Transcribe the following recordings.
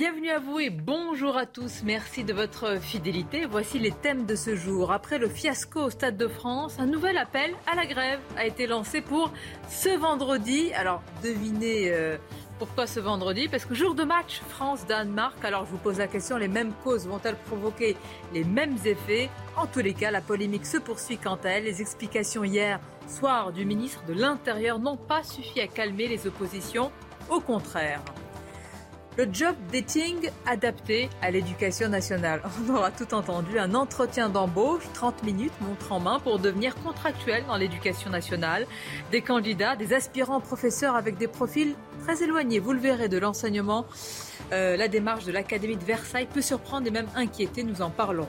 Bienvenue à vous et bonjour à tous. Merci de votre fidélité. Voici les thèmes de ce jour. Après le fiasco au Stade de France, un nouvel appel à la grève a été lancé pour ce vendredi. Alors, devinez euh, pourquoi ce vendredi? Parce que jour de match France-Danemark. Alors, je vous pose la question, les mêmes causes vont-elles provoquer les mêmes effets? En tous les cas, la polémique se poursuit quant à elle. Les explications hier soir du ministre de l'Intérieur n'ont pas suffi à calmer les oppositions. Au contraire. Le job dating adapté à l'éducation nationale. On aura tout entendu, un entretien d'embauche, 30 minutes, montre en main pour devenir contractuel dans l'éducation nationale. Des candidats, des aspirants professeurs avec des profils très éloignés, vous le verrez, de l'enseignement. Euh, la démarche de l'Académie de Versailles peut surprendre et même inquiéter, nous en parlerons.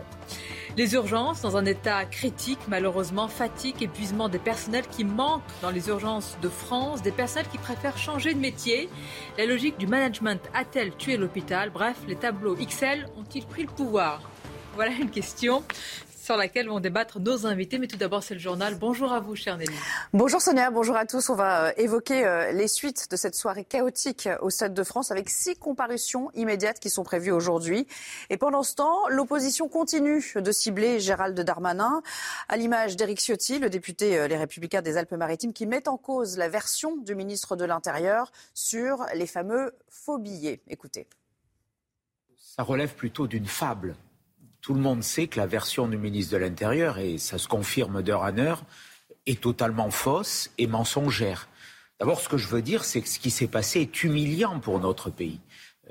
Les urgences dans un état critique, malheureusement, fatigue, épuisement des personnels qui manquent dans les urgences de France, des personnels qui préfèrent changer de métier. La logique du management a-t-elle tué l'hôpital? Bref, les tableaux XL ont-ils pris le pouvoir? Voilà une question sur laquelle vont débattre nos invités. Mais tout d'abord, c'est le journal. Bonjour à vous, chère Nelly. Bonjour Sonia, bonjour à tous. On va euh, évoquer euh, les suites de cette soirée chaotique au Stade de France avec six comparutions immédiates qui sont prévues aujourd'hui. Et pendant ce temps, l'opposition continue de cibler Gérald Darmanin, à l'image d'Éric Ciotti, le député euh, Les Républicains des Alpes-Maritimes, qui met en cause la version du ministre de l'Intérieur sur les fameux faux billets. Écoutez. Ça relève plutôt d'une fable tout le monde sait que la version du ministre de l'Intérieur, et ça se confirme d'heure en heure, est totalement fausse et mensongère. D'abord, ce que je veux dire, c'est que ce qui s'est passé est humiliant pour notre pays.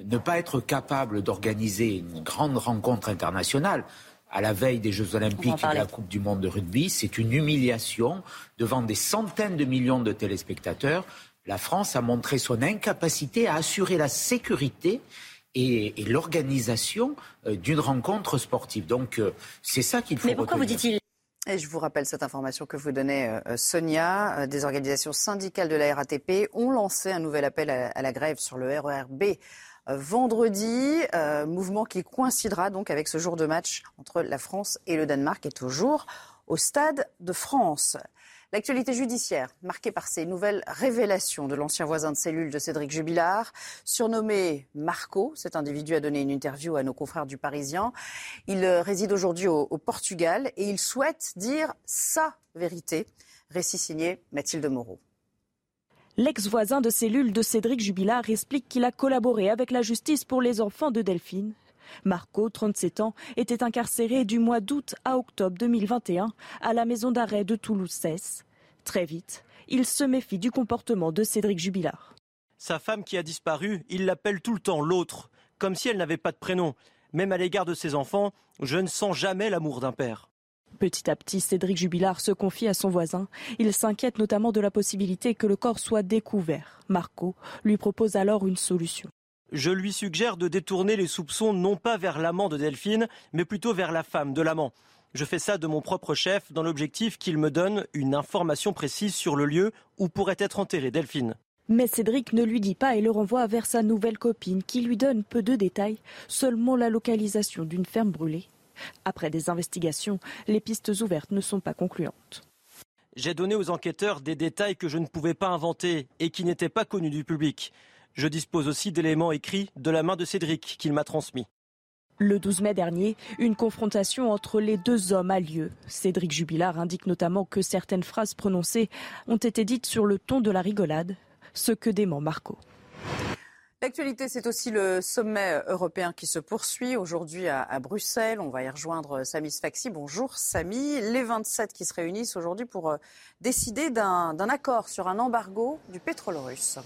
Ne pas être capable d'organiser une grande rencontre internationale à la veille des Jeux Olympiques et de la Coupe du Monde de rugby, c'est une humiliation devant des centaines de millions de téléspectateurs. La France a montré son incapacité à assurer la sécurité et, et l'organisation euh, d'une rencontre sportive. Donc euh, c'est ça qu'il faut Mais pourquoi retenir. vous dit-il Et je vous rappelle cette information que vous donnez, euh, Sonia. Euh, Des organisations syndicales de la RATP ont lancé un nouvel appel à, à la grève sur le RERB euh, vendredi. Mouvement qui coïncidera donc avec ce jour de match entre la France et le Danemark et toujours au Stade de France. L'actualité judiciaire, marquée par ces nouvelles révélations de l'ancien voisin de cellule de Cédric Jubilard, surnommé Marco. Cet individu a donné une interview à nos confrères du Parisien. Il euh, réside aujourd'hui au, Portugal et il souhaite dire sa vérité. Récit signé Mathilde Moreau. L'ex-voisin de cellule de Cédric Jubilard explique qu'il a collaboré avec la justice pour les enfants de Delphine. Marco, 37 ans, était incarcéré du mois d'août à octobre 2021 à la maison d'arrêt de Toulouse-Cesse. Très vite, il se méfie du comportement de Cédric Jubilard. Sa femme qui a disparu, il l'appelle tout le temps l'autre, comme si elle n'avait pas de prénom. Même à l'égard de ses enfants, je ne sens jamais l'amour d'un père. Petit à petit, Cédric Jubilard se confie à son voisin. Il s'inquiète notamment de la possibilité que le corps soit découvert. Marco lui propose alors une solution. Je lui suggère de détourner les soupçons non pas vers l'amant de Delphine, mais plutôt vers la femme de l'amant. Je fais ça de mon propre chef dans l'objectif qu'il me donne une information précise sur le lieu où pourrait être enterrée Delphine. Mais Cédric ne lui dit pas et le renvoie vers sa nouvelle copine qui lui donne peu de détails, seulement la localisation d'une ferme brûlée. Après des investigations, les pistes ouvertes ne sont pas concluantes. J'ai donné aux enquêteurs des détails que je ne pouvais pas inventer et qui n'étaient pas connus du public. Je dispose aussi d'éléments écrits de la main de Cédric qu'il m'a transmis. Le 12 mai dernier, une confrontation entre les deux hommes a lieu. Cédric Jubilard indique notamment que certaines phrases prononcées ont été dites sur le ton de la rigolade, ce que dément Marco. L'actualité, c'est aussi le sommet européen qui se poursuit aujourd'hui à, à Bruxelles. On va y rejoindre Samy Sfaxi. Bonjour Samy. Les 27 qui se réunissent aujourd'hui pour euh, décider d'un accord sur un embargo du pétrole russe.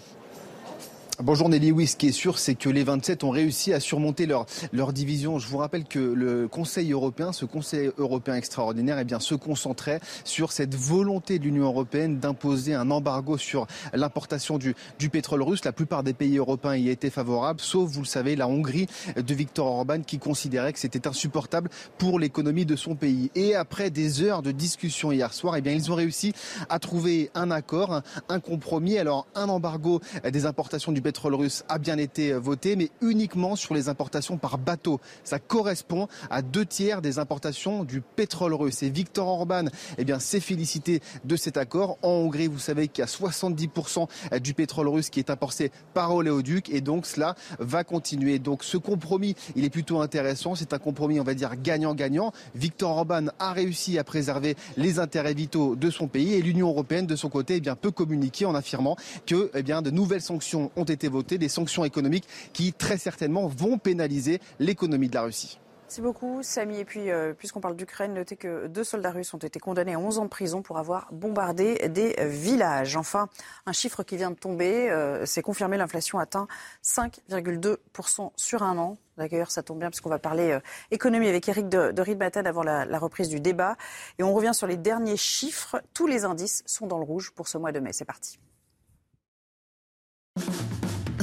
Bonjour Nelly, oui, ce qui est sûr, c'est que les 27 ont réussi à surmonter leur, leur division. Je vous rappelle que le Conseil européen, ce Conseil européen extraordinaire, eh bien, se concentrait sur cette volonté de l'Union européenne d'imposer un embargo sur l'importation du, du pétrole russe. La plupart des pays européens y étaient favorables, sauf, vous le savez, la Hongrie de Viktor Orban qui considérait que c'était insupportable pour l'économie de son pays. Et après des heures de discussion hier soir, eh bien, ils ont réussi à trouver un accord, un compromis. Alors, un embargo des importations du pétrole russe a bien été voté, mais uniquement sur les importations par bateau. Ça correspond à deux tiers des importations du pétrole russe. Et Viktor Orban eh bien, s'est félicité de cet accord. En Hongrie, vous savez qu'il y a 70% du pétrole russe qui est importé par oléoduc et donc cela va continuer. Donc ce compromis, il est plutôt intéressant. C'est un compromis, on va dire, gagnant-gagnant. Viktor Orban a réussi à préserver les intérêts vitaux de son pays et l'Union européenne, de son côté, eh bien, peut communiquer en affirmant que eh bien, de nouvelles sanctions ont été été votées, des sanctions économiques qui très certainement vont pénaliser l'économie de la Russie. Merci beaucoup, Samy. Et puis, euh, puisqu'on parle d'Ukraine, notez que deux soldats russes ont été condamnés à 11 ans de prison pour avoir bombardé des villages. Enfin, un chiffre qui vient de tomber, euh, c'est confirmé, l'inflation atteint 5,2% sur un an. D'ailleurs, ça tombe bien puisqu'on va parler euh, économie avec Eric de, de avant la, la reprise du débat. Et on revient sur les derniers chiffres. Tous les indices sont dans le rouge pour ce mois de mai. C'est parti.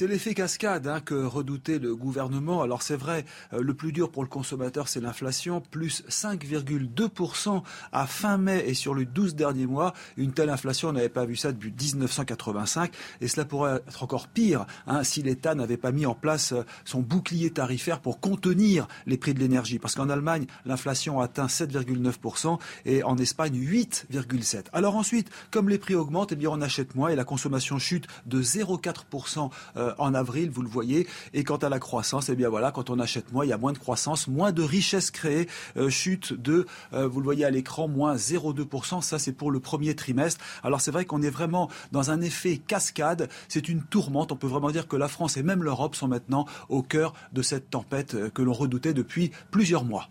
C'est l'effet cascade hein, que redoutait le gouvernement. Alors c'est vrai, euh, le plus dur pour le consommateur, c'est l'inflation, plus 5,2% à fin mai et sur les 12 derniers mois. Une telle inflation, on n'avait pas vu ça depuis 1985 et cela pourrait être encore pire hein, si l'État n'avait pas mis en place euh, son bouclier tarifaire pour contenir les prix de l'énergie. Parce qu'en Allemagne, l'inflation atteint 7,9% et en Espagne 8,7%. Alors ensuite, comme les prix augmentent, eh bien on achète moins et la consommation chute de 0,4% euh, en avril, vous le voyez. Et quant à la croissance, eh bien voilà, quand on achète moins, il y a moins de croissance, moins de richesse créée, euh, chute de, euh, vous le voyez à l'écran, moins 0,2%. Ça, c'est pour le premier trimestre. Alors c'est vrai qu'on est vraiment dans un effet cascade. C'est une tourmente. On peut vraiment dire que la France et même l'Europe sont maintenant au cœur de cette tempête que l'on redoutait depuis plusieurs mois.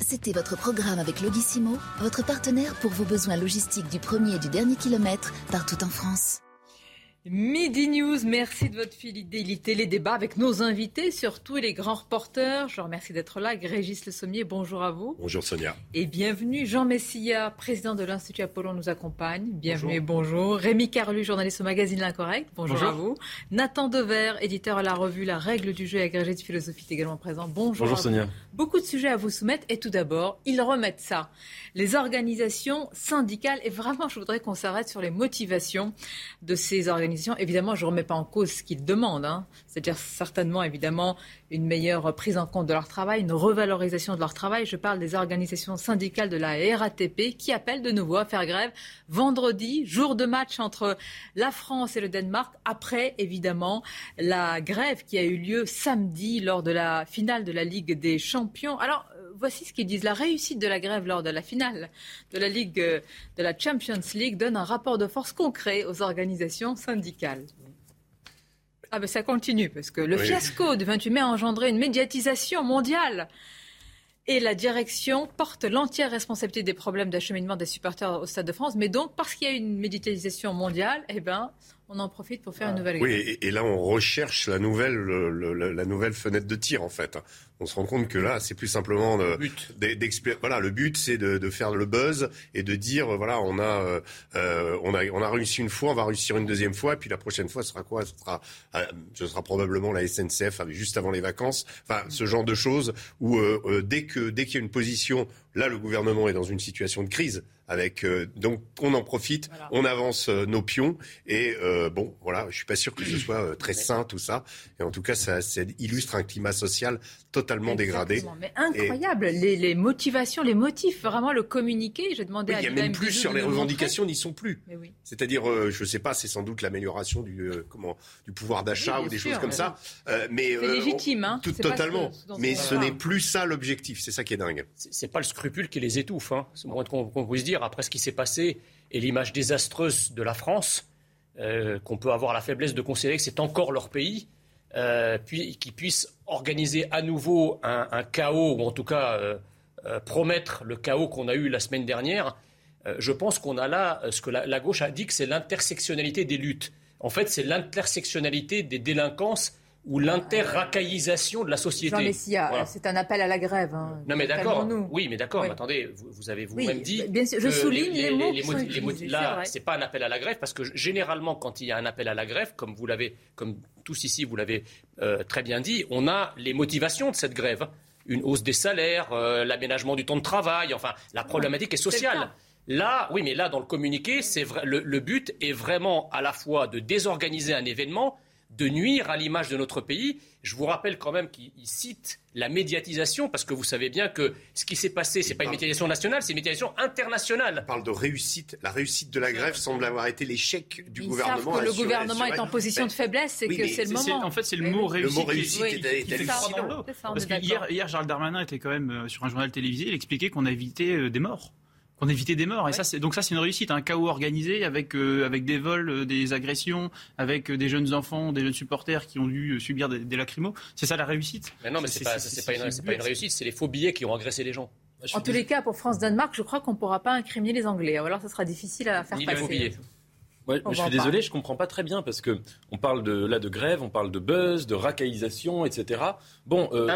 C'était votre programme avec Logissimo, votre partenaire pour vos besoins logistiques du premier et du dernier kilomètre partout en France. Midi News, merci de votre fidélité. Les débats avec nos invités, surtout les grands reporters. Je vous remercie d'être là. Régis Le Sommier, bonjour à vous. Bonjour Sonia. Et bienvenue. Jean Messia, président de l'Institut Apollon, nous accompagne. Bienvenue et bonjour. Rémi Carlu, journaliste au magazine L'Incorrect. Bonjour, bonjour, à vous. Nathan Dever, éditeur à la revue La Règle du jeu et agrégé de philosophie, est également présent. Bonjour. Bonjour Sonia. Beaucoup de sujets à vous soumettre. Et tout d'abord, ils remettent ça. Les organisations syndicales. Et vraiment, je voudrais qu'on s'arrête sur les motivations de ces organisations Évidemment, je ne remets pas en cause ce qu'ils demandent. Hein. C'est-à-dire certainement, évidemment, une meilleure prise en compte de leur travail, une revalorisation de leur travail. Je parle des organisations syndicales de la RATP qui appellent de nouveau à faire grève vendredi, jour de match entre la France et le Danemark, après, évidemment, la grève qui a eu lieu samedi lors de la finale de la Ligue des Champions. Alors, voici ce qu'ils disent. La réussite de la grève lors de la finale de la Ligue euh, de la Champions League donne un rapport de force concret aux organisations syndicales. Ah ben ça continue, parce que le fiasco du 28 mai a engendré une médiatisation mondiale. Et la direction porte l'entière responsabilité des problèmes d'acheminement des supporters au Stade de France. Mais donc, parce qu'il y a une médiatisation mondiale, eh ben, on en profite pour faire une nouvelle grève. Oui, et, là, on recherche la nouvelle, la nouvelle fenêtre de tir, en fait on se rend compte que là, c'est plus simplement d'expliquer. Voilà, le but, c'est de, faire le buzz et de dire, voilà, on a, euh, euh, on a, on a réussi une fois, on va réussir une deuxième fois, et puis la prochaine fois, ce sera quoi? Ce sera, euh, ce sera probablement la SNCF, juste avant les vacances. Enfin, ce genre de choses où dès que, dès qu'il y a une position, là, le gouvernement est dans une situation de crise. Avec donc on en profite, on avance nos pions et bon voilà, je suis pas sûr que ce soit très sain tout ça. Et en tout cas, ça, ça illustre un climat social totalement dégradé. Mais incroyable, les, motivations, les motifs, vraiment le communiqué. J'ai demandé à Il n'y a même plus sur les revendications, n'y sont plus. C'est-à-dire, euh, je ne sais pas, c'est sans doute l'amélioration du, euh, comment, du pouvoir d'achat ou des choses comme ça. Euh, mais c'est légitime, hein. Tout, totalement. mais ce n'est plus ça l'objectif. C'est ça qui est dingue. C'est pas le scrupule qui les étouffe. Hein. C'est moins qu'on puisse dire après ce qui s'est passé et l'image désastreuse de la France qu'on peut avoir la faiblesse de considérer que c'est encore leur pays, puis qu'ils puissent organiser à nouveau un, chaos, ou en tout cas promettre le chaos qu'on a eu la semaine dernière, je pense qu'on a là ce que la gauche a dit que c'est l'intersectionnalité des luttes. En fait, c'est l'intersectionnalité des délinquances ou l'interracaillisation de la société. Jean c'est un appel à la grève. Hein. Non mais d'accord, oui mais d'accord, attendez, vous, avez vous-même dit bien sûr, je souligne les, mots, les, Là, c'est pas un appel à la grève parce que généralement quand il y a un appel à la grève, comme vous l'avez, comme tous ici vous l'avez euh, très bien dit, on a les motivations de cette grève, une hausse des salaires, euh, l'aménagement du temps de travail, enfin la problématique est sociale. Là, oui, mais là, dans le communiqué, c'est le, but est vraiment à la fois de désorganiser un événement, de nuire à l'image de notre pays. Je vous rappelle quand même qu'il cite la médiatisation, parce que vous savez bien que ce qui s'est passé, ce n'est pas une médiatisation nationale, c'est une médiatisation internationale. On parle de réussite. La réussite de la grève semble avoir été l'échec du gouvernement. que le gouvernement est en position de faiblesse, c'est que c'est le moment. En fait, c'est le mot réussite. Le mot réussite était, Parce que hier, hier, Gérald Darmanin était quand même euh, sur un journal télévisé, il expliquait qu'on a évité euh, des morts on évitait des morts. Et ça, c'est, donc ça, c'est une réussite, un chaos organisé avec, euh, avec des vols, euh, des agressions, avec euh, des jeunes enfants, des jeunes supporters qui ont dû subir des, lacrymos. C'est ça la réussite Mais non, mais c'est, pas, pas, une, pas une réussite, c'est les faux billets qui ont agressé les gens. En tous les cas, pour France-Danemark, je crois qu'on ne pourra pas incriminer les Anglais. Alors, ça sera difficile à faire Ni passer. Ouais, je suis désolé, je comprends pas très bien parce que on parle de là de grève, on parle de buzz, de racaillisation, etc. Bon, euh,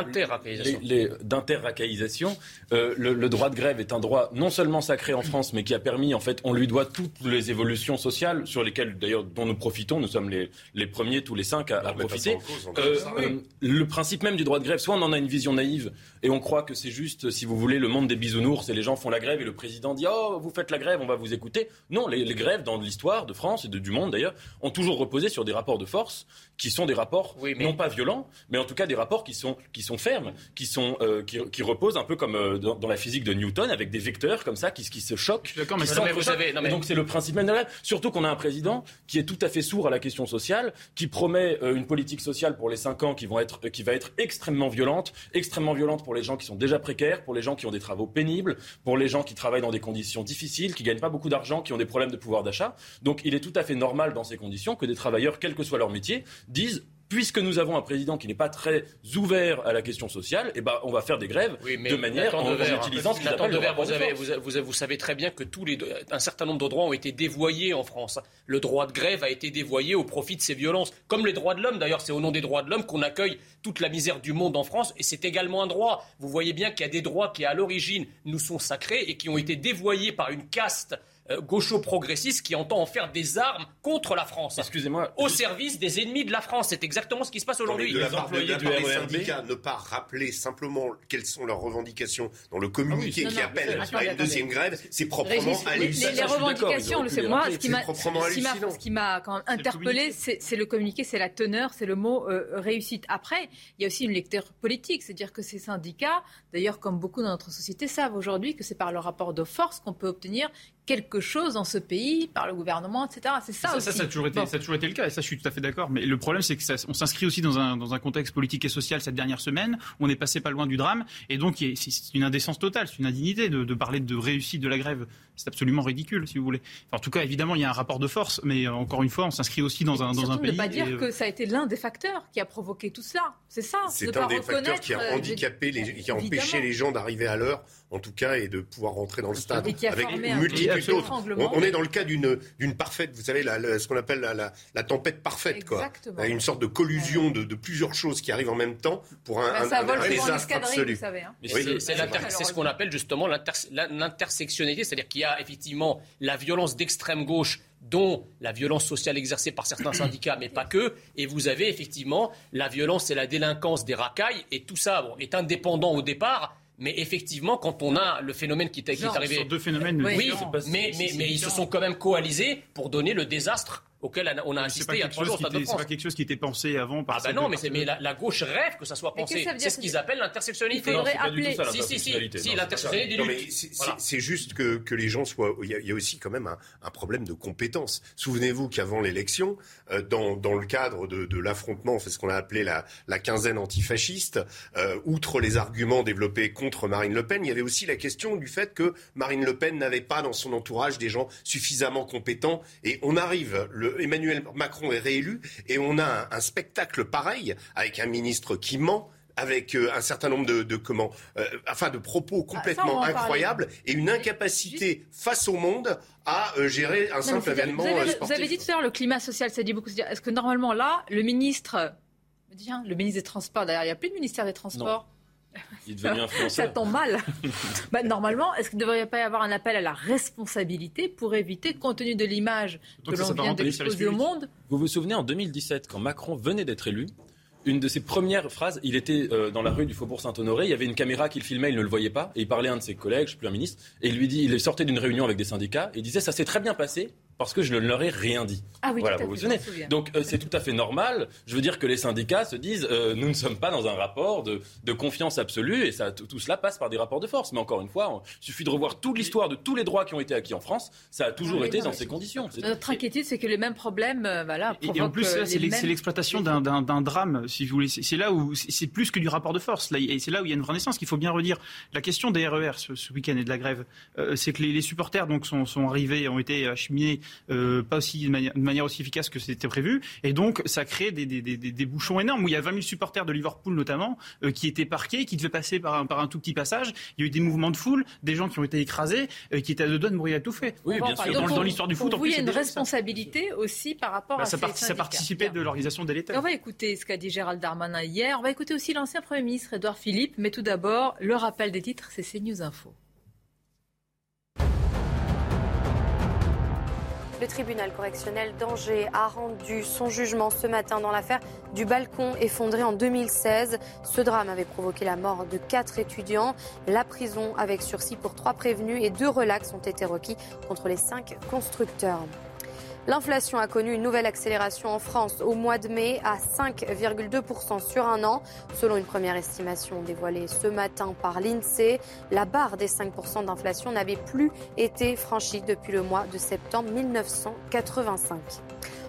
d'inter-racaillisation. Euh, le, le, droit de grève est un droit non seulement sacré en France, mais qui a permis, en fait, on lui doit toutes les évolutions sociales sur lesquelles, d'ailleurs, dont nous profitons. Nous sommes les, les premiers, tous les cinq, à, à profiter. Euh, euh, le principe même du droit de grève, soit on en a une vision naïve et on croit que c'est juste, si vous voulez, le monde des bisounours et les gens font la grève et le président dit oh vous faites la grève, on va vous écouter. Non, les, les grèves dans l'histoire de France et de, du monde d'ailleurs ont toujours reposé sur des rapports de force qui sont des rapports non pas violents, mais en tout cas des rapports qui sont, qui sont fermes, qui, sont, euh, qui, qui, reposent un peu comme euh, dans, dans, la physique de Newton, avec des vecteurs comme ça qui, qui se choquent. D'accord, mais, vous avez, non, mais... Donc c'est le principe même de la Surtout qu'on a un président qui est tout à fait sourd à la question sociale, qui promet euh, une politique sociale pour les 5 ans qui, vont être, qui va être extrêmement violente, extrêmement violente pour les gens qui sont déjà précaires, pour les gens qui ont des travaux pénibles, pour les gens qui travaillent dans des conditions difficiles, qui gagnent pas beaucoup d'argent, qui ont des problèmes de pouvoir d'achat. Donc il est tout à fait normal dans ces conditions que des travailleurs, quel que soit leur métier, disent puisque nous avons un président qui n'est pas très ouvert à la question sociale, eh ben, on va faire des grèves de manière en, utilisant ce qu'il le vous, avez, vous, vous, savez très bien que tous les, un certain nombre de droits ont été dévoyés en France. Le droit de grève a été dévoyé au profit de ces violences, comme les droits de l'homme. D'ailleurs, c'est au nom des droits de l'homme qu'on accueille toute la misère du monde en France, et c'est également un droit. Vous voyez bien qu'il y a des droits qui, à l'origine, nous sont sacrés et qui ont été dévoyés par une caste euh, gaucho-progressiste qui entend en faire des armes contre la France. Excusez-moi. Au service des ennemis de la France. C'est exactement ce qui se passe aujourd'hui. De la part, de, la des syndicats, ne pas rappeler simplement quelles sont leurs revendications dans le communiqué ah qui appelle à une deuxième grève, c'est proprement hallucinant. Les, revendications, c'est moi, ce qui m'a quand même interpellé, c'est le communiqué, c'est la teneur, c'est le mot euh, réussite. Après, il y a aussi une lecture politique, c'est-à-dire que ces syndicats, d'ailleurs comme beaucoup dans notre société, savent aujourd'hui que c'est par le rapport de force qu'on peut obtenir quelque chose dans ce pays par le gouvernement, etc. C'est ça, ça, aussi. Ça, a toujours été, ça a toujours été le cas, et ça, je suis tout à fait d'accord. Mais le problème, c'est que on s'inscrit aussi dans un, dans un contexte politique et social cette dernière semaine. On est passé pas loin du drame, et donc c'est une indécence totale, c'est une indignité de, de, parler de réussite de la grève. C'est absolument ridicule, si vous voulez. en tout cas, évidemment, il y a un rapport de force, mais euh, encore une fois, on s'inscrit aussi dans un, dans un pays. Ne pas dire que ça a été l'un des facteurs qui a provoqué tout cela. C'est ça. C'est un des facteurs qui a euh, handicapé, les, qui a empêché les gens d'arriver à l'heure en tout cas, et de pouvoir rentrer dans le stade avec une multitude d'autres. On, est dans le cas d'une parfaite, vous savez, la, ce qu'on appelle la, la, tempête parfaite, quoi. Une sorte de collusion de, de, plusieurs choses qui arrivent en même temps pour un, bah, un, un désastre absolu. Hein. c'est ce qu'on appelle justement l'intersectionnalité, c'est-à-dire qu'il y a effectivement la violence d'extrême gauche dont la violence sociale exercée par certains syndicats, mais pas que, et vous avez effectivement la violence et la délinquance des racailles, et tout ça bon, est indépendant au départ, mais effectivement, quand on a le phénomène qui, est arrivé. deux phénomènes. Oui, mais, mais, mais ils se sont quand même coalisés pour donner le désastre auquel on a trois jours C'est pas quelque chose qui était pensé avant par Ah bah non, mais, mais la, gauche rêve que ça soit pensé. C'est ce qu'ils appellent l'intersectionnalité. Il faudrait appeler... Si, si, si, si l'intersectionnalité C'est juste que, que les gens soient... Il y, a, aussi quand même un, un problème de compétence. Souvenez-vous qu'avant l'élection, euh, dans, dans le cadre de, de l'affrontement, c'est ce qu'on a appelé la, la quinzaine antifasciste, euh, outre les arguments développés contre Marine Le Pen, il y avait aussi la question du fait que Marine Le Pen n'avait pas dans son entourage des gens suffisamment compétents. Et on arrive... Le, Emmanuel Macron est réélu et on a un, spectacle pareil avec un ministre qui ment avec un certain nombre de, comment, enfin de propos ah, complètement incroyables et une incapacité face au monde à gérer un simple événement vous avez, Vous avez dit tout à l'heure le climat social, ça dit beaucoup. Est-ce que normalement là, le ministre, le ministre des Transports, d'ailleurs, il n'y a plus de ministère des Transports? Il est devenu influenceur. Ça tombe mal. bah, normalement, est-ce qu'il ne devrait pas y avoir un appel à la responsabilité pour éviter, compte tenu de l'image que l'on vient d'exposer au monde Vous vous souvenez, en 2017, quand Macron venait d'être élu, une de ses premières phrases, il était euh, dans la rue du Faubourg Saint-Honoré, il y avait une caméra qui le filmait, il ne le voyait pas, et il parlait à un de ses collègues, je ne sais plus un ministre, et il lui dit, il sortait d'une réunion avec des syndicats, et il disait, ça s'est très bien passé, parce que je ne leur ai rien dit. Ah oui, voilà, vous vous souvenez. Donc euh, c'est tout à fait normal. Je veux dire que les syndicats se disent euh, nous ne sommes pas dans un rapport de, de confiance absolue et ça, tout, cela passe par des rapports de force. Mais encore une fois, il suffit de revoir toute l'histoire de tous les droits qui ont été acquis en France. Ça a toujours été dans ces conditions. Notre inquiétude, c'est que les mêmes problèmes, euh, voilà. Et, en plus, c'est l'exploitation d'un drame, si vous voulez. C'est là où c'est plus que du rapport de force. Là, et c'est là où il y a une renaissance qu'il faut bien redire. La question des RER ce, week-end et de la grève, c'est que les, supporters donc sont, sont arrivés, ont été acheminés pas de manière, aussi efficace que c'était prévu. Et donc, ça crée des, des, des, des, bouchons énormes où il y a 20 000 supporters de Liverpool notamment euh, qui étaient parqués, qui devaient passer par un, par un tout petit passage. Il y a eu des mouvements de foule, des gens qui ont été écrasés, euh, qui étaient à deux doigts de mourir étouffés. Oui, bien sûr. Dans, l'histoire du foot, en plus, il y a une responsabilité aussi par rapport bah, à ça, ça participait de l'organisation des l'État. On va écouter ce qu'a dit Gérald Darmanin hier. On va écouter aussi l'ancien Premier ministre Édouard Philippe. Mais tout d'abord, le rappel des titres, c'est CNews Info. Le tribunal correctionnel d'Angers a rendu son jugement ce matin dans l'affaire du balcon effondré en 2016. Ce drame avait provoqué la mort de quatre étudiants. La prison avec sursis pour trois prévenus et deux relax ont été requis contre les cinq constructeurs. L'inflation a connu une nouvelle accélération en France au mois de mai à 5,2% sur un an. Selon une première estimation dévoilée ce matin par l'INSEE, la barre des 5% d'inflation n'avait plus été franchie depuis le mois de septembre 1985.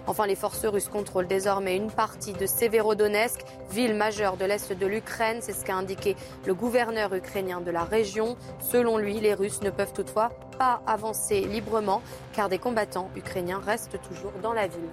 Enfin, les forces russes contrôlent désormais une partie de Severodonetsk, ville majeure de l'Est de l'Ukraine. C'est ce qu'a indiqué le gouverneur ukrainien de la région. Selon lui, les Russes ne peuvent toutefois pas avancer librement car des combattants ukrainiens restent toujours dans la ville.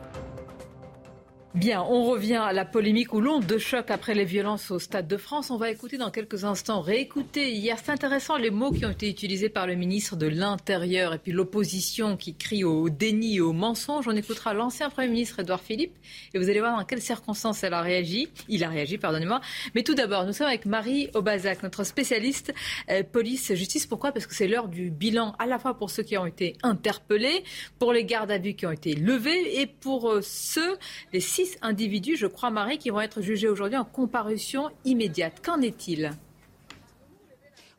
Bien, on revient à la polémique ou l'onde de choc après les violences au Stade de France. On va écouter dans quelques instants, réécouter hier. C'est intéressant les mots qui ont été utilisés par le ministre de l'Intérieur et puis l'opposition qui crie au déni et au mensonge. On écoutera l'ancien Premier ministre Édouard Philippe et vous allez voir dans quelles circonstances elle a réagi. Il a réagi, pardonnez-moi. Mais tout d'abord, nous sommes avec Marie Aubazac, notre spécialiste euh, police-justice. Pourquoi? Parce que c'est l'heure du bilan à la fois pour ceux qui ont été interpellés, pour les gardes à vue qui ont été levés et pour euh, ceux, les six individus, je crois, Marie, qui vont être jugés aujourd'hui en comparution immédiate. Qu'en est-il?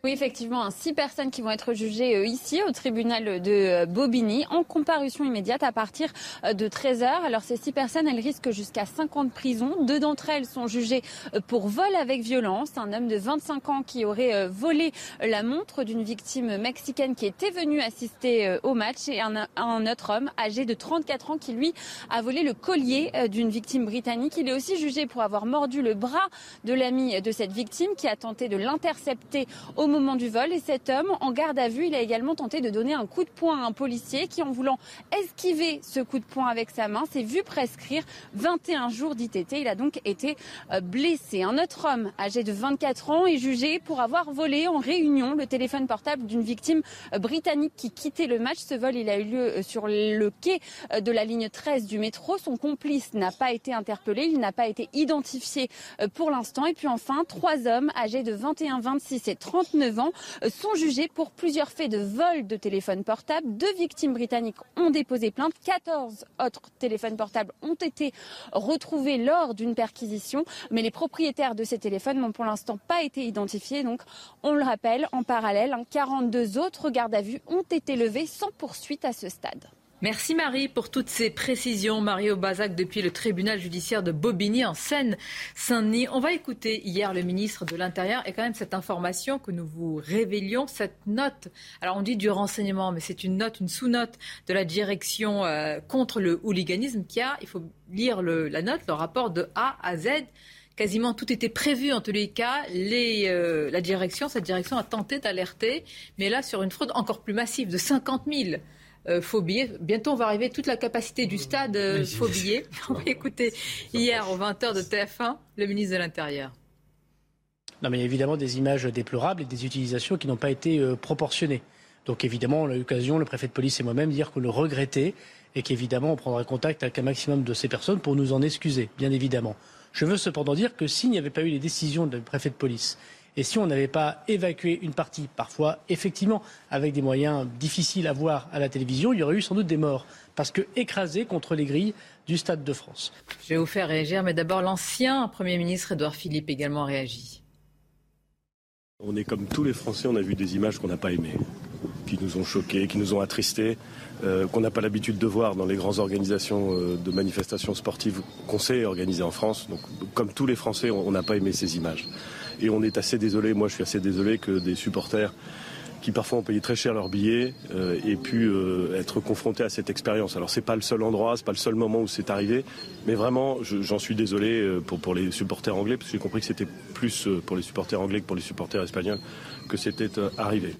Oui, effectivement, hein, six personnes qui vont être jugées euh, ici au tribunal de euh, Bobigny en comparution immédiate à partir euh, de 13h. Alors ces six personnes, elles risquent jusqu'à 5 ans de prison. Deux d'entre elles sont jugées pour vol avec violence. Un homme de 25 ans qui aurait volé la montre d'une victime mexicaine qui était venue assister au match et un, un, autre homme âgé de 34 ans qui lui a volé le collier d'une victime britannique. Il est aussi jugé pour avoir mordu le bras de l'ami de cette victime qui a tenté de l'intercepter au moment du vol. Et cet homme, en garde à vue, il a également tenté de donner un coup de poing à un policier qui, en voulant esquiver ce coup de poing avec sa main, s'est vu prescrire 21 jours d'ITT. Il a donc été euh, blessé. Un autre homme, âgé de 24 ans, est jugé pour avoir volé en réunion le téléphone portable d'une victime euh, britannique qui quittait le match. Ce vol, il a eu lieu euh, sur le quai de la ligne 13 du métro. Son complice n'a pas été interpellé. Il n'a pas été identifié pour l'instant. Et puis enfin, trois hommes âgés de 21, 26 et 39 ans euh, sont jugés pour plusieurs faits de vol de téléphones portables. Deux victimes britanniques ont déposé plainte. 14 autres téléphones portables ont été retrouvés lors d'une perquisition. Mais les propriétaires de ces téléphones n'ont pour l'instant pas été identifiés. Donc, on le rappelle, en parallèle, 42 autres gardes à vue ont été levés sans poursuite à ce stade. Merci Marie pour toutes ces précisions. Marie Aubazac depuis le tribunal judiciaire de Bobigny en Seine-Saint-Denis. On va écouter hier le ministre de l'Intérieur et quand même cette information que nous vous révélions, cette note. Alors on dit du renseignement, mais c'est une note, une sous-note de la direction euh, contre le hooliganisme qui a, il faut lire la note, le rapport de A à Z quasiment tout était prévu en tous les cas. Euh, la direction, cette direction a tenté d'alerter, mais là sur une fraude encore plus massive de 50 000 faux billets. Bientôt, on va arriver toute la capacité du stade faux billets. On va écouter hier aux 20h de TF1 le ministre de l'Intérieur. Non, mais il y a évidemment des images déplorables et des utilisations qui n'ont pas été proportionnées. Donc évidemment, on a eu l'occasion, le préfet de police et moi-même, dire qu'on le regrettait et qu'évidemment, on prendra contact avec un maximum de ces personnes pour nous en excuser, bien évidemment. Je veux cependant dire que s'il n'y avait pas eu les décisions du préfet de police et si on n'avait pas évacué une partie, parfois effectivement avec des moyens difficiles à voir à la télévision, il y aurait eu sans doute des morts, parce que écrasés contre les grilles du Stade de France. Je vais vous faire réagir, mais d'abord l'ancien Premier ministre Édouard Philippe également réagit. On est comme tous les Français, on a vu des images qu'on n'a pas aimées, qui nous ont choqués, qui nous ont attristés. Euh, qu'on n'a pas l'habitude de voir dans les grandes organisations euh, de manifestations sportives qu'on sait organiser en France. Donc, comme tous les Français, on n'a pas aimé ces images. Et on est assez désolé, moi je suis assez désolé que des supporters qui parfois ont payé très cher leurs billets euh, aient pu être confrontés à cette expérience. Alors c'est pas le seul endroit, c'est pas le seul moment où c'est arrivé, mais vraiment j'en suis désolé pour, pour les supporters anglais, parce que j'ai compris que c'était plus pour les supporters anglais que pour les supporters espagnols que c'était arrivé.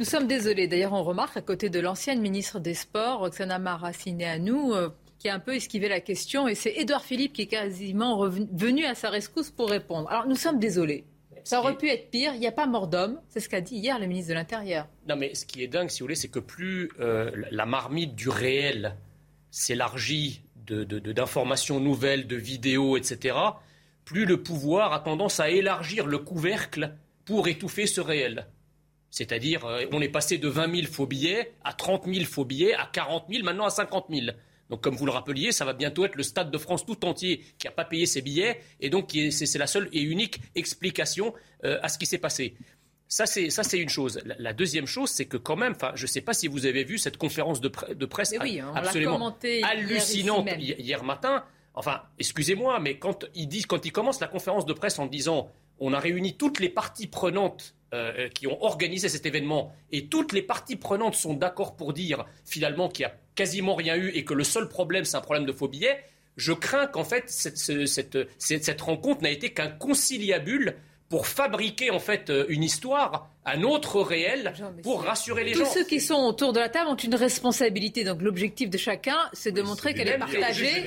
Nous sommes désolés. D'ailleurs, on remarque à côté de l'ancienne ministre des Sports, Roxana Maracineanu, euh, qui a un peu esquivé la question, et c'est Édouard Philippe qui est quasiment revenu à sa rescousse pour répondre. Alors, nous sommes désolés. Ça aurait pu être pire. Il n'y a pas mort d'homme. C'est ce qu'a dit hier le ministre de l'Intérieur. Non, mais ce qui est dingue, si vous voulez, c'est que plus euh, la marmite du réel s'élargit d'informations de, nouvelles, de vidéos, etc., plus le pouvoir a tendance à élargir le couvercle pour étouffer ce réel. C'est-à-dire, euh, on est passé de 20 000 faux billets à 30 000 faux billets, à 40 000, maintenant à 50 000. Donc, comme vous le rappeliez, ça va bientôt être le Stade de France tout entier qui n'a pas payé ses billets, et donc c'est la seule et unique explication euh, à ce qui s'est passé. Ça, c'est une chose. La, deuxième chose, c'est que quand même, je ne sais pas si vous avez vu cette conférence de, presse absolument hallucinante hier, matin. Enfin, excusez-moi, mais quand ils disent, quand ils commencent la conférence de presse en disant, on a réuni toutes les parties prenantes euh, qui ont organisé cet événement. Et toutes les parties prenantes sont d'accord pour dire finalement qu'il n'y a quasiment rien eu et que le seul problème c'est un problème de faux billets, je crains qu'en fait cette, cette, rencontre n'a été qu'un conciliabule pour fabriquer en fait euh, une histoire, un autre réel, pour rassurer les gens. Tous ceux qui sont autour de la table ont une responsabilité. Donc l'objectif de chacun, c'est de montrer qu'elle est partagée.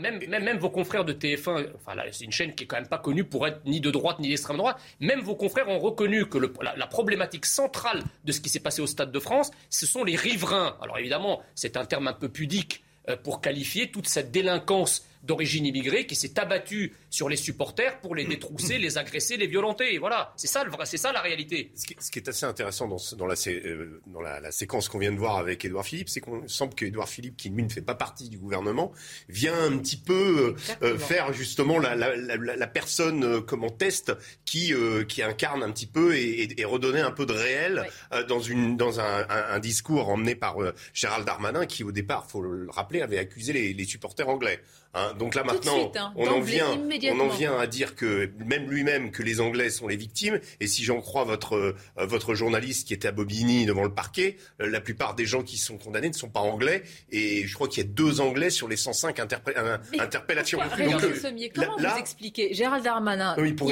même, même, même, vos confrères de TF1, enfin c'est une chaîne qui est quand même pas connue pour être ni de droite ni d'extrême droite, même vos confrères ont reconnu que le, la, la, problématique centrale de ce qui s'est passé au Stade de France, ce sont les riverains. Alors évidemment, c'est un terme un peu pudique euh, pour qualifier toute cette délinquance d'origine immigrée qui s'est abattu sur les supporters pour les détrousser, les agresser, les violenter. voilà, c'est ça, c'est ça la réalité. Ce qui, est assez intéressant dans, dans, la, euh, dans la, séquence qu'on vient de voir avec Édouard Philippe, c'est qu'on semble qu'Édouard Philippe, qui lui ne fait pas partie du gouvernement, vient un petit peu euh, euh, faire justement la, la, personne comme en test qui, qui incarne un petit peu et, et, redonner un peu de réel dans, une, dans un, un, discours emmené par Gérald Darmanin, qui au départ, faut le rappeler, avait accusé les, les supporters anglais. Hein, donc là maintenant, hein, on, en vient, on en vient à dire que même lui-même que les Anglais sont les victimes. Et si j'en crois votre euh, votre journaliste qui était à Bobigny devant le parquet, euh, la plupart des gens qui sont condamnés ne sont pas anglais. Et je crois qu'il y a deux Anglais sur les 105 euh, interpellations. Donc, comment vous expliquez Gérald Darmanin, il on,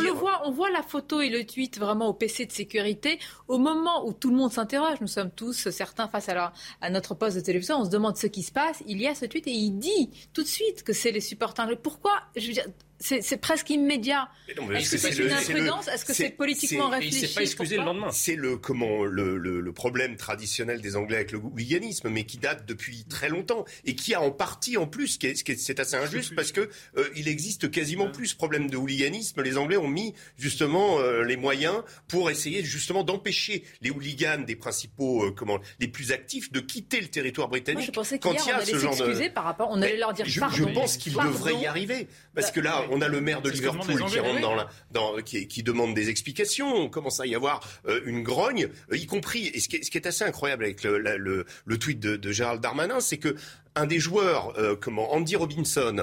le voit, on voit la photo et le tweet vraiment au PC de sécurité. Au moment où tout le monde s'interroge, nous sommes tous certains face à, à notre poste de télévision, on se demande ce qui se passe. Il y a ce tweet et il dit tout de suite que c'est les supporters. Pourquoi je veux dire, c'est presque immédiat. Est-ce que c'est une imprudence Est-ce que c'est politiquement réfléchi Il s'est pas excusé le lendemain. C'est le comment le, le, le, problème traditionnel des Anglais avec le hooliganisme, mais qui date depuis très longtemps et qui a en partie en plus, c'est assez injuste parce que euh, il existe quasiment plus ce problème de hooliganisme. Les Anglais ont mis justement euh, les moyens pour essayer justement d'empêcher les hooligans des principaux euh, comment les plus actifs de quitter le territoire britannique. Moi, je pensais quand il y a ce genre de par rapport, on allait leur dire je, pardon. Je pense qu'ils devraient y arriver parce que là, on a le maire de Liverpool qui rentre dans la, dans, qui, qui, demande des explications. On commence à y avoir euh, une grogne, euh, y compris. Et ce qui, est, ce qui, est, assez incroyable avec le, le, le tweet de, de Gérald Darmanin, c'est que un des joueurs, comment Andy Robinson,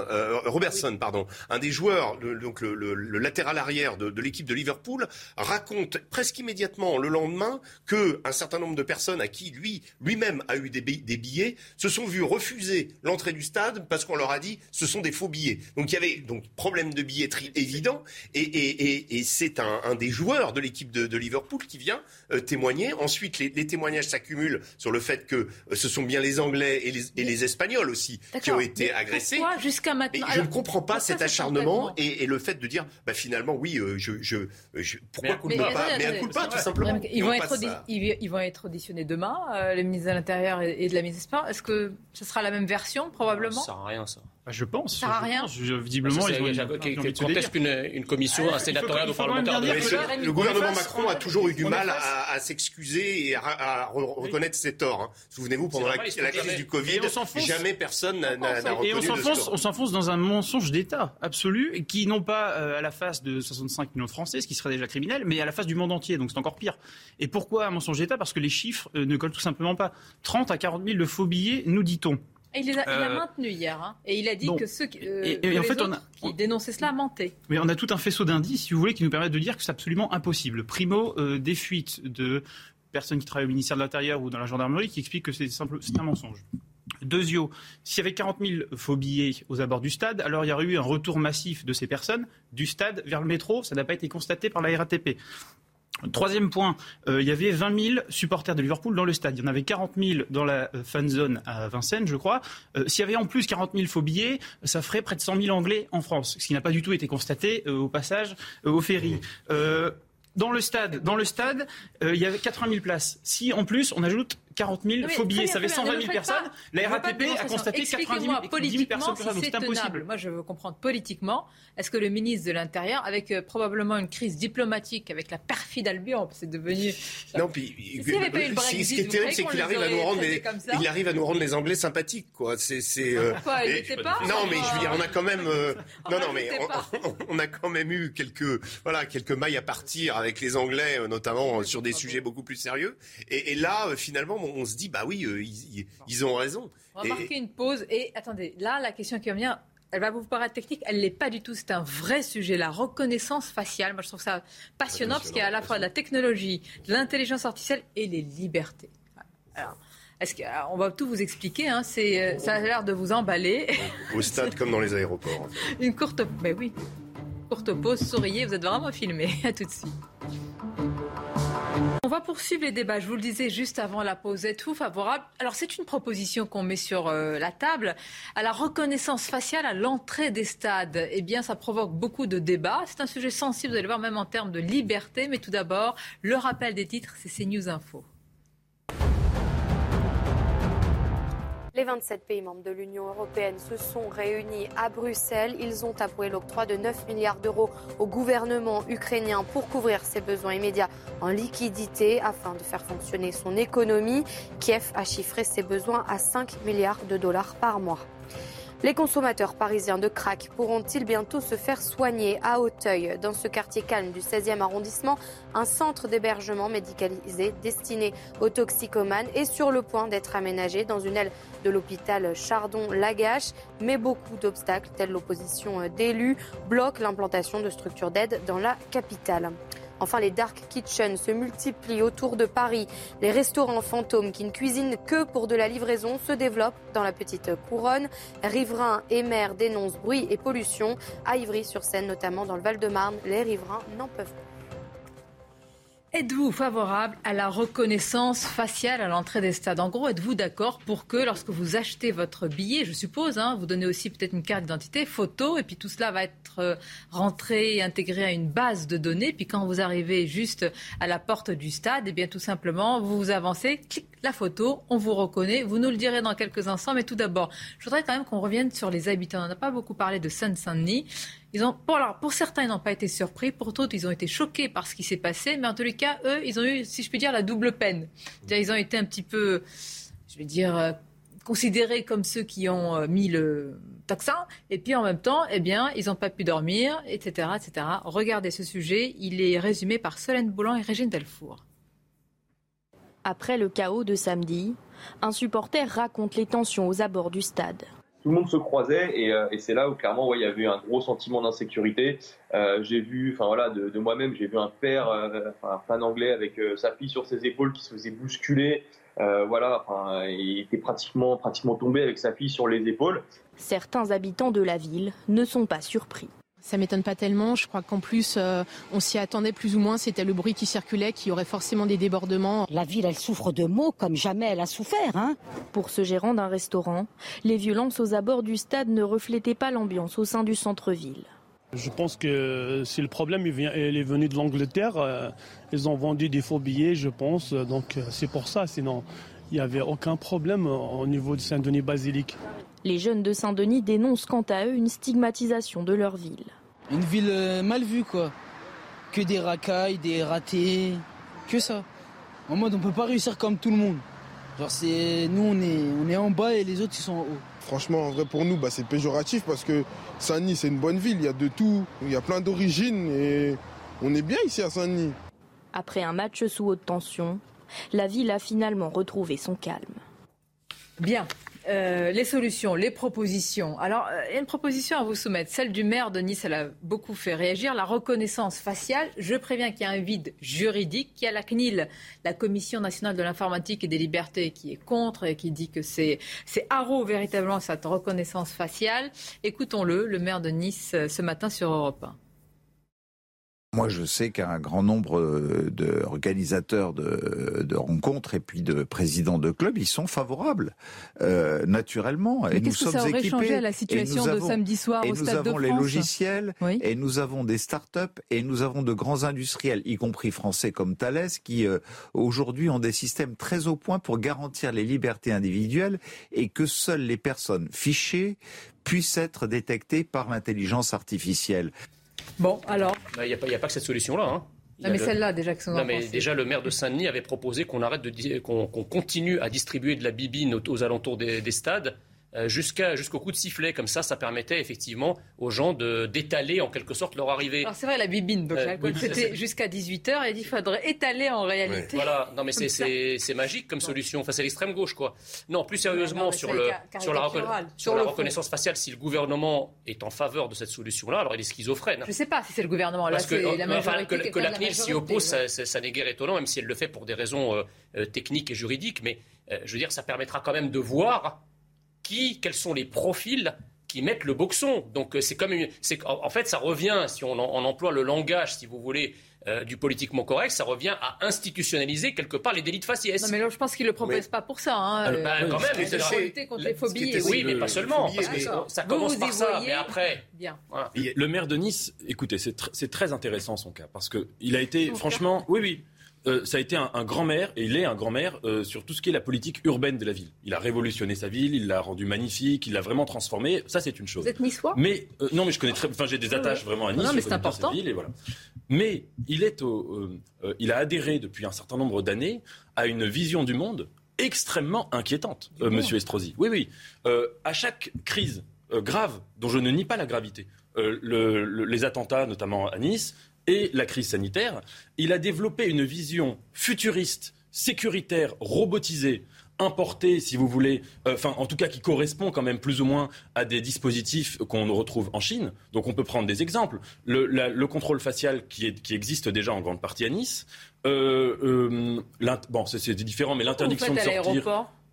Robertson, pardon, un des joueurs, le, donc le, latéral arrière de, de l'équipe de Liverpool, raconte presque immédiatement le lendemain que un certain nombre de personnes à qui lui lui-même a eu des, des billets se sont vus refuser l'entrée du stade parce qu'on leur a dit ce sont des faux billets. Donc il y avait donc problème de billetterie évident et, et, et, c'est un, un, des joueurs de l'équipe de, de, Liverpool qui vient euh, témoigner. Ensuite les, les témoignages s'accumulent sur le fait que euh, ce sont bien les Anglais et les, et les Espagnols aussi qui ont été agressés. jusqu'à maintenant Je ne comprends pas cet acharnement et, le fait de dire bah, finalement oui euh, je, je, je, pourquoi coup pas mais un coup pas tout simplement. Ils vont, être ils vont être auditionnés demain les ministres de l'Intérieur et de la ministre des Sports. Est-ce que ce sera la même version probablement? Ça sert à rien ça. Bah, je pense. Ça sert à rien. visiblement, ils ont Qu'est-ce qu'une une commission, un sénatorial ou parlementaire Le gouvernement Macron a toujours eu du mal à, s'excuser et à, reconnaître ses torts. Hein. Souvenez-vous, pendant la, crise du Covid, jamais personne n'a reconnu Et on s'enfonce dans un mensonge d'État absolu, qui non pas euh, à la face de 65 millions de Français, ce qui serait déjà criminel, mais à la face du monde entier. Donc c'est encore pire. Et pourquoi un mensonge d'État? Parce que les chiffres euh, ne collent tout simplement pas. 30 à 40 000 de faux billets, nous dit-on. Et il, les a, il a euh, maintenu hier. Hein. Et il a dit que ceux qui, euh, et, en fait, on a, qui dénonçaient cela mentaient. Mais on a tout un faisceau d'indices, si vous voulez, qui nous permettent de dire que c'est absolument impossible. Primo, euh, des fuites de personnes qui travaillent au ministère de l'Intérieur ou dans la gendarmerie qui expliquent que c'est un mensonge. Deuxio, s'il y avait 40 000 faux billets aux abords du stade, alors il y aurait eu un retour massif de ces personnes du stade vers le métro. Ça n'a pas été constaté par la RATP. Troisième point, euh, il y avait 20 000 supporters de Liverpool dans le stade. Il y en avait 40 000 dans la euh, fan zone à Vincennes, je crois. Euh, s'il y avait en plus 40 000 faux billets, ça ferait près de 100 000 Anglais en France, ce qui n'a pas du tout été constaté au passage au ferry. dans le stade, dans le stade, il y avait 80 000 places. Si en plus on ajoute 40 000 faux billets, ça fait 120 000 personnes. la RATP a constaté 90 000 personnes. C'est impossible. Moi, je veux comprendre politiquement. Est-ce que le ministre de l'Intérieur, avec euh, probablement une crise diplomatique, avec la perfide Albion, c'est devenu. Non, puis. Si ce qui est terrible, c'est qu'il arrive à nous rendre les, il arrive à nous rendre les Anglais sympathiques, quoi. C'est, c'est. Euh, quoi, il pas Non, mais je veux dire, on a quand même. Euh, non, non, mais on, a quand même eu quelques, voilà, quelques mailles à partir avec les Anglais, notamment sur des sujets beaucoup plus sérieux. Et, là, finalement, on se dit, bah oui, ils, ont raison. On va marquer une pause. Et attendez, là, la question qui revient, elle va vous paraître technique, elle l'est pas du tout. C'est un vrai sujet, la reconnaissance faciale. Moi, je trouve ça passionnant parce qu'il y a à la fois de la technologie, de l'intelligence artificielle et les libertés. Alors, est-ce qu'on va tout vous expliquer hein, c'est, euh, Ça a l'air de vous emballer. Au stade comme dans les aéroports. Une courte, mais oui, courte pause. Souriez, vous êtes vraiment filmé. À tout de suite. On va poursuivre les débats. Je vous le disais juste avant la pause. Êtes-vous favorable Alors, c'est une proposition qu'on met sur euh, la table à la reconnaissance faciale à l'entrée des stades. Eh bien, ça provoque beaucoup de débats. C'est un sujet sensible, vous allez voir, même en termes de liberté. Mais tout d'abord, le rappel des titres, c'est CNews Info. Les 27 pays membres de l'Union européenne se sont réunis à Bruxelles. Ils ont approuvé l'octroi de 9 milliards d'euros au gouvernement ukrainien pour couvrir ses besoins immédiats en liquidité afin de faire fonctionner son économie. Kiev a chiffré ses besoins à 5 milliards de dollars par mois. Les consommateurs parisiens de crack pourront-ils bientôt se faire soigner à Auteuil Dans ce quartier calme du 16e arrondissement, un centre d'hébergement médicalisé destiné aux toxicomanes est sur le point d'être aménagé dans une aile de l'hôpital Chardon-Lagache? Mais beaucoup d'obstacles, tels l'opposition d'élus, bloquent l'implantation de structures d'aide dans la capitale. Enfin, les dark kitchens se multiplient autour de Paris. Les restaurants fantômes qui ne cuisinent que pour de la livraison se développent dans la petite couronne. Riverains et maires dénoncent bruit et pollution. À Ivry-sur-Seine, notamment dans le Val-de-Marne, les riverains n'en peuvent plus. Êtes-vous favorable à la reconnaissance faciale à l'entrée des stades? En gros, êtes-vous d'accord pour que lorsque vous achetez votre billet, je suppose, hein, vous donnez aussi peut-être une carte d'identité, photo, et puis tout cela va être euh, rentré et intégré à une base de données, puis quand vous arrivez juste à la porte du stade, eh bien tout simplement, vous vous avancez, clic, la photo, on vous reconnaît, vous nous le direz dans quelques instants, mais tout d'abord, je voudrais quand même qu'on revienne sur les habitants. On n'a pas beaucoup parlé de Seine-Saint-Denis. Ils ont, pour, certains, ils n'ont pas été surpris, pour d'autres, ils ont été choqués par ce qui s'est passé, mais en tous les cas, eux, ils ont eu, si je puis dire, la double peine. Ils ont été un petit peu, je vais dire, euh, considérés comme ceux qui ont euh, mis le toxin, et puis en même temps, eh bien, ils n'ont pas pu dormir, etc., etc. Regardez ce sujet, il est résumé par Solène Boulan et Régine Delfour. Après le chaos de samedi, Un supporter raconte les tensions aux abords du stade tout le monde se croisait et, euh, et c'est là où clairement ouais, il y avait eu un gros sentiment d'insécurité. Euh, j'ai vu, enfin voilà, de, de moi-même, j'ai vu un père, euh, un fan anglais avec sa fille sur ses épaules qui se faisait bousculer. Voilà, il était pratiquement, pratiquement tombé avec sa fille sur les épaules. Certains habitants de la ville ne sont pas surpris. Ça m'étonne pas tellement. Je crois qu'en plus, euh, on s'y attendait plus ou moins. C'était le bruit qui circulait, qu'il y aurait forcément des débordements. La ville, elle souffre de maux comme jamais elle a souffert. Hein Pour ce gérant d'un restaurant, les violences aux abords du stade ne reflétaient pas l'ambiance au sein du centre-ville. Je pense que si le problème il vient, il est venu de l'Angleterre, euh, ils ont vendu des faux billets, je pense. Donc euh, c'est pour ça. Sinon, il n'y avait aucun problème au niveau de Saint-Denis-Basilique. Les jeunes de Saint-Denis dénoncent quant à eux une stigmatisation de leur ville. Une ville euh, mal vue, quoi. Que des racailles, des ratés, que ça. En mode, on peut pas réussir comme tout le monde. Genre, c'est nous, on est, on est en bas et les autres, ils sont en haut. Franchement, en vrai, pour nous, bah, c'est péjoratif parce que Saint-Denis, c'est une bonne ville. Il y a de tout. Il y a plein d'origines et on est bien ici à Saint-Denis. Après un match sous haute tension, la ville a finalement retrouvé son calme. Bien. Euh, les solutions, les propositions. Alors, euh, il une proposition à vous soumettre. Celle du maire de Nice, elle a beaucoup fait réagir. La reconnaissance faciale. Je préviens qu'il y a un vide juridique. Il y a la CNIL, la Commission nationale de l'informatique et des libertés, qui est contre et qui dit que c'est haro véritablement cette reconnaissance faciale. Écoutons-le, le maire de Nice, euh, ce matin sur Europe 1. Moi, je sais qu'un grand nombre d'organisateurs de, de, rencontres et puis de présidents de clubs, ils sont favorables, euh, naturellement. Mais et nous que sommes ça aurait équipés. changé à la situation Et nous de avons- samedi soir et au nous Stade de avons les France logiciels, Oui. et nous avons des start-up, et nous avons de grands industriels, y compris français comme Thales, qui euh, aujourd'hui ont des systèmes très au point pour garantir les libertés individuelles et que seules les personnes fichées puissent être détectées par l'intelligence artificielle. Bon, alors Bah, Il n'y a, pas- a que cette solution-là. hein. Non, mais le- celle-là, déjà, que Non, mais déjà, le maire de Saint-Denis avait proposé qu'on arrête de qu'on continue à distribuer de la bibine aux, aux alentours des, des stades. Euh, Jusqu'à, jusqu'au coup de sifflet, comme ça, ça permettait effectivement aux gens de, d'étaler en quelque sorte leur arrivée. Alors c'est vrai, la bibine, donc Euh, oui, c'était c'est- jusqu'à 18h, et il dit faudrait étaler en réalité. Voilà, non mais c'est, ça. c'est, c'est magique comme solution. Enfin, c'est l'extrême gauche, quoi. Non, plus sérieusement, non, sur, le, sur la, reconna- sur reconnaissance faciale, si le gouvernement est en faveur de cette solution-là, alors il est schizophrène. Je ne sais pas si c'est le gouvernement, là Parce que, c'est la euh, majorité. enfin, que, la CNIL s'y oppose, ouais. ça, n'est guère étonnant, même si elle le fait pour des raisons euh, euh, techniques et juridiques. Mais euh, je veux dire, ça permettra quand même de voir qui, quels sont les profils qui mettent le boxon. Donc euh, c'est comme une, en fait ça revient si on, emploie le langage, si vous voulez. euh, du politiquement correct, ça revient à institutionnaliser quelque part les délits de faciès. Non, mais là, je pense qu'il ne le propose pas pour ça. Hein. Ah, bah, quand même, c'est lutter contre les phobies. oui, mais pas seulement. Parce que ça Vous, commence vous par ça, mais après. Bien. Le- Le maire de Nice, écoutez, c'est tr- c'est très intéressant son cas parce que il a été, franchement, oui, oui. Euh, ça a été un, un grand maire, et il est un grand maire euh, sur tout ce qui est la politique urbaine de la ville. Il a révolutionné sa ville, il l'a rendue magnifique, il l'a vraiment transformée. Ça, c'est une chose. Vous êtes niçois? Mais euh, non, mais je connais très, enfin j'ai des Ouais, attaches vraiment à Nice. Non, mais c'est important. ville, et voilà. Mais il est au, il a adhéré depuis un certain nombre d'années à une vision du monde extrêmement inquiétante, Monsieur Estrosi. Oui, oui. À chaque crise grave, dont je ne nie pas la gravité, euh, le- le- les attentats, notamment à Nice, et la crise sanitaire, il a développé une vision futuriste, sécuritaire, robotisée, importée, si vous voulez, euh, enfin en tout cas qui correspond quand même plus ou moins à des dispositifs qu'on retrouve en Chine. Donc on peut prendre des exemples. Le, la- le contrôle facial qui, est- qui existe déjà en grande partie à Nice. Euh, euh, bon, c'est différent, mais l'interdiction de sortir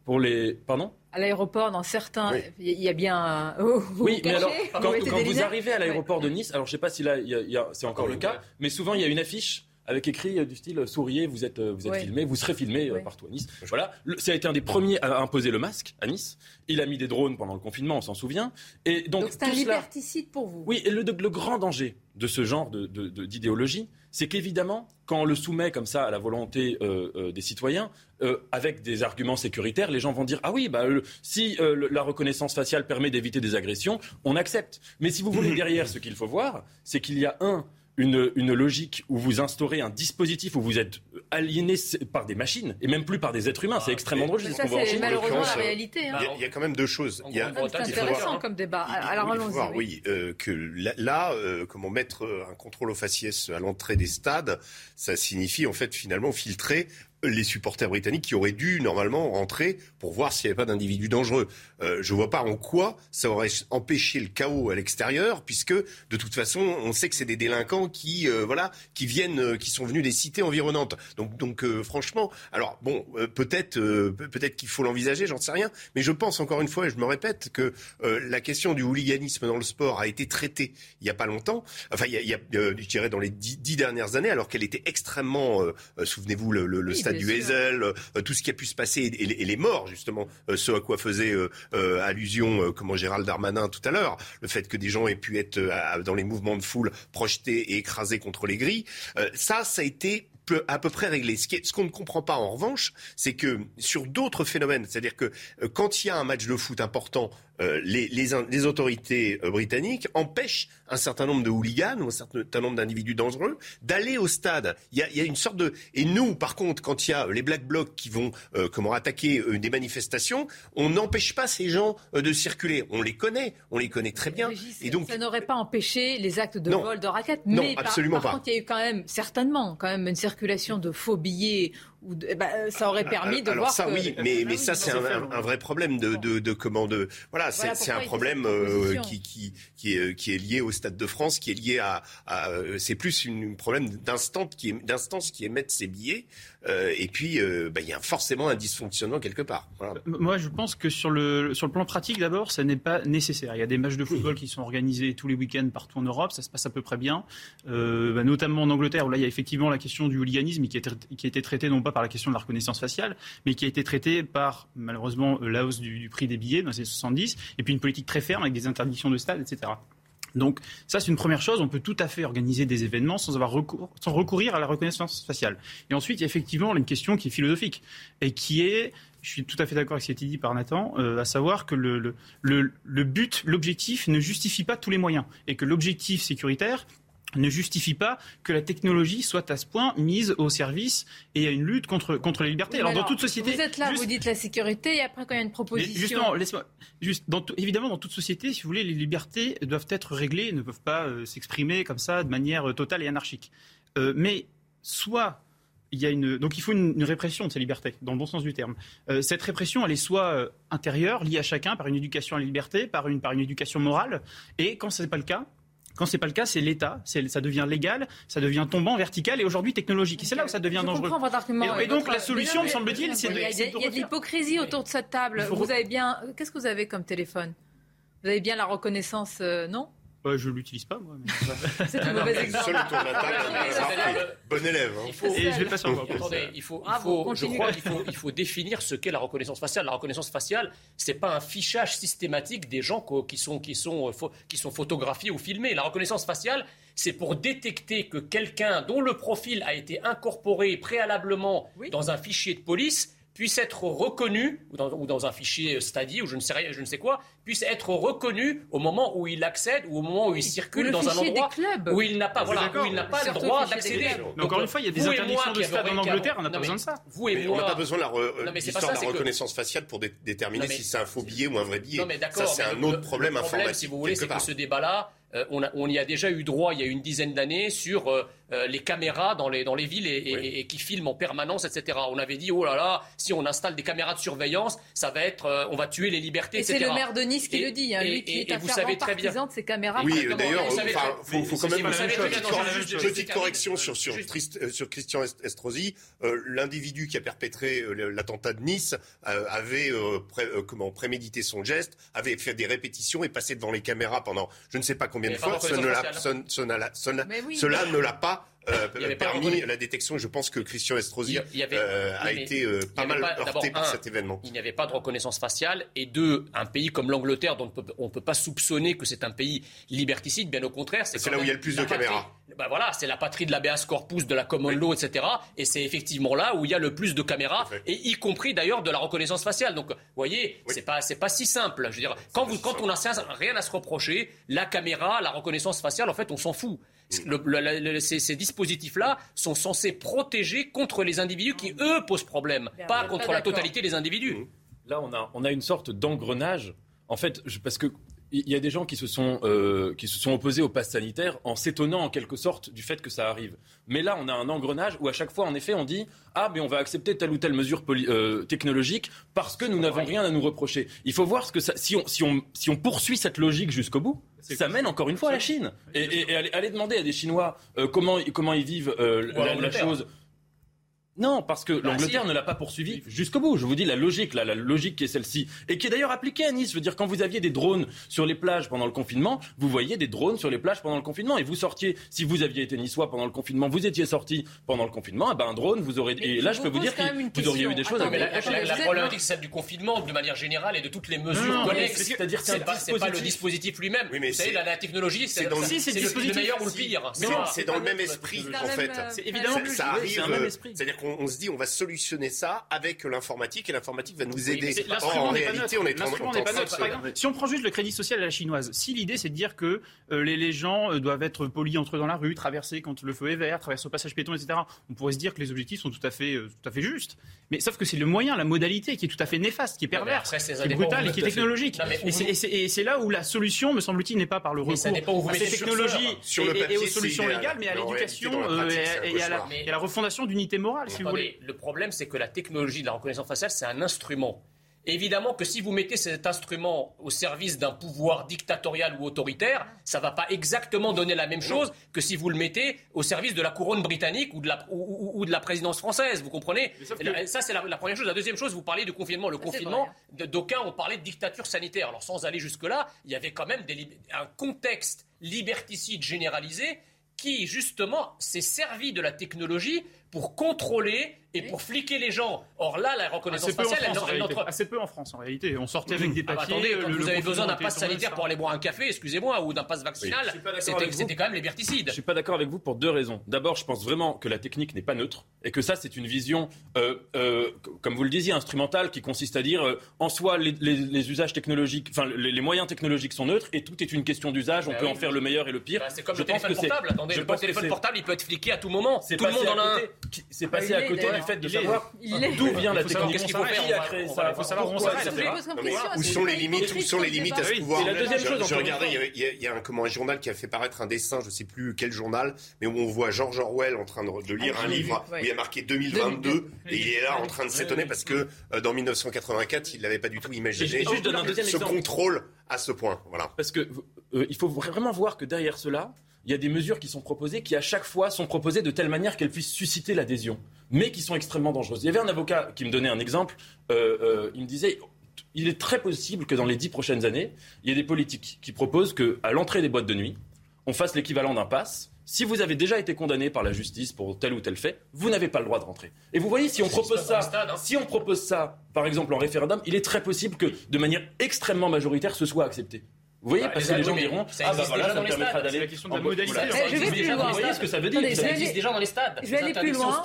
pour les. Pardon À l'aéroport, dans certains, il y a bien. un- Oh, vous Oui, vous mais alors, quand, vous arrivez à l'aéroport de Nice, alors je sais pas si là, il y a- il y a- c'est encore le cas, mais souvent il y a une affiche avec écrit euh, du style euh, souriez, vous êtes, euh, vous êtes filmé, vous serez filmé partout à Nice. Voilà, Le- ça a été un des premiers à imposer le masque à Nice. Il a mis des drones pendant le confinement, on s'en souvient. Et donc, c'est un cela- liberticide pour vous. oui, et le, le grand danger de ce genre de- de- de- d'idéologie, c'est qu'évidemment, quand on le soumet comme ça à la volonté euh, euh, des citoyens, euh, avec des arguments sécuritaires, les gens vont dire ah oui, bah, le- si le- la reconnaissance faciale permet d'éviter des agressions, on accepte. Mais si vous voulez derrière, ce qu'il faut voir, c'est qu'il y a un une, une logique où vous instaurez un dispositif où vous êtes aliéné par des machines et même plus par des êtres humains. c'est extrêmement drôle. Mais c'est ce ça, qu'on voit en c'est Chine. malheureusement la réalité. hein. Il y, a- il y a quand même deux choses. Il y a, Ah, C'est intéressant voir- comme débat. il- Alors allons-y. voir, oui. oui, euh, que là, là, euh, comment mettre euh, un contrôle au faciès à l'entrée des stades, ça signifie en fait finalement filtrer les supporters britanniques qui auraient dû normalement rentrer pour voir s'il n'y avait pas d'individus dangereux. Euh, je ne vois pas en quoi ça aurait empêché le chaos à l'extérieur, puisque de toute façon, on sait que c'est des délinquants qui, euh, voilà, qui viennent, euh, qui sont venus des cités environnantes. Donc, donc franchement, alors bon, peut-être, peut-être qu'il faut l'envisager, j'en sais rien, mais je pense encore une fois, et je me répète, que la question du hooliganisme dans le sport a été traitée il n'y a pas longtemps, enfin, il y a, je dirais dans les dix, dernières années, alors qu'elle était extrêmement, souvenez-vous, le, le, le stade du Hazel, euh, tout ce qui a pu se passer et, les morts justement, euh, ce à quoi faisait euh, allusion comment Gérald Darmanin tout à l'heure, le fait que des gens aient pu être dans les mouvements de foule projetés et écrasés contre les grilles, ça, ça a été à peu près réglé. Ce qu'on ne comprend pas en revanche, c'est que sur d'autres phénomènes, c'est-à-dire que quand il y a un match de foot important euh, les, les, autorités euh, britanniques empêchent un certain nombre de hooligans ou un certain nombre d'individus dangereux d'aller au stade. Il y, a, il y, a, une sorte de et nous, par contre, quand il y a les black blocs qui vont euh, comment attaquer des manifestations, on n'empêche pas ces gens de circuler. On les connaît, on les connaît très bien. et donc ça n'aurait pas empêché les actes de vol de raquettes. Non, mais absolument par, par contre, il y a eu quand même certainement quand même une circulation de faux billets eh ben, euh, ça aurait permis de Alors voir ça, oui, mais, mais ça, c'est un, un, vrai problème de, de, de comment de voilà, c'est un problème euh, qui, qui, qui, est, qui est lié au Stade de France, qui est lié à, à c'est plus un problème d'instance qui d'instance qui émettent ces billets. Euh, et puis, euh, bah, il y a forcément un dysfonctionnement quelque part. Voilà. Moi, je pense que sur le, sur le plan pratique, d'abord, ça n'est pas nécessaire. Il y a des matchs de football qui sont organisés tous les week-ends partout en Europe. Ça se passe à peu près bien, euh, bah, notamment en Angleterre, où là, il y a effectivement la question du hooliganisme qui a, été, qui a été traitée non pas par la question de la reconnaissance faciale, mais qui a été traitée par, malheureusement, la hausse du, prix des billets dans les années 70, et puis une politique très ferme avec des interdictions de stade, etc. Donc ça, c'est une première chose. On peut tout à fait organiser des événements sans, avoir recours, sans recourir à la reconnaissance faciale. Et ensuite, il y a effectivement une question qui est philosophique et qui est, je suis tout à fait d'accord avec ce qui a été dit par Nathan, euh, à savoir que le, le, le but, l'objectif ne justifie pas tous les moyens et que l'objectif sécuritaire ne justifie pas que la technologie soit à ce point mise au service et à une lutte contre, contre les libertés. alors, dans toute société. Vous êtes là, vous dites la sécurité, et après, quand il y a une proposition. Justement, laisse-moi. Juste, évidemment, dans toute société, si vous voulez, les libertés doivent être réglées ne peuvent pas euh, s'exprimer comme ça de manière euh, totale et anarchique. Euh, mais soit. Il y a une, donc il faut une, répression de ces libertés, dans le bon sens du terme. cette répression, elle est soit intérieure, liée à chacun, par une éducation à la liberté, par une, par une éducation morale, et quand ce n'est pas le cas, quand ce n'est pas le cas, c'est l'État, ça devient légal, ça devient tombant, vertical et aujourd'hui technologique. Et c'est là où ça devient dangereux. Et, donc la solution, me semble-t-il, c'est de. Il y a, de l'hypocrisie autour de cette table. Vous avez bien. Qu'est-ce que vous avez comme téléphone? Vous avez bien la reconnaissance, euh, non? Je je l'utilise pas, moi. C'est un mauvais exemple. bon élève. Hein. Il faut, Et je vais pas il faut, il faut, je crois qu'il faut, il faut définir ce qu'est la reconnaissance faciale. La reconnaissance faciale, c'est pas un fichage systématique des gens qui sont, qui sont, qui sont photographiés ou filmés. La reconnaissance faciale, c'est pour détecter que quelqu'un dont le profil a été incorporé préalablement dans un fichier de police puisse être reconnu, ou dans, ou dans un fichier Stadi, ou je ne, sais, je ne sais quoi, puisse être reconnu au moment où il accède ou au moment où il circule dans un endroit où il n'a pas, voilà, où il n'a pas le droit d'accéder. Encore une fois, il y a des interdictions de stade en Angleterre, on n'a pas besoin de ça. Vous et moi, on n'a pas besoin de la, reconnaissance faciale pour déterminer si c'est un faux billet ou un vrai billet. Ça, c'est un autre problème informatique. Si vous voulez, c'est que ce débat-là, euh, on, y a déjà eu droit il y a une dizaine d'années sur euh, euh, les caméras dans les, dans les villes et, qui filment en permanence, etc. On avait dit, oh là là, si on installe des caméras de surveillance, ça va être, on va die les libertés, et etc. c'est le maire de Nice qui le dit, hein, lui qui est vous savez très bien de ces caméras. Oui, d'ailleurs, il faut, quand même une petite correction sur, sur, sur Christian Estrosi. L'individu qui a perpétré l'attentat de Nice avait comment prémédité son geste, avait fait des répétitions et passé devant les caméras pendant je ne sais pas combien de fois. Cela ne l'a pas euh, permis la détection. Je pense que Christian Estrosi euh, a été euh, pas mal heurté par cet événement. Il n'y avait pas de reconnaissance faciale. Et deux, un pays comme l'Angleterre, dont on ne peut pas soupçonner que c'est un pays liberticide, bien au contraire. C'est là où il y a le plus de caméras. Bah voilà, c'est la patrie de l'habeas corpus, de la common law, etc. Et c'est effectivement là où il y a le plus de caméras, et y compris d'ailleurs de la reconnaissance faciale. Donc, vous voyez, c'est pas, c'est pas si simple. Je veux dire, quand, vous, quand on n'a rien à se reprocher, la caméra, la reconnaissance faciale, en fait, on s'en fout. Ces, dispositifs-là sont censés protéger contre les individus qui, eux, posent problème, pas contre la totalité des individus. Là, on a, on a une sorte d'engrenage. En fait, parce que il y a des gens qui se sont, euh, qui se sont opposés au pass sanitaire en s'étonnant en quelque sorte du fait que ça arrive. Mais là, on a un engrenage où à chaque fois, en effet, on dit ah, mais on va accepter telle ou telle mesure euh, technologique parce que nous n'avons rien à nous reprocher. Il faut voir ce que ça, si on, si on, si on poursuit cette logique jusqu'au bout, ça mène encore une fois à la Chine. Et, aller, demander à des Chinois euh, comment, comment ils vivent la, chose non, parce que bah, l'Angleterre ne l'a pas poursuivi jusqu'au bout. Je vous dis la logique, la logique qui est celle-ci, et qui est d'ailleurs appliquée à Nice. Je veux dire, quand vous aviez des drones sur les plages pendant le confinement, vous voyez des drones sur les plages pendant le confinement, et vous sortiez. Si vous aviez été niçois pendant le confinement, vous étiez sorti pendant le confinement, eh ben un drone, vous aurez. et là, je peux vous dire que vous auriez eu des choses. mais la, problématique, c'est celle du confinement, de manière générale, et de toutes les mesures connexes. C'est-à-dire, c'est pas, pas, le dispositif lui-même. Oui, mais vous savez, la, technologie, c'est le, meilleur ou le pire. C'est dans le même esprit, en fait. Évidemment, ça arrive. C'est-à-dire qu'on se dit, on va solutionner ça avec l'informatique et l'informatique va nous aider. en réalité, on est en, pas Si on prend juste le crédit social à la chinoise, si l'idée c'est de dire que euh, les, gens euh, doivent être polis entre eux dans la rue, traverser quand le feu est vert, traverser au passage piéton, etc., on pourrait se dire que les objectifs sont tout à fait, euh, tout à fait justes. Mais sauf que c'est le moyen, la modalité qui est tout à fait néfaste, qui est perverse, qui est brutale et qui est technologique. et c'est là où la solution, me semble-t-il, n'est pas par le recours à ces technologies et, aux solutions légales, mais à l'éducation et, à la refondation d'unité morale, si vous voulez. Le problème, c'est que la technologie de la reconnaissance faciale, c'est un instrument. Évidemment que si vous mettez cet instrument au service d'un pouvoir dictatorial ou autoritaire, ça ne va pas exactement donner la même chose que si vous le mettez au service de la couronne britannique ou de la, ou, de la présidence française. Vous comprenez Ça, c'est la, première chose. La deuxième chose, vous parlez du confinement. Le confinement, d'aucuns ont parlé de dictature sanitaire. Alors sans aller jusque-là, il y avait quand même un contexte liberticide généralisé qui, justement, s'est servi de la technologie pour contrôler et pour fliquer les gens. Or là, la reconnaissance faciale, elle, notre... Assez peu en France, en réalité. On sortait avec des ah bah, papiers. attendez, quand vous avez besoin d'un pass sanitaire pour aller boire un café, excusez-moi, ou d'un pass vaccinal, c'était quand même liberticide. Je suis pas d'accord avec vous pour deux raisons. D'abord, je pense vraiment que la technique n'est pas neutre et que ça, c'est une vision, euh, euh, comme vous le disiez, instrumentale, qui consiste à dire, euh, en soi, les, les, usages technologiques, enfin, les, moyens technologiques sont neutres et tout est une question d'usage. On bah peut en faire le meilleur et le pire. Bah, c'est comme je le téléphone portable. Attendez, le téléphone portable, il peut être fliqué à tout moment. Tout le monde en a un. C'est passé à côté du fait de savoir d'où vient la technologie. Qu'est-ce qu'il faut faire Il faut savoir où sont les limites Où sont les limites à ce pouvoir Je regardais, il y a un journal qui a fait paraître un dessin, je ne sais plus quel journal, mais où on voit George Orwell en train de lire un livre où il y a marqué 2022 et il est là en train de s'étonner parce que euh, dans 1984, il n'avait pas du tout imaginé. Ce contrôle à ce point. Voilà. Parce que euh, il faut vraiment voir que derrière cela, il y a des mesures qui sont proposées qui à chaque fois sont proposées de telle manière qu'elles puissent susciter l'adhésion, mais qui sont extrêmement dangereuses. Il y avait un avocat qui me donnait un exemple, euh, euh, il me disait il est très possible que dans les dix prochaines années, il y ait des politiques qui proposent qu'à l'entrée des boîtes de nuit, on fasse l'équivalent d'un pass. Si vous avez déjà été condamné par la justice pour tel ou tel fait, vous n'avez pas le droit de rentrer. Et vous voyez, si on propose ça, hein. si on propose ça, par exemple en référendum, il est très possible que, de manière extrêmement majoritaire, ce soit accepté. Vous voyez, bah, parce que les gens diront, ah bah voilà, ça me permettra d'aller. C'est la question de la modalité. Je vais plus loin. Vous voyez ce que ça veut dire Ça existe déjà dans les stades. Je vais aller plus loin.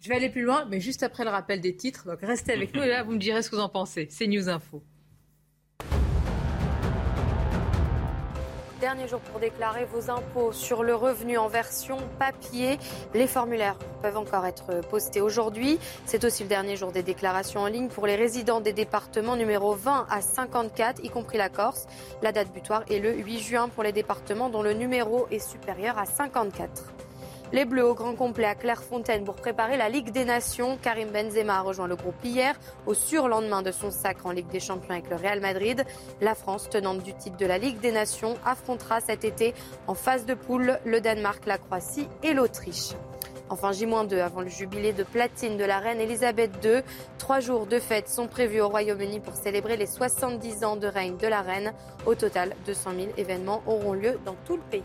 Je vais aller plus loin, mais juste après le rappel des titres. Donc restez avec nous et là, vous me direz ce que vous en pensez. C'est News Info. Dernier jour pour déclarer vos impôts sur le revenu en version papier. Les formulaires peuvent encore être postés aujourd'hui. C'est aussi le dernier jour des déclarations en ligne pour les résidents des départements numéro 20 à 54, y compris la Corse. La date butoir est le 8 juin pour les départements dont le numéro est supérieur à 54. Les Bleus au grand complet à Clairefontaine pour préparer la Ligue des Nations. Karim Benzema a rejoint le groupe hier au surlendemain de son sacre en Ligue des Champions avec le Real Madrid. La France, tenante du titre de la Ligue des Nations, affrontera cet été en phase de poule le Danemark, la Croatie et l'Autriche. Enfin, J-2 avant le jubilé de platine de la reine Elisabeth II. Trois jours de fête sont prévus au Royaume-Uni pour célébrer les 70 ans de règne de la reine. Au total, 200 000 événements auront lieu dans tout le pays.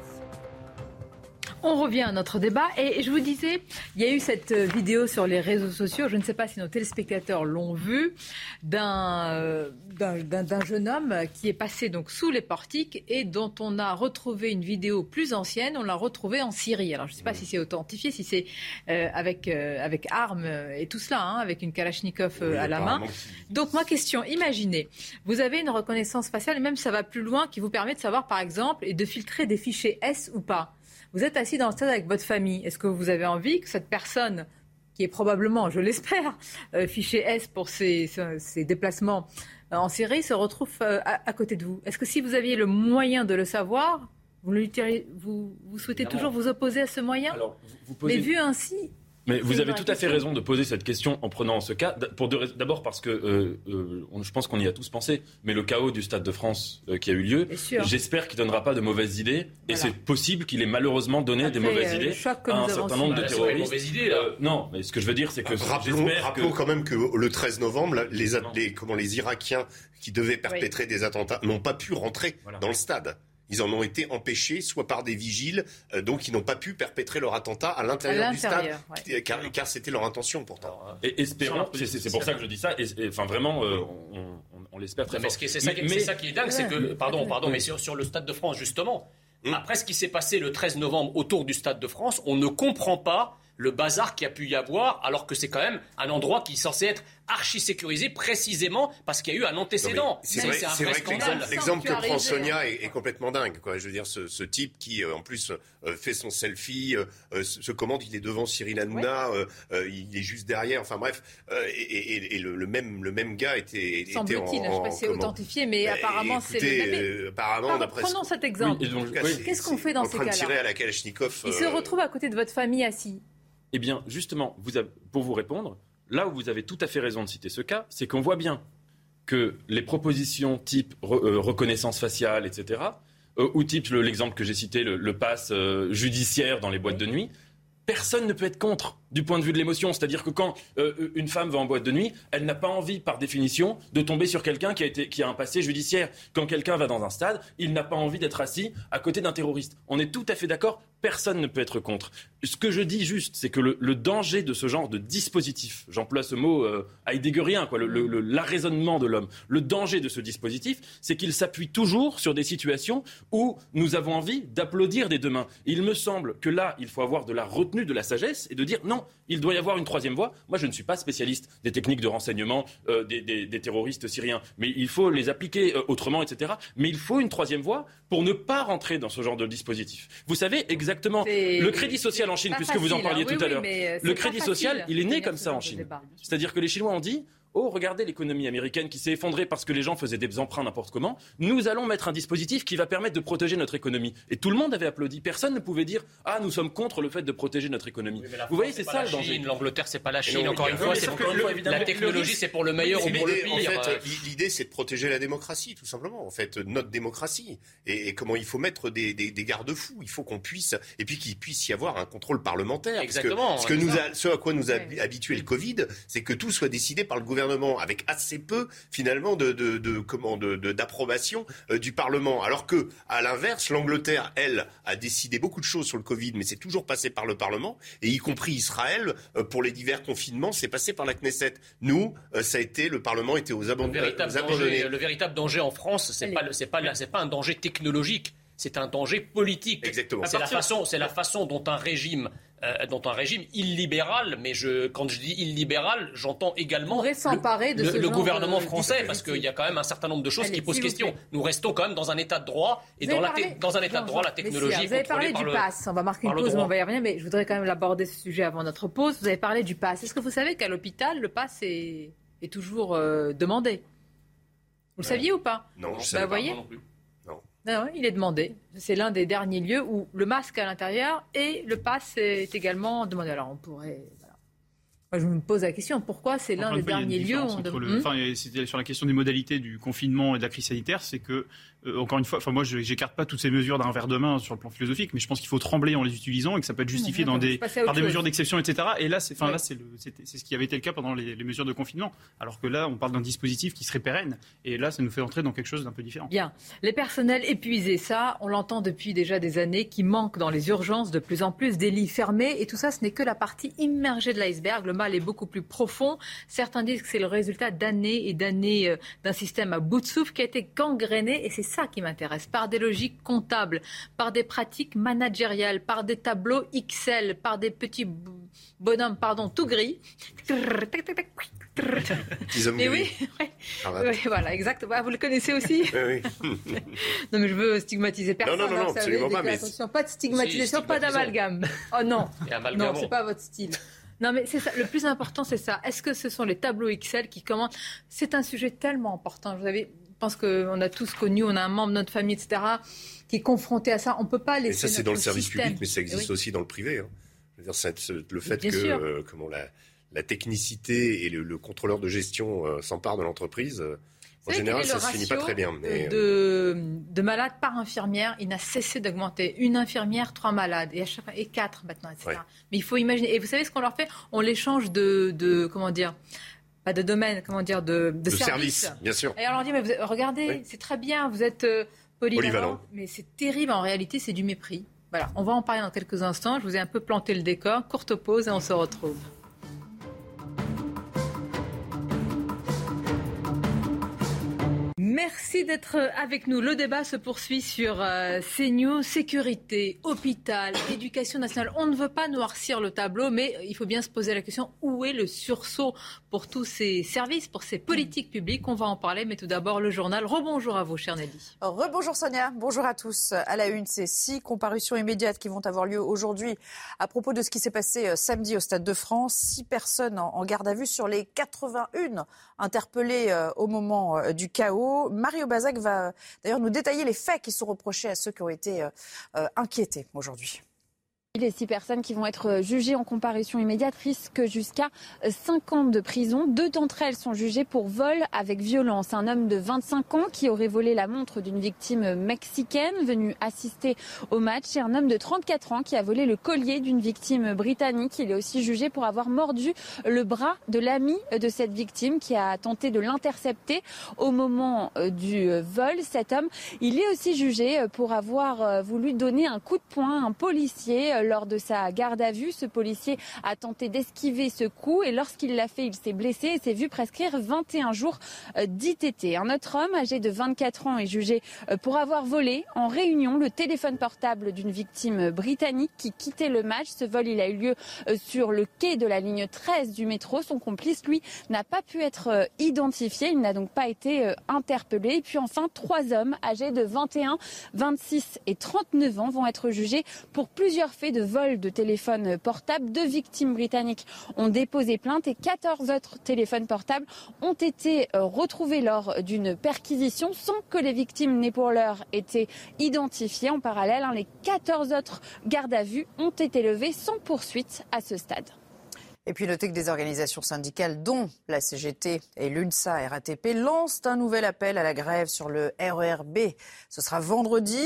On revient à notre débat et je vous disais, il y a eu cette vidéo sur les réseaux sociaux, je ne sais pas si nos téléspectateurs l'ont vu, d'un d'un jeune homme qui est passé donc sous les portiques et dont on a retrouvé une vidéo plus ancienne, on l'a retrouvé en Syrie. Alors je ne sais pas si c'est authentifié, si c'est euh, avec euh, avec armes et tout cela, hein, avec une Kalachnikov euh, à la main. Donc ma question, imaginez, vous avez une reconnaissance faciale et même ça va plus loin qui vous permet de savoir par exemple et de filtrer des fichiers S ou pas. Vous êtes assis dans le stade avec votre famille. Est-ce que vous avez envie que cette personne, qui est probablement, je l'espère, euh, fiché S pour ses, déplacements en Syrie se retrouve à, côté de vous? Est-ce que si vous aviez le moyen de le savoir, vous, vous, vous souhaitez toujours vous opposer à ce moyen? Mais vu ainsi, mais vous avez tout à fait raison de poser cette question en prenant ce cas. Pour d'abord parce que euh, euh, je pense qu'on y a tous pensé. Mais le chaos du Stade de France euh, qui a eu lieu, j'espère qu'il ne donnera pas de mauvaises idées. Et c'est possible qu'il ait malheureusement donné des mauvaises idées à un certain nombre de bah, terroristes. Idées, là. non, mais ce que je veux dire, c'est que rappelons, rappelons quand même que le 13 novembre, les, les, comment, les Irakiens qui devaient perpétrer des attentats n'ont pas pu rentrer dans le stade. Ils en ont été empêchés, soit par des vigiles, euh, donc ils n'ont pas pu perpétrer leur attentat à l'intérieur du stade, car, c'était leur intention pourtant. et espérons, c'est pour ça que je dis ça, et, enfin vraiment, euh, on, l'espère très fort. C'est ça, ça, qui est dingue, c'est que, pardon, pardon, mais sur, sur le Stade de France, justement, hum. après ce qui s'est passé le 13 novembre autour du Stade de France, on ne comprend pas le bazar qu'il y a pu y avoir, alors que c'est quand même un endroit qui est censé être archi sécurisé précisément parce qu'il y a eu un antécédent. C'est vrai, vrai, que l'exemple que prend Sonia est, complètement dingue. Quoi. Je veux dire, ce, type qui, euh, en plus, euh, fait son selfie, euh, se commande, il est devant Cyril Hanouna, il est juste derrière. Enfin bref, et, le, même, le même gars était, était en, en, je sais pas si c'est authentifié, mais bah, apparemment c'est le même. apparemment, prenons cet exemple. Qu'est-ce qu'on fait dans ces cas-là tirer à la Kalachnikov. Il se retrouve à côté de votre famille assis. Eh bien, justement, pour vous répondre, là où vous avez tout à fait raison de citer ce cas, c'est qu'on voit bien que les propositions type euh, reconnaissance faciale, etc., euh, ou type l'exemple que j'ai cité, le, pass euh, judiciaire dans les boîtes de nuit, personne ne peut être contre du point de vue de l'émotion. C'est-à-dire que quand une femme va en boîte de nuit, elle n'a pas envie, par définition, de tomber sur quelqu'un qui a un passé judiciaire. Quand quelqu'un va dans un stade, il n'a pas envie d'être assis à côté d'un terroriste. On est tout à fait d'accord personne ne peut être contre. Ce que je dis juste, c'est que le, danger de ce genre de dispositif, j'emploie ce mot euh, heideggerien, quoi, l'arraisonnement de l'homme, le danger de ce dispositif, c'est qu'il s'appuie toujours sur des situations où nous avons envie d'applaudir des deux mains. il me semble que là, il faut avoir de la retenue, de la sagesse et de dire non, il doit y avoir une troisième voie. Moi, je ne suis pas spécialiste des techniques de renseignement euh, des, terroristes syriens, mais il faut les appliquer euh, autrement, etc. Mais il faut une troisième voie pour ne pas rentrer dans ce genre de dispositif. Vous savez exactement. Le crédit social en Chine, puisque vous en parliez hein. tout à l'heure. Euh, le crédit social, il est né comme ça en Chine. C'est-à-dire que les Chinois ont dit Oh, regardez l'économie américaine qui s'est effondrée parce que les gens faisaient des emprunts n'importe comment. Nous allons mettre un dispositif qui va permettre de protéger notre économie. Et tout le monde avait applaudi. Personne ne pouvait dire Ah, nous sommes contre le fait de protéger notre économie. Vous voyez, c'est ça le danger. L'Angleterre, c'est pas la Chine. Encore une fois, c'est la technologie, c'est pour le meilleur ou pour le pire. En fait, l'idée, c'est de protéger la démocratie, tout simplement. En fait, notre démocratie. Et, comment il faut mettre des, garde-fous. Il faut qu'on puisse, et puis qu'il puisse y avoir un contrôle parlementaire. Exactement. Ce, que nous ce à quoi nous a habitué le Covid, c'est que tout soit décidé par le gouvernement avec assez peu finalement de, de, de d'approbation euh, du Parlement. Alors que, à l'inverse, l'Angleterre, elle, a décidé beaucoup de choses sur le Covid, mais c'est toujours passé par le Parlement, et y compris Israël, euh, pour les divers confinements, c'est passé par la Knesset. Nous, euh, ça a été, le Parlement était aux, abandonnés. Le véritable, danger, le véritable danger en France, c'est pas, c'est pas, c'est pas un danger technologique c'est un danger politique. Exactement. C'est la façon, c'est la façon dont un régime euh, dont un régime illibéral, mais je, quand je dis illibéral, j'entends également le, le gouvernement français, parce qu'il y a quand même un certain nombre de choses qui posent question. Nous restons quand même dans un état de droit, et dans, la dans, un état de droit, la technologie. vous avez parlé du pass, on va marquer une pause, mais on va y revenir, mais je voudrais quand même aborder ce sujet avant notre pause. Vous avez parlé du pass. Est-ce que vous savez qu'à l'hôpital, le pass est, est toujours euh, demandé? Vous le saviez ou pas? Non, je ne bah, pas. Voyez non plus. Non, il est demandé. C'est l'un des derniers lieux où le masque à l'intérieur et le pass est également demandé. Alors on pourrait je me pose la question, pourquoi c'est l'un des derniers lieux où on le, hmm C'était sur la question des modalités du confinement et de la crise sanitaire, c'est que, euh, encore une fois, enfin moi je n'écarte pas toutes ces mesures d'un verre de main sur le plan philosophique, mais je pense qu'il faut trembler en les utilisant et que ça peut être justifié dans des, par des mesures d'exception, etc. Et là, c'est là, c'est ce qui avait été le cas pendant les, mesures de confinement, alors que là, on parle d'un dispositif qui serait pérenne, et là, ça nous fait entrer dans quelque chose d'un peu différent. Bien. Les personnels épuisés, ça, on l'entend depuis déjà des années, qui manquent dans les urgences de plus en plus, des lits fermés, et tout ça, ce n'est que la partie immergée de l'iceberg. Le est beaucoup plus profond. Certains disent que c'est le résultat d'années et d'années euh, d'un système à bout de souffle qui a été gangréné, et c'est ça qui m'intéresse, par des logiques comptables, par des pratiques managériales, par des tableaux XL, par des petits bonhommes, pardon, tout gris. Et oui, oui, voilà, exactement. Ah, vous le connaissez aussi oui, Non, mais je veux stigmatiser personne. Non, non, non, hein, absolument pas. Attention, pas de stigmatisation, pas d'amalgame. Oh non, non, c'est pas votre style. Non, mais c'est ça. Le plus important, c'est ça. Est-ce que ce sont les tableaux Excel qui commentent? C'est un sujet tellement important. Vous avez, je pense qu'on a tous connu, on a un membre de notre famille, etc., qui est confronté à ça. On ne peut pas laisser. Et ça, c'est dans le service système. public, mais ça existe oui. aussi dans le privé. hein. Je veux dire, c'est- c'est le fait Bien que euh, comment la, la technicité et le, le contrôleur de gestion euh, s'emparent de l'entreprise, euh, en général, ça se finit pas très bien. Mais, euh, de, de malades par infirmière, il n'a cessé d'augmenter. Une infirmière, trois malades, et, à chaque fois, et quatre maintenant, etc. Ouais. Mais il faut imaginer. Et vous savez ce qu'on leur fait? On les change de, de comment dire? Pas de domaine, comment dire, de, de, De service, bien sûr. Et on leur dit, mais vous- regardez, Oui. c'est très bien, vous êtes euh, polyvalent, Polyvalent. mais c'est terrible, en réalité, c'est du mépris. Voilà, on va en parler dans quelques instants. Je vous ai un peu planté le décor. Courte pause et on se retrouve. Merci d'être avec nous. Le débat se poursuit sur euh, sécurité, hôpital, éducation nationale. On ne veut pas noircir le tableau, mais il faut bien se poser la question où est le sursaut pour tous ces services, pour ces politiques publiques? On va en parler, mais tout d'abord le journal. Rebonjour à vous, cher Nelly. Rebonjour Sonia, bonjour à tous. À la une, ces six comparutions immédiates qui vont avoir lieu aujourd'hui à propos de ce qui s'est passé euh, samedi au Stade de France. Six personnes en en garde à vue sur les 81 interpellées euh, au moment euh, du chaos. Mario Bazac va euh, d'ailleurs nous détailler les faits qui sont reprochés à ceux qui ont été euh, euh, inquiétés aujourd'hui. Les six personnes qui vont être jugées en comparution immédiate risquent jusqu'à 5 ans de prison. Deux d'entre elles sont jugées pour vol avec violence. Un homme de 25 ans qui aurait volé la montre d'une victime mexicaine venue assister au match et un homme de 34 ans qui a volé le collier d'une victime britannique. Il est aussi jugé pour avoir mordu le bras de l'ami de cette victime qui a tenté de l'intercepter au moment euh, du euh, vol. Cet homme, il est aussi jugé euh, pour avoir voulu donner un coup de poing à un policier lors de sa garde à vue. Ce policier a tenté d'esquiver ce coup et lorsqu'il l'a fait, il s'est blessé et s'est vu prescrire 21 jours euh, d'ITT. Un autre homme âgé de 24 ans est jugé euh, pour avoir volé en réunion le téléphone portable d'une victime britannique qui quittait le match. Ce vol, a eu lieu euh, sur le quai de la ligne 13 du métro. Son complice, lui, n'a pas pu être identifié. Il n'a donc pas été interpellé. Et puis enfin, trois hommes âgés de 21, 26 et 39 ans vont être jugés pour plusieurs faits de vol de téléphones portables. Deux victimes britanniques ont déposé plainte et 14 autres téléphones portables ont été euh, retrouvés lors d'une perquisition sans que les victimes n'aient pour l'heure été identifiées. En parallèle, hein, les 14 autres gardes à vue ont été levés sans poursuite à ce stade. Et puis notez que des organisations syndicales, dont la CGT et l'UNSA RATP, lancent un nouvel appel à la grève sur le RERB. Ce sera vendredi,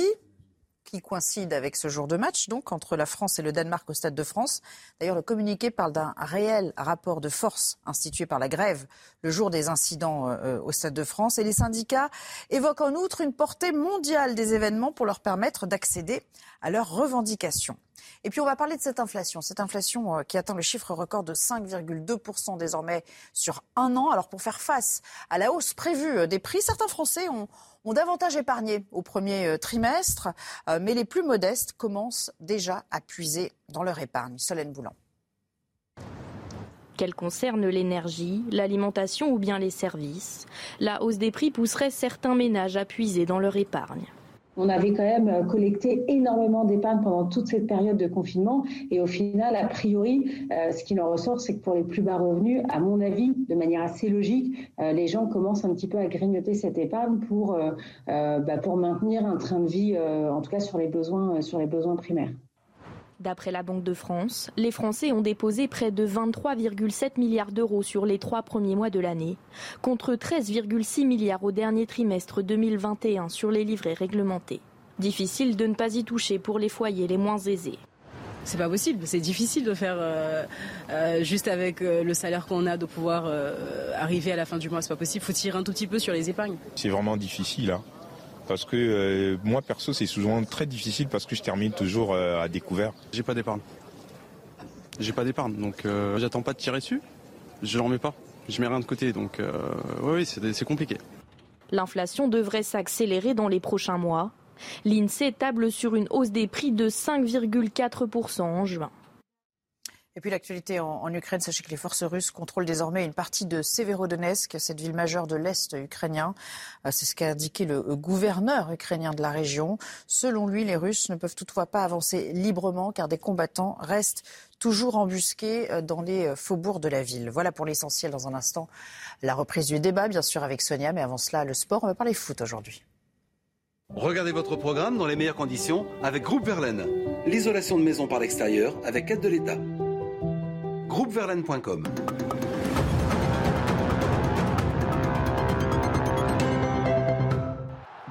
qui coïncide avec ce jour de match, donc entre la France et le Danemark au Stade de France. D'ailleurs, le communiqué parle d'un réel rapport de force institué par la grève le jour des incidents euh, au Stade de France. Et les syndicats évoquent en outre une portée mondiale des événements pour leur permettre d'accéder à leurs revendications. Et puis on va parler de cette inflation, cette inflation euh, qui atteint le chiffre record de 5,2% désormais sur un an. Alors pour faire face à la hausse prévue euh, des prix, certains Français ont, ont davantage épargné au premier euh, trimestre, euh, mais les plus modestes commencent déjà à puiser dans leur épargne. Solène Boulan. Qu'elle concerne l'énergie, l'alimentation ou bien les services, la hausse des prix pousserait certains ménages à puiser dans leur épargne. On avait quand même collecté énormément d'épargne pendant toute cette période de confinement et au final, a priori, euh, ce qui en ressort, c'est que pour les plus bas revenus, à mon avis, de manière assez logique, euh, les gens commencent un petit peu à grignoter cette épargne pour, euh, bah, maintenir un train de vie, en tout cas sur les besoins primaires. D'après la Banque de France, les Français ont déposé près de 23,7 milliards d'euros sur les trois premiers mois de l'année, contre 13,6 milliards au dernier trimestre 2021 sur les livrets réglementés. Difficile de ne pas y toucher pour les foyers les moins aisés. C'est pas possible, c'est difficile de faire euh, euh, juste avec euh, le salaire qu'on a de pouvoir euh, arriver à la fin du mois. C'est pas possible, faut tirer un tout petit peu sur les épargnes. C'est vraiment difficile. Hein. Parce que euh, moi perso c'est souvent très difficile parce que je termine toujours euh, à découvert. J'ai pas d'épargne. J'ai pas d'épargne, donc euh, j'attends pas de tirer dessus. Je n'en mets pas. Je mets rien de côté, donc euh, oui, oui c'est compliqué. L'inflation devrait s'accélérer dans les prochains mois. L'INSEE table sur une hausse des prix de 5,4% en juin. Et puis l'actualité en, Ukraine, sachez que les forces russes contrôlent désormais une partie de Severodonetsk, cette ville majeure de l'Est ukrainien. Euh, c'est ce qu'a indiqué le gouverneur ukrainien de la région. Selon lui, les Russes ne peuvent toutefois pas avancer librement car des combattants restent toujours embusqués euh, dans les euh, faubourgs de la ville. Voilà pour l'essentiel dans un instant. La reprise du débat, bien sûr, avec Sonia, mais avant cela, le sport. On va parler foot aujourd'hui. Regardez votre programme dans les meilleures conditions avec Groupe Verlaine. L'isolation de maison par l'extérieur avec aide de l'État groupeverlaine.com.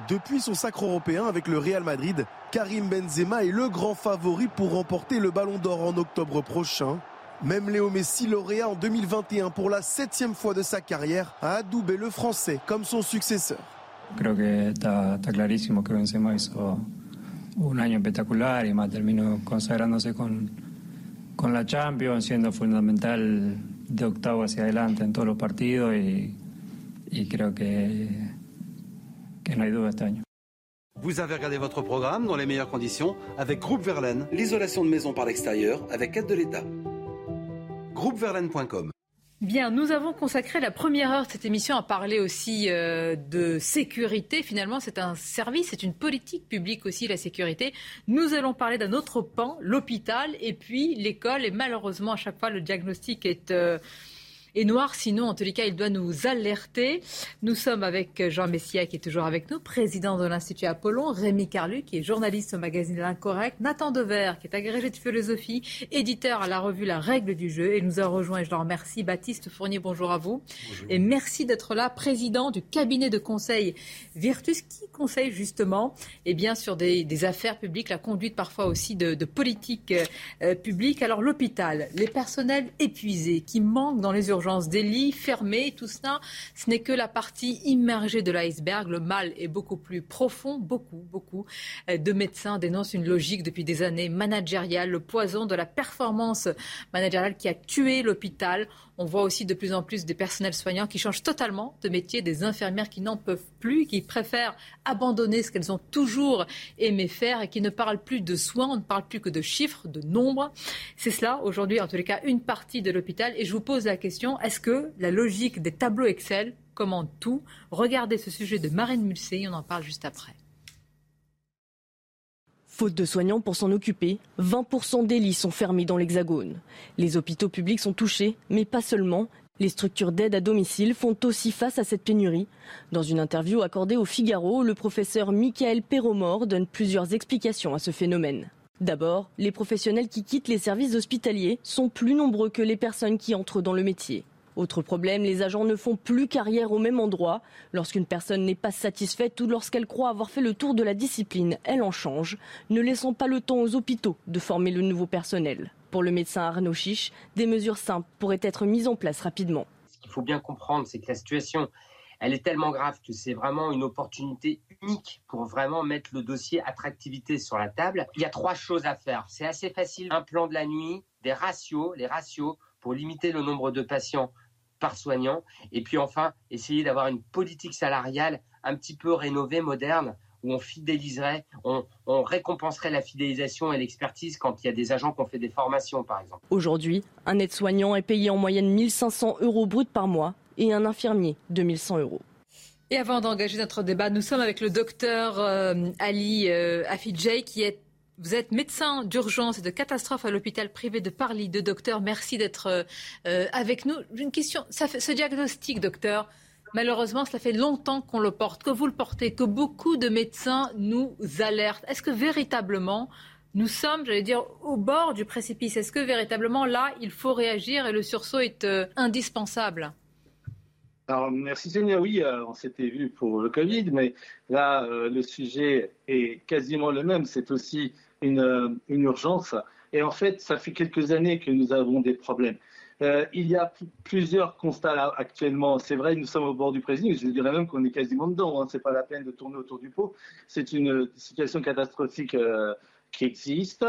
Depuis son sacre européen avec le Real Madrid, Karim Benzema est le grand favori pour remporter le Ballon d'Or en octobre prochain. Même Léo Messi, lauréat en 2021 pour la septième fois de sa carrière, a adoubé le français comme son successeur. Con, la Champions, siendo fundamental de octavo hacia adelante en todos los partidos y, y creo que, que no hay duda este año. Vous avez regardé votre programme dans les meilleures conditions avec Groupe Verlaine, l'isolation de maison par l'extérieur avec aide de l'État. Groupeverlaine.com Bien, nous avons consacré la première heure de cette émission à parler aussi euh, de sécurité. Finalement, c'est un service, c'est une politique publique aussi, la sécurité. Nous allons parler d'un autre pan, l'hôpital, et puis l'école. Et malheureusement, à chaque fois, le diagnostic est... Euh, et noir. Sinon, en tous les cas, il doit nous alerter. Nous sommes avec Jean Messia, qui est toujours avec nous, président de l'Institut Apollon, Rémi Carlu, qui est journaliste au magazine L'Incorrect, Nathan Dever, qui est agrégé de philosophie, éditeur à la revue La Règle du jeu, et nous a rejoint, et je le remercie, Baptiste Fournier, bonjour à vous. Et merci d'être là, président du cabinet de conseil Virtus, qui conseille justement eh bien, sur des, affaires publiques, la conduite parfois aussi de, de politique euh, publique. Alors l'hôpital, les personnels épuisés, qui manquent dans les urgences, des lits fermés, tout ça, ce n'est que la partie immergée de l'iceberg. Le mal est beaucoup plus profond. Beaucoup, beaucoup de médecins dénoncent une logique depuis des années managériale, le poison de la performance managériale qui a tué l'hôpital. On voit aussi de plus en plus des personnels soignants qui changent totalement de métier, des infirmières qui n'en peuvent plus, qui préfèrent abandonner ce qu'elles ont toujours aimé faire et qui ne parlent plus de soins, on ne parle plus que de chiffres, de nombres. C'est cela aujourd'hui, en tous les cas, une partie de l'hôpital. Et je vous pose la question, est-ce que la logique des tableaux Excel commande tout? Regardez ce sujet de Marine Mulsey, on en parle juste après. Faute de soignants pour s'en occuper, 20% des lits sont fermés dans l'Hexagone. Les hôpitaux publics sont touchés, mais pas seulement. Les structures d'aide à domicile font aussi face à cette pénurie. Dans une interview accordée au Figaro, le professeur Michael Perromor donne plusieurs explications à ce phénomène. D'abord, les professionnels qui quittent les services hospitaliers sont plus nombreux que les personnes qui entrent dans le métier. Autre problème, les agents ne font plus carrière au même endroit. Lorsqu'une personne n'est pas satisfaite ou lorsqu'elle croit avoir fait le tour de la discipline, elle en change, ne laissant pas le temps aux hôpitaux de former le nouveau personnel. Pour le médecin Arnaud Chiche, des mesures simples pourraient être mises en place rapidement. Ce qu'il faut bien comprendre, c'est que la situation, elle est tellement grave que c'est vraiment une opportunité unique pour vraiment mettre le dossier attractivité sur la table. Il y a trois choses à faire. C'est assez facile. Un plan de la nuit, des ratios, les ratios pour limiter le nombre de patients par soignant. Et puis enfin, essayer d'avoir une politique salariale un petit peu rénovée, moderne, où on fidéliserait, on, récompenserait la fidélisation et l'expertise quand il y a des agents qui ont fait des formations, par exemple. Aujourd'hui, un aide-soignant est payé en moyenne 1500 euros bruts par mois et un infirmier 2100 euros. Et avant d'engager notre débat, nous sommes avec le docteur euh, Ali euh, Afidjay, qui est vous êtes médecin d'urgence et de catastrophe à l'hôpital privé de Paris. De docteur, merci d'être euh, euh, avec nous. Une question, ce diagnostic, docteur, malheureusement, ça fait longtemps qu'on le porte, que vous le portez, que beaucoup de médecins nous alertent. Est-ce que véritablement, nous sommes, j'allais dire, au bord du précipice? Est-ce que véritablement, là, il faut réagir et le sursaut est euh, indispensable? Alors, merci Seigneur, oui, on s'était vu pour le Covid, mais là, le sujet est quasiment le même. C'est aussi euh, une, urgence. Et en fait, ça fait quelques années que nous avons des problèmes. Euh, il y a plusieurs constats là, actuellement. C'est vrai, nous sommes au bord du précipice. Je dirais même qu'on est quasiment dedans. Hein. Ce n'est pas la peine de tourner autour du pot. C'est une situation catastrophique euh, qui existe.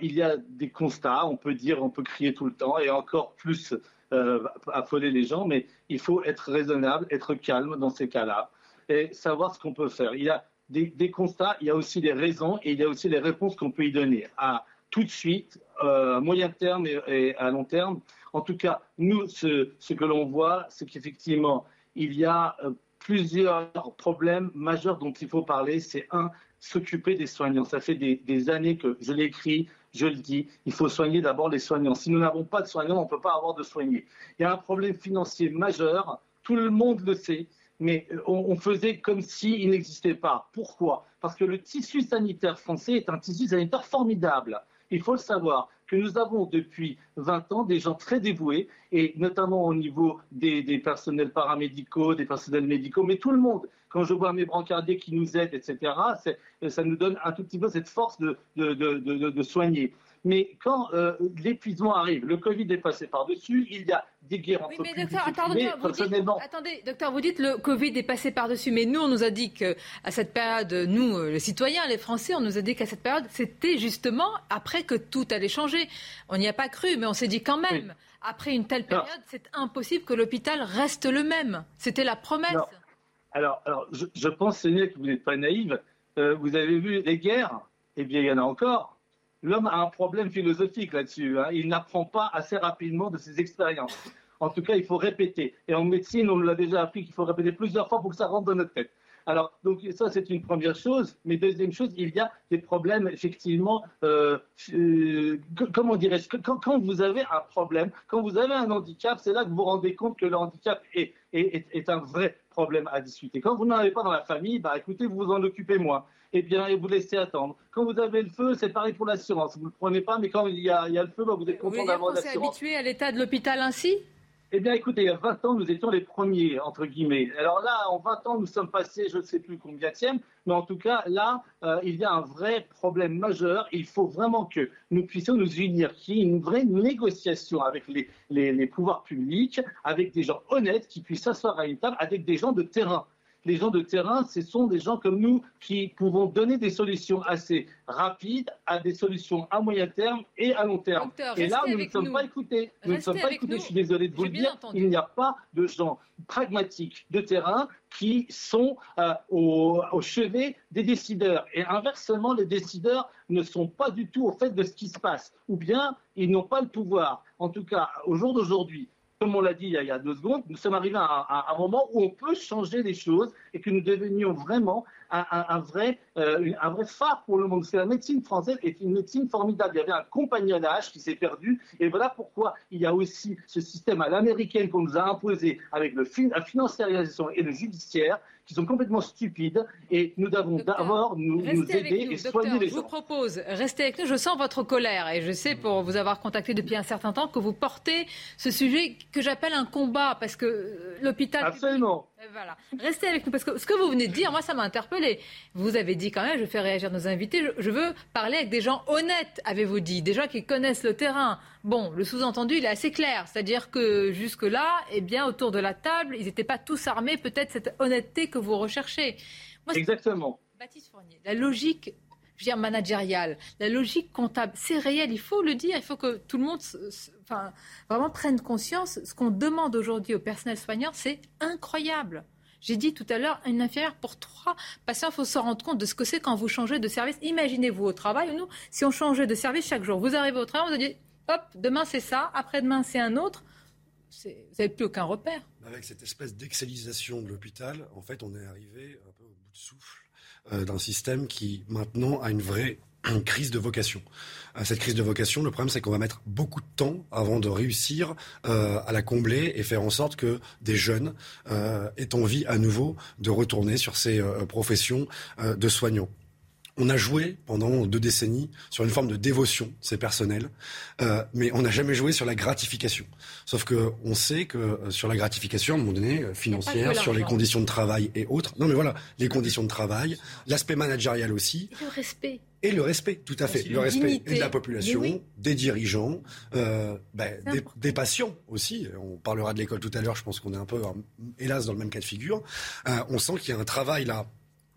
il y a des constats. On peut dire, on peut crier tout le temps et encore plus affoler les gens. Mais il faut être raisonnable, être calme dans ces cas-là et savoir ce qu'on peut faire. Il y a des, constats, il y a aussi des raisons et il y a aussi les réponses qu'on peut y donner. À tout de suite, à moyen terme et, à long terme. En tout cas, nous, ce, que l'on voit, c'est qu'effectivement, il y a plusieurs problèmes majeurs dont il faut parler. C'est un, s'occuper des soignants. Ça fait des, années que je l'ai écrit, je le dis, il faut soigner d'abord les soignants. Si nous n'avons pas de soignants, on ne peut pas avoir de soignés. Il y a un problème financier majeur, tout le monde le sait, mais on, faisait comme s'il n'existait pas. Pourquoi? Parce que le tissu sanitaire français est un tissu sanitaire formidable. Il faut le savoir que nous avons depuis 20 ans des gens très dévoués, et notamment au niveau des, personnels paramédicaux, des personnels médicaux, mais tout le monde quand je vois mes brancardiers qui nous aident, etc., ça nous donne un tout petit peu cette force de soigner. Mais quand euh, l'épuisement arrive, le Covid est passé par-dessus, il y a des guerres entre oui, mais docteur, attendez, vous dites, attendez, docteur, vous dites le Covid est passé par-dessus, mais nous, on nous a dit qu'à cette période, nous, euh, les citoyens, les Français, on nous a dit qu'à cette période, c'était justement après que tout allait changer. On n'y a pas cru, mais on s'est dit quand même, après une telle période, c'est impossible que l'hôpital reste le même. C'était la promesse. Alors, alors je, pense, Seigneur, que vous n'êtes pas naïve. Euh, vous avez vu les guerres? Eh bien, il y en a encore. L'homme a un problème philosophique là-dessus. Hein. Il n'apprend pas assez rapidement de ses expériences. En tout cas, il faut répéter. Et en médecine, on l'a déjà appris qu'il faut répéter plusieurs fois pour que ça rentre dans notre tête. Alors, donc ça, c'est une première chose. Mais deuxième chose, il y a des problèmes, effectivement, euh, euh, comment dirais-je, quand, quand, vous avez un problème, quand vous avez un handicap, c'est là que vous vous rendez compte que le handicap est, est, est un vrai problème à discuter. Quand vous n'en avez pas dans la famille, bah écoutez, vous vous en occupez moins. Eh bien, et vous laissez attendre. Quand vous avez le feu, c'est pareil pour l'assurance. Vous ne le prenez pas, mais quand il y a, il y a le feu, bah, vous êtes content d'avoir l'assurance. Vous êtes habitué à l'état de l'hôpital ainsi? Eh bien, écoutez, il y a 20 ans, nous étions les premiers, entre guillemets. Alors là, en 20 ans, nous sommes passés, je ne sais plus combien de mais en tout cas, là, euh, il y a un vrai problème majeur. Il faut vraiment que nous puissions nous unir, qu'il y ait une vraie négociation avec les pouvoirs publics, avec des gens honnêtes qui puissent s'asseoir à une table, avec des gens de terrain les gens de terrain, ce sont des gens comme nous qui pouvons donner des solutions assez rapides à des solutions à moyen terme et à long terme. et là, nous ne sommes pas écoutés. Nous ne sommes pas écoutés. Je suis désolé de vous le dire. Il n'y a pas de gens pragmatiques de terrain qui sont euh, au, au, chevet des décideurs. Et inversement, les décideurs ne sont pas du tout au fait de ce qui se passe. Ou bien, ils n'ont pas le pouvoir. En tout cas, au jour d'aujourd'hui, comme on l'a dit il y, a, deux secondes, nous sommes arrivés à, un moment où on peut changer les choses et que nous devenions vraiment un, vrai, euh, vrai phare pour le monde. Que la médecine française est une médecine formidable. Il y avait un compagnonnage qui s'est perdu. Et voilà pourquoi il y a aussi ce système à l'américaine qu'on nous a imposé avec le, la financiarisation et le judiciaire qui sont complètement stupides et nous devons d'abord nous, aider et soigner les gens. Je vous propose, restez avec nous. Je sens votre colère et je sais pour vous avoir contacté depuis un certain temps que vous portez ce sujet que j'appelle un combat parce que euh, l'hôpital. Absolument. Voilà. Restez avec nous parce que ce que vous venez de dire, moi, ça m'a interpellé. Vous avez dit quand même, je fais réagir nos invités, je, veux parler avec des gens honnêtes, avez-vous dit, des gens qui connaissent le terrain. Bon, le sous-entendu, il est assez clair, c'est-à-dire que jusque-là, eh bien, autour de la table, ils n'étaient pas tous armés, peut-être cette honnêteté que vous recherchez. Exactement. Baptiste Fournier, la logique je veux dire, managériale, la logique comptable, c'est réel, il faut le dire, il faut que tout le monde enfin, vraiment prenne conscience. Ce qu'on demande aujourd'hui au personnel soignant, c'est incroyable. J'ai dit tout à l'heure, une infirmière pour trois patients, il faut se rendre compte de ce que c'est quand vous changez de service. Imaginez-vous au travail, nous, si on changeait de service chaque jour, vous arrivez au travail, vous dit, hop, demain c'est ça, après-demain c'est un autre, vous n'avez plus aucun repère. Avec cette espèce d'excellisation de l'hôpital, en fait, on est arrivé un peu au bout de souffle d'un système qui maintenant a une vraie crise de vocation. Euh, cette crise de vocation, le problème c'est qu'on va mettre beaucoup de temps avant de réussir euh, à la combler et faire en sorte que des jeunes aient envie à nouveau de retourner sur ces professions de soignants. On a joué pendant deux décennies sur une forme de dévotion, c'est personnel, euh, mais on n'a jamais joué sur la gratification. Sauf que on sait que euh, sur la gratification, à un moment donné, euh, financière, sur les conditions de travail et autres. Non, mais voilà, les conditions de travail, l'aspect managérial aussi. Et le respect. Et le respect, tout à fait. Le respect de la population, des dirigeants, ben, des, des, patients aussi. On parlera de l'école tout à l'heure, je pense qu'on est un peu, hélas, dans le même cas de figure. on sent qu'il y a un travail là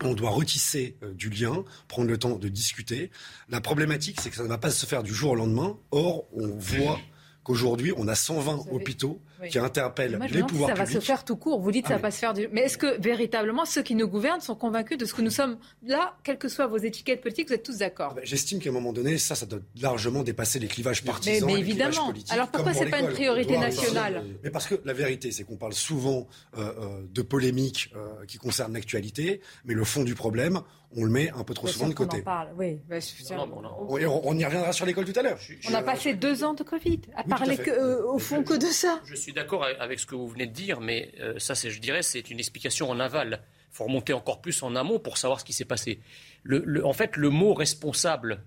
on doit retisser euh, du lien, prendre le temps de discuter. La problématique, c'est que ça ne va pas se faire du jour au lendemain. Or, on voit qu'aujourd'hui, on a 120 hôpitaux qui interpellent les pouvoirs ça publics. Ça va se faire tout court. Vous dites que ça ah, va se faire du. Mais est-ce que véritablement ceux qui nous gouvernent sont convaincus de ce que nous sommes là, quelles que soient vos étiquettes politiques, vous êtes tous d'accord ah ben, J'estime qu'à un moment donné, ça, ça doit largement dépasser les clivages partisans. Mais, évidemment. Alors pourquoi c'est pas une priorité nationale Mais parce que la vérité, c'est qu'on parle souvent euh, euh, de polémiques euh, qui concernent l'actualité, mais le fond du problème, on le met un peu trop souvent de côté. On en parle, oui. On, y reviendra sur l'école tout à l'heure. On a passé deux ans de Covid à parler euh, au fond que de ça. Je suis d'accord avec ce que vous venez de dire, mais euh, ça, je dirais, c'est une explication en aval. Il faut remonter encore plus en amont pour savoir ce qui s'est passé. en fait, le mot responsable,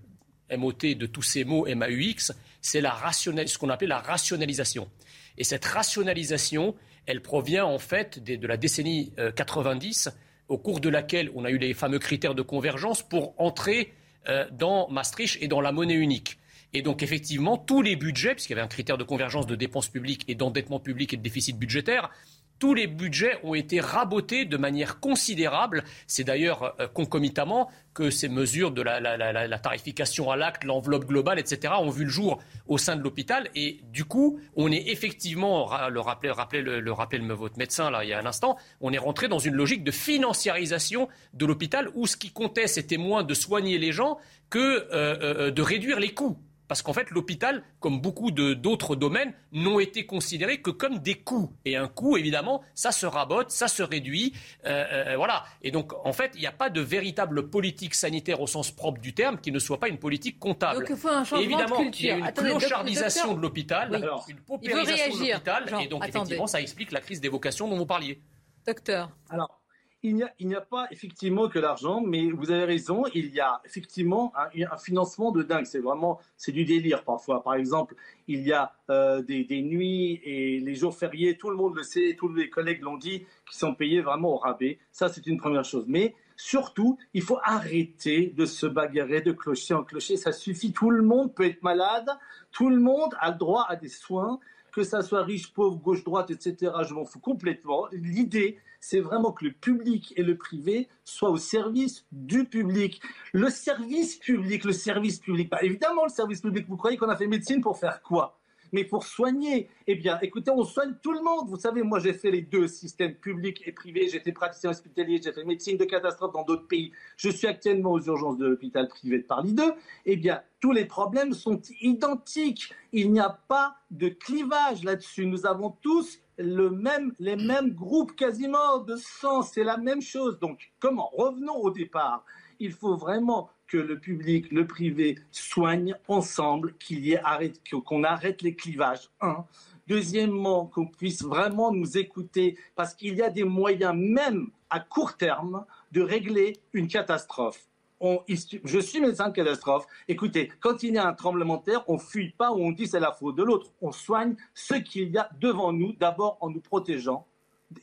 MOT, de tous ces mots MAUX, c'est ce qu'on appelle la rationalisation. Et cette rationalisation, elle provient en fait de, de la décennie 90 euh, au cours de laquelle on a eu les fameux critères de convergence pour entrer euh, dans Maastricht et dans la monnaie unique. Et donc, effectivement, tous les budgets, puisqu'il y avait un critère de convergence de dépenses publiques et d'endettement public et de déficit budgétaire, tous les budgets ont été rabotés de manière considérable. C'est d'ailleurs euh, concomitamment que ces mesures de la, tarification à l'acte, l'enveloppe globale, etc., ont vu le jour au sein de l'hôpital. Et du coup, on est effectivement, le rappelait, le, le, votre médecin là, il y a un instant, on est rentré dans une logique de financiarisation de l'hôpital où ce qui comptait, c'était moins de soigner les gens que euh, euh, de réduire les coûts. Parce qu'en fait, l'hôpital, comme beaucoup d'autres domaines, n'ont été considérés que comme des coûts. Et un coût, évidemment, ça se rabote, ça se réduit. Euh, euh, voilà. Et donc, en fait, il n'y a pas de véritable politique sanitaire au sens propre du terme qui ne soit pas une politique comptable. Donc, il faut un changement évidemment, de culture. Il y a une clochardisation de l'hôpital, une paupérisation de l'hôpital. Et donc, effectivement, ça explique la crise des vocations dont vous parliez. Docteur. Alors, il n'y a, pas effectivement que l'argent, mais vous avez raison, il y a effectivement un, financement de dingue. C'est vraiment, c'est du délire parfois. Par exemple, il y a euh, des, nuits et les jours fériés, tout le monde le sait, tous les collègues l'ont dit, qui sont payés vraiment au rabais. Ça, c'est une première chose. Mais surtout, il faut arrêter de se bagarrer de clocher en clocher. Ça suffit. Tout le monde peut être malade. Tout le monde a le droit à des soins que ça soit riche, pauvre, gauche, droite, etc., je m'en fous complètement. L'idée, c'est vraiment que le public et le privé soient au service du public. Le service public, le service public, bah, évidemment le service public, vous croyez qu'on a fait médecine pour faire quoi? Mais pour soigner, eh bien, écoutez, on soigne tout le monde. Vous savez, moi, j'ai fait les deux systèmes publics et privés. J'étais praticien hospitalier, j'ai fait médecine de catastrophe dans d'autres pays. Je suis actuellement aux urgences de l'hôpital privé de Paris 2. Eh bien, tous les problèmes sont identiques. Il n'y a pas de clivage là-dessus. Nous avons tous le même, les mêmes groupes quasiment de sang. C'est la même chose. Donc, comment Revenons au départ? Il faut vraiment que le public, le privé soignent ensemble, qu'il y ait qu'on arrête les clivages. Deuxièmement, qu'on puisse vraiment nous écouter, parce qu'il y a des moyens, même à court terme, de régler une catastrophe. Je suis médecin de catastrophe. Écoutez, quand il y a un tremblement de terre, on fuit pas ou on dit c'est la faute de l'autre. On soigne ce qu'il y a devant nous, d'abord en nous protégeant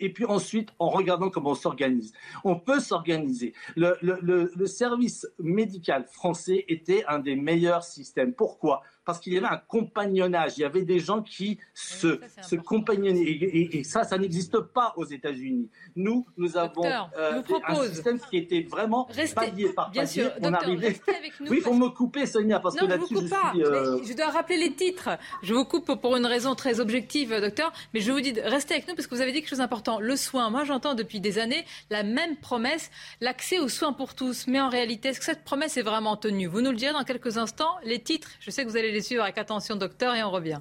et puis ensuite en regardant comment on s'organise. On peut s'organiser. Le, service médical français était un des meilleurs systèmes. Pourquoi? Parce qu'il y avait un compagnonnage. Il y avait des gens qui se, se compagnonnaient. Et, ça, ça n'existe pas aux États-Unis. Nous, nous avons euh, un système qui était vraiment restez, palier par bien palier. Sûr. On arrivait... Oui, il faut me couper, Sonia, parce non, que là-dessus, je, pas. suis... Euh... Je dois rappeler les titres. Je vous coupe pour une raison très objective, docteur. Mais je vous dis, restez avec nous parce que vous avez dit quelque chose d'important. Le soin. Moi, j'entends depuis des années la même promesse, l'accès aux soins pour tous. Mais en réalité, est-ce que cette promesse est vraiment tenue? Vous nous le direz dans quelques instants. Les titres, je sais que vous allez les suivre avec attention, docteur, et on revient.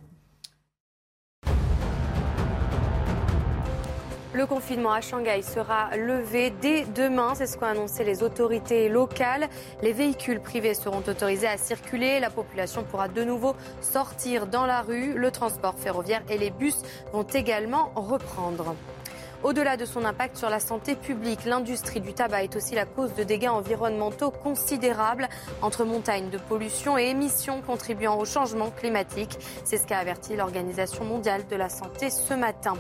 Le confinement à Shanghai sera levé dès demain, c'est ce qu'ont annoncé les autorités locales. Les véhicules privés seront autorisés à circuler, la population pourra de nouveau sortir dans la rue, le transport ferroviaire et les bus vont également reprendre. Au-delà de son impact sur la santé publique, l'industrie du tabac est aussi la cause de dégâts environnementaux considérables entre montagnes de pollution et émissions contribuant au changement climatique. C'est ce qu'a averti l'Organisation mondiale de la santé ce matin.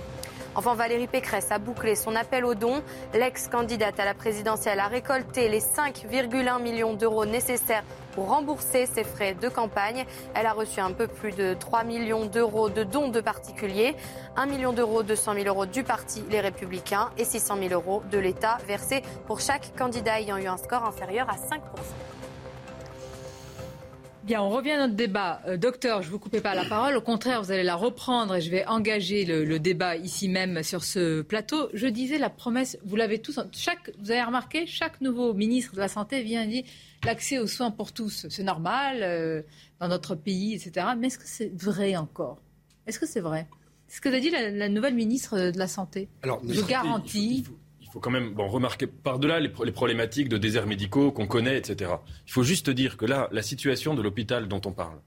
Enfin, Valérie Pécresse a bouclé son appel aux dons. L'ex-candidate à la présidentielle a récolté les 5,1 millions d'euros nécessaires pour rembourser ses frais de campagne. Elle a reçu un peu plus de 3 millions d'euros de dons de particuliers, 1 million d'euros, 200 000 euros du parti Les Républicains et 600 000 euros de l'État versés pour chaque candidat ayant eu un score inférieur à 5 Bien, on revient à notre débat. Euh, docteur, je ne vous coupez pas la parole. Au contraire, vous allez la reprendre et je vais engager le, débat ici même sur ce plateau. Je disais la promesse, vous l'avez tous. Chaque, vous avez remarqué, chaque nouveau ministre de la Santé vient et dit l'accès aux soins pour tous. C'est normal euh, dans notre pays, etc. Mais est-ce que c'est vrai encore? Est-ce que c'est vrai? C'est ce que a dit la, nouvelle ministre de la Santé. Alors, je garantis faut quand même bon, remarquer par-delà les, problématiques de déserts médicaux qu'on connaît, etc. Il faut juste dire que là, la situation de l'hôpital dont on parle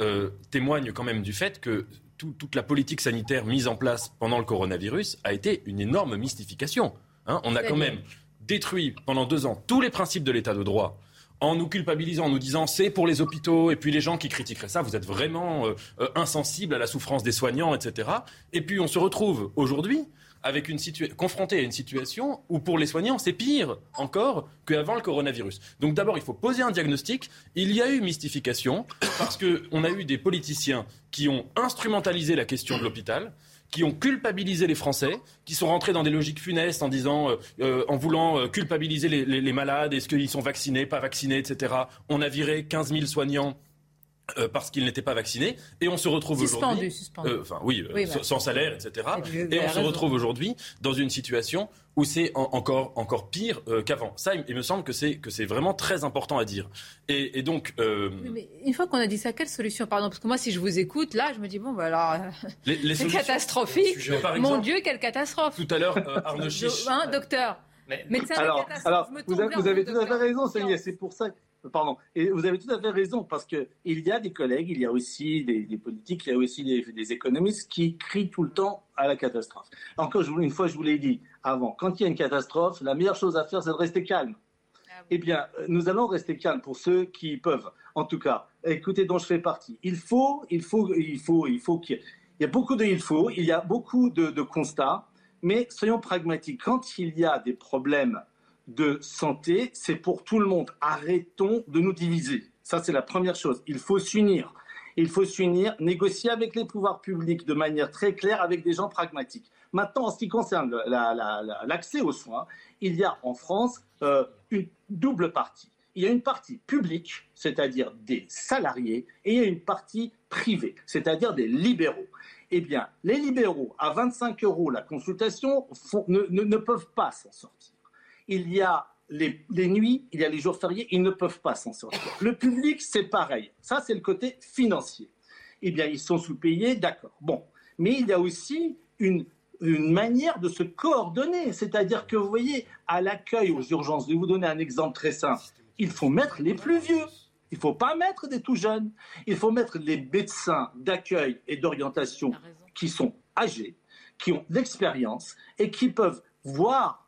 euh, témoigne quand même du fait que toute la politique sanitaire mise en place pendant le coronavirus a été une énorme mystification. Hein. on a quand même détruit pendant deux ans tous les principes de l'état de droit en nous culpabilisant, en nous disant c'est pour les hôpitaux, et puis les gens qui critiqueraient ça, vous êtes vraiment euh, euh, insensibles à la souffrance des soignants, etc. Et puis on se retrouve aujourd'hui avec une confronté à une situation où pour les soignants, c'est pire encore qu'avant le coronavirus. Donc d'abord, il faut poser un diagnostic. Il y a eu mystification parce qu'on a eu des politiciens qui ont instrumentalisé la question de l'hôpital qui ont culpabilisé les Français, qui sont rentrés dans des logiques funestes en disant, euh, euh, en voulant euh, culpabiliser les, les malades, est-ce qu'ils sont vaccinés, pas vaccinés, etc. On a viré 15 000 soignants euh, parce qu'il n'était pas vacciné et on se retrouve aujourd'hui, euh, enfin oui, euh, bah. sans salaire, etc. Et, on se retrouve aujourd'hui dans une situation où c'est encore encore pire qu'avant. Ça, il, me semble que c'est que c'est vraiment très important à dire. Et, donc, mais une fois qu'on a dit ça, quelle solution Pardon, parce que moi, si je vous écoute, là, je me dis bon, bah alors, c'est catastrophique. Mon Dieu, quelle catastrophe Tout à l'heure, Arnaud Chiche, hein, docteur. Mais, médecin alors, alors vous, avez, vous avez tout à fait raison, C'est pour ça Pardon. Et vous avez tout à fait raison, parce qu'il y a des collègues, il y a aussi des, politiques, il y a aussi des, économistes qui crient tout le temps à la catastrophe. Encore une fois, je vous l'ai dit avant, quand il y a une catastrophe, la meilleure chose à faire, c'est de rester calme. Ah eh bien, nous allons rester calmes pour ceux qui peuvent. En tout cas, écoutez, dont je fais partie. Il faut, il faut, il faut, il faut qu'il y ait beaucoup de il faut, il y a beaucoup de, de constats, mais soyons pragmatiques. Quand il y a des problèmes de santé, c'est pour tout le monde. Arrêtons de nous diviser. Ça, c'est la première chose. Il faut s'unir. Il faut s'unir, négocier avec les pouvoirs publics de manière très claire, avec des gens pragmatiques. Maintenant, en ce qui concerne l'accès aux soins, il y a en France euh, une double partie. Il y a une partie publique, c'est-à-dire des salariés, et il y a une partie privée, c'est-à-dire des libéraux. Eh bien, les libéraux, à 25 euros la consultation, ne peuvent pas s'en sortir il y a les, nuits, il y a les jours fériés, ils ne peuvent pas s'en sortir. Le public, c'est pareil. Ça, c'est le côté financier. Eh bien, ils sont sous-payés, d'accord. Bon. Mais il y a aussi une, une manière de se coordonner. C'est-à-dire que, vous voyez, à l'accueil aux urgences, je vais vous donner un exemple très simple. Il faut mettre les plus vieux. Il ne faut pas mettre des tout jeunes. Il faut mettre les médecins d'accueil et d'orientation qui sont âgés, qui ont l'expérience et qui peuvent voir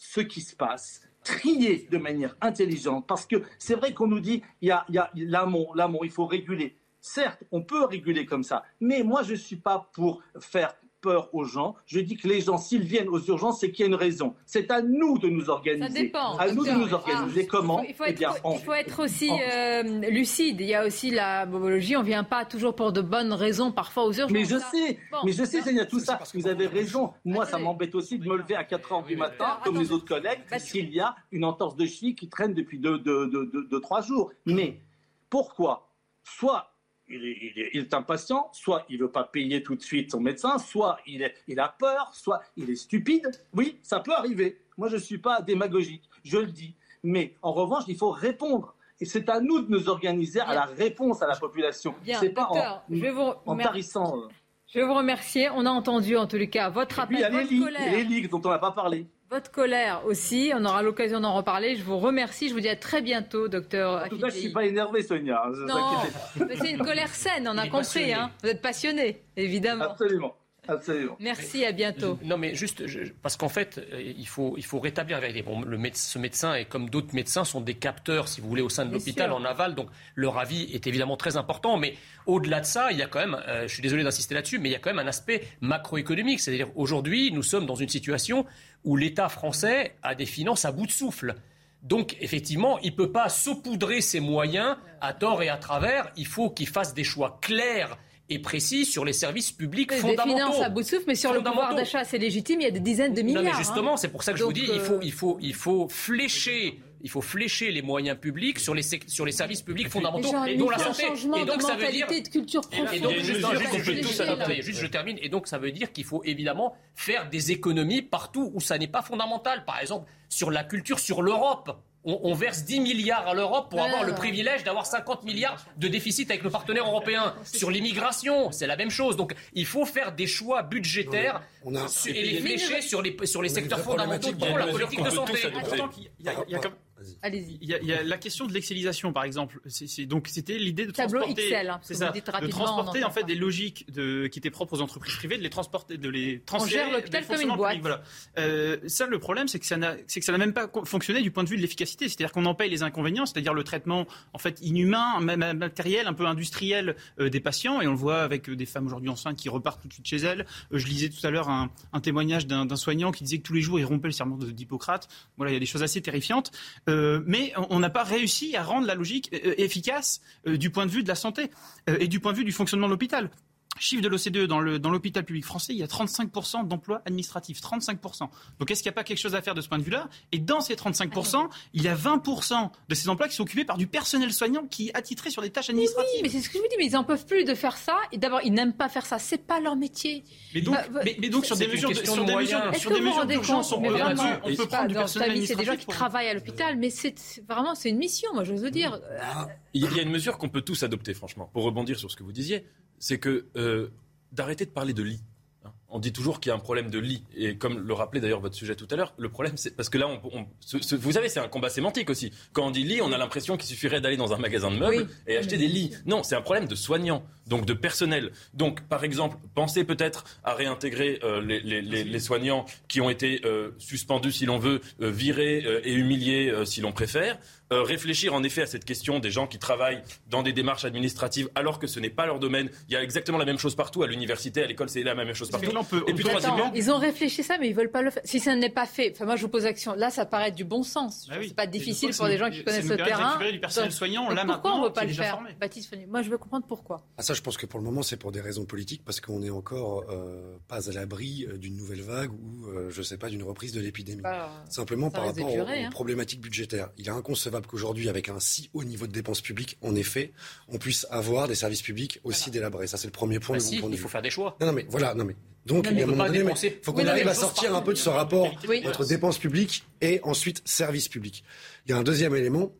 ce qui se passe, trier de manière intelligente, parce que c'est vrai qu'on nous dit, il y a, l'amont, l'amont, il faut réguler. Certes, on peut réguler comme ça, mais moi je ne suis pas pour faire peur aux gens. Je dis que les gens, s'ils viennent aux urgences, c'est qu'il y a une raison. C'est à nous de nous organiser. Ça dépend. À nous de nous organiser. Comment il faut, eh être, il faut être aussi euh, lucide. Il y a aussi la bobologie. On ne vient pas toujours pour de bonnes raisons, parfois aux urgences. Mais je sais, mais je sais, Seigneur, tout ça. Parce que vous avez raison. Moi, ça m'embête aussi de me lever à 4 heures du matin, comme les autres collègues, parce qu'il y a une entorse de cheville qui traîne depuis 2-3 deux, trois jours. Mais pourquoi? Soit il est, impatient, soit il ne veut pas payer tout de suite son médecin, soit il, a peur, soit il est stupide. Oui, ça peut arriver. Moi, je ne suis pas démagogique, je le dis. Mais en revanche, il faut répondre. Et c'est à nous de nous organiser à la réponse à la population. C'est pas en, je vais vous tarissant. Euh. Je vais vous remercier. On a entendu en tous les cas votre appel. il y a les les ligues dont on n'a pas parlé votre colère aussi. On aura l'occasion d'en reparler. Je vous remercie. Je vous dis à très bientôt, docteur. En tout cas, je ne suis pas énervé, Sonia. Non, mais c'est une colère saine, on a compris. Hein. Vous êtes passionné, évidemment. Absolument. Absolument. Merci, à bientôt. Non, mais juste, parce qu'en fait, euh, il faut, il faut rétablir la vérité. Bon, le ce médecin, et comme d'autres médecins, sont des capteurs, si vous voulez, au sein de l'hôpital, en aval. Donc, leur avis est évidemment très important. Mais au-delà de ça, il y a quand même, euh, je suis désolé d'insister là-dessus, mais il y a quand même un aspect macroéconomique. C'est-à-dire, aujourd'hui, nous sommes dans une situation où l'État français a des finances à bout de souffle. Donc, effectivement, il ne peut pas saupoudrer ses moyens à tort et à travers. Il faut qu'il fasse des choix clairs et précis sur les services publics fondamentaux. Des finances à bout de souffle, mais sur le pouvoir d'achat, c'est légitime, il y a des dizaines de milliards. Non, mais justement, hein. c'est pour ça que je vous dis, il, faut, euh, il, faut, il faut flécher il faut flécher les moyens publics sur les, sur les services publics fondamentaux, et dont la santé. Et donc, ça veut dire. De culture et donc, juste, je termine. Et donc, ça veut dire qu'il faut évidemment faire des économies partout où ça n'est pas fondamental. Par exemple, sur la culture, sur l'Europe on, verse 10 milliards à l'Europe pour avoir le privilège d'avoir 50 milliards de déficit avec nos partenaires européens. Sur l'immigration, c'est la même chose. Donc il faut faire des choix budgétaires et les flécher sur les, sur les secteurs fondamentaux pour la politique de santé. Allez-y. Il, y a la question de l'excellisation, par exemple. C'est, donc c'était l'idée de Tableau transporter, hein, de transporter en, fait des logiques de, qui étaient propres aux entreprises privées, de les transporter, de les transférer. On gère l'hôpital comme une boîte. Voilà. Euh, ça, le problème, c'est que ça n'a, c'est que ça n'a même pas fonctionné du point de vue de l'efficacité. C'est-à-dire qu'on en paye les inconvénients, c'est-à-dire le traitement en fait inhumain, même matériel, un peu industriel euh, des patients, et on le voit avec euh, des femmes aujourd'hui enceintes qui repartent tout de suite chez elles. Euh, je lisais tout à l'heure un, un témoignage d'un, d'un soignant qui disait que tous les jours il rompait le serment d'Hippocrate. Voilà, il y a des choses assez terrifiantes. Mais on n'a pas réussi à rendre la logique euh, efficace euh, du point de vue de la santé euh, et du point de vue du fonctionnement de l'hôpital. Chiffre de l'OCDE, dans, l'hôpital public français, il y a 35% d'emplois administratifs. 35%. Donc est-ce qu'il n'y a pas quelque chose à faire de ce point de vue-là? Et dans ces 35%, il y a 20% de ces emplois qui sont occupés par du personnel soignant qui est attitré sur des tâches administratives. Oui, mais c'est ce que je vous dis, mais ils n'en peuvent plus de faire ça. Et d'abord, ils n'aiment pas faire ça. C'est pas leur métier. Mais donc, bah, mais, donc sur des mesures, de, d'urgence, on, peut, on peut prendre du personnel administratif. C'est des gens qui travaillent à l'hôpital, mais c'est vraiment c'est une mission, moi je veux dire. Il y a une mesure qu'on peut tous adopter, franchement, pour rebondir sur ce que vous disiez, c'est que euh, d'arrêter de parler de lit. Hein. On dit toujours qu'il y a un problème de lit. Et comme le rappelait d'ailleurs votre sujet tout à l'heure, le problème, c'est parce que là, on, vous savez, c'est un combat sémantique aussi. Quand on dit lit, on a l'impression qu'il suffirait d'aller dans un magasin de meubles et acheter des lits. Non, c'est un problème de soignants, donc de personnel. Donc, par exemple, pensez peut-être à réintégrer euh, les, soignants qui ont été euh, suspendus, si l'on veut, euh, virés et humiliés, si l'on préfère. Euh, réfléchir en effet à cette question des gens qui travaillent dans des démarches administratives alors que ce n'est pas leur domaine. Il y a exactement la même chose partout. À l'université, à l'école, c'est la même chose partout. Et puis troisièmement, ils ont réfléchi ça, mais ils veulent pas le faire. Si ça n'est pas fait, enfin moi je vous pose action. Là, ça paraît du bon sens. Ah c'est pas difficile pour des gens qui connaissent le terrain. Du personnel soignant, là pourquoi on ne veut pas le faire, Baptiste Moi, je veux comprendre pourquoi. Ah, ça, je pense que pour le moment, c'est pour des raisons politiques, parce qu'on n'est encore euh, pas à l'abri euh, d'une nouvelle vague ou, je je sais pas, d'une reprise de l'épidémie. Bah, Simplement par rapport aux, hein. problématiques budgétaires. Il est inconcevable qu'aujourd'hui, avec un si haut niveau de dépenses publiques, en effet, on puisse avoir des services publics aussi délabrés. Ça, c'est le premier point. Bah de il faut faire des choix. Non, non mais voilà, non mais donc, il faut qu'on arrive à sortir un peu de ce rapport entre dépenses publiques et ensuite services publics. Il y a un deuxième élément,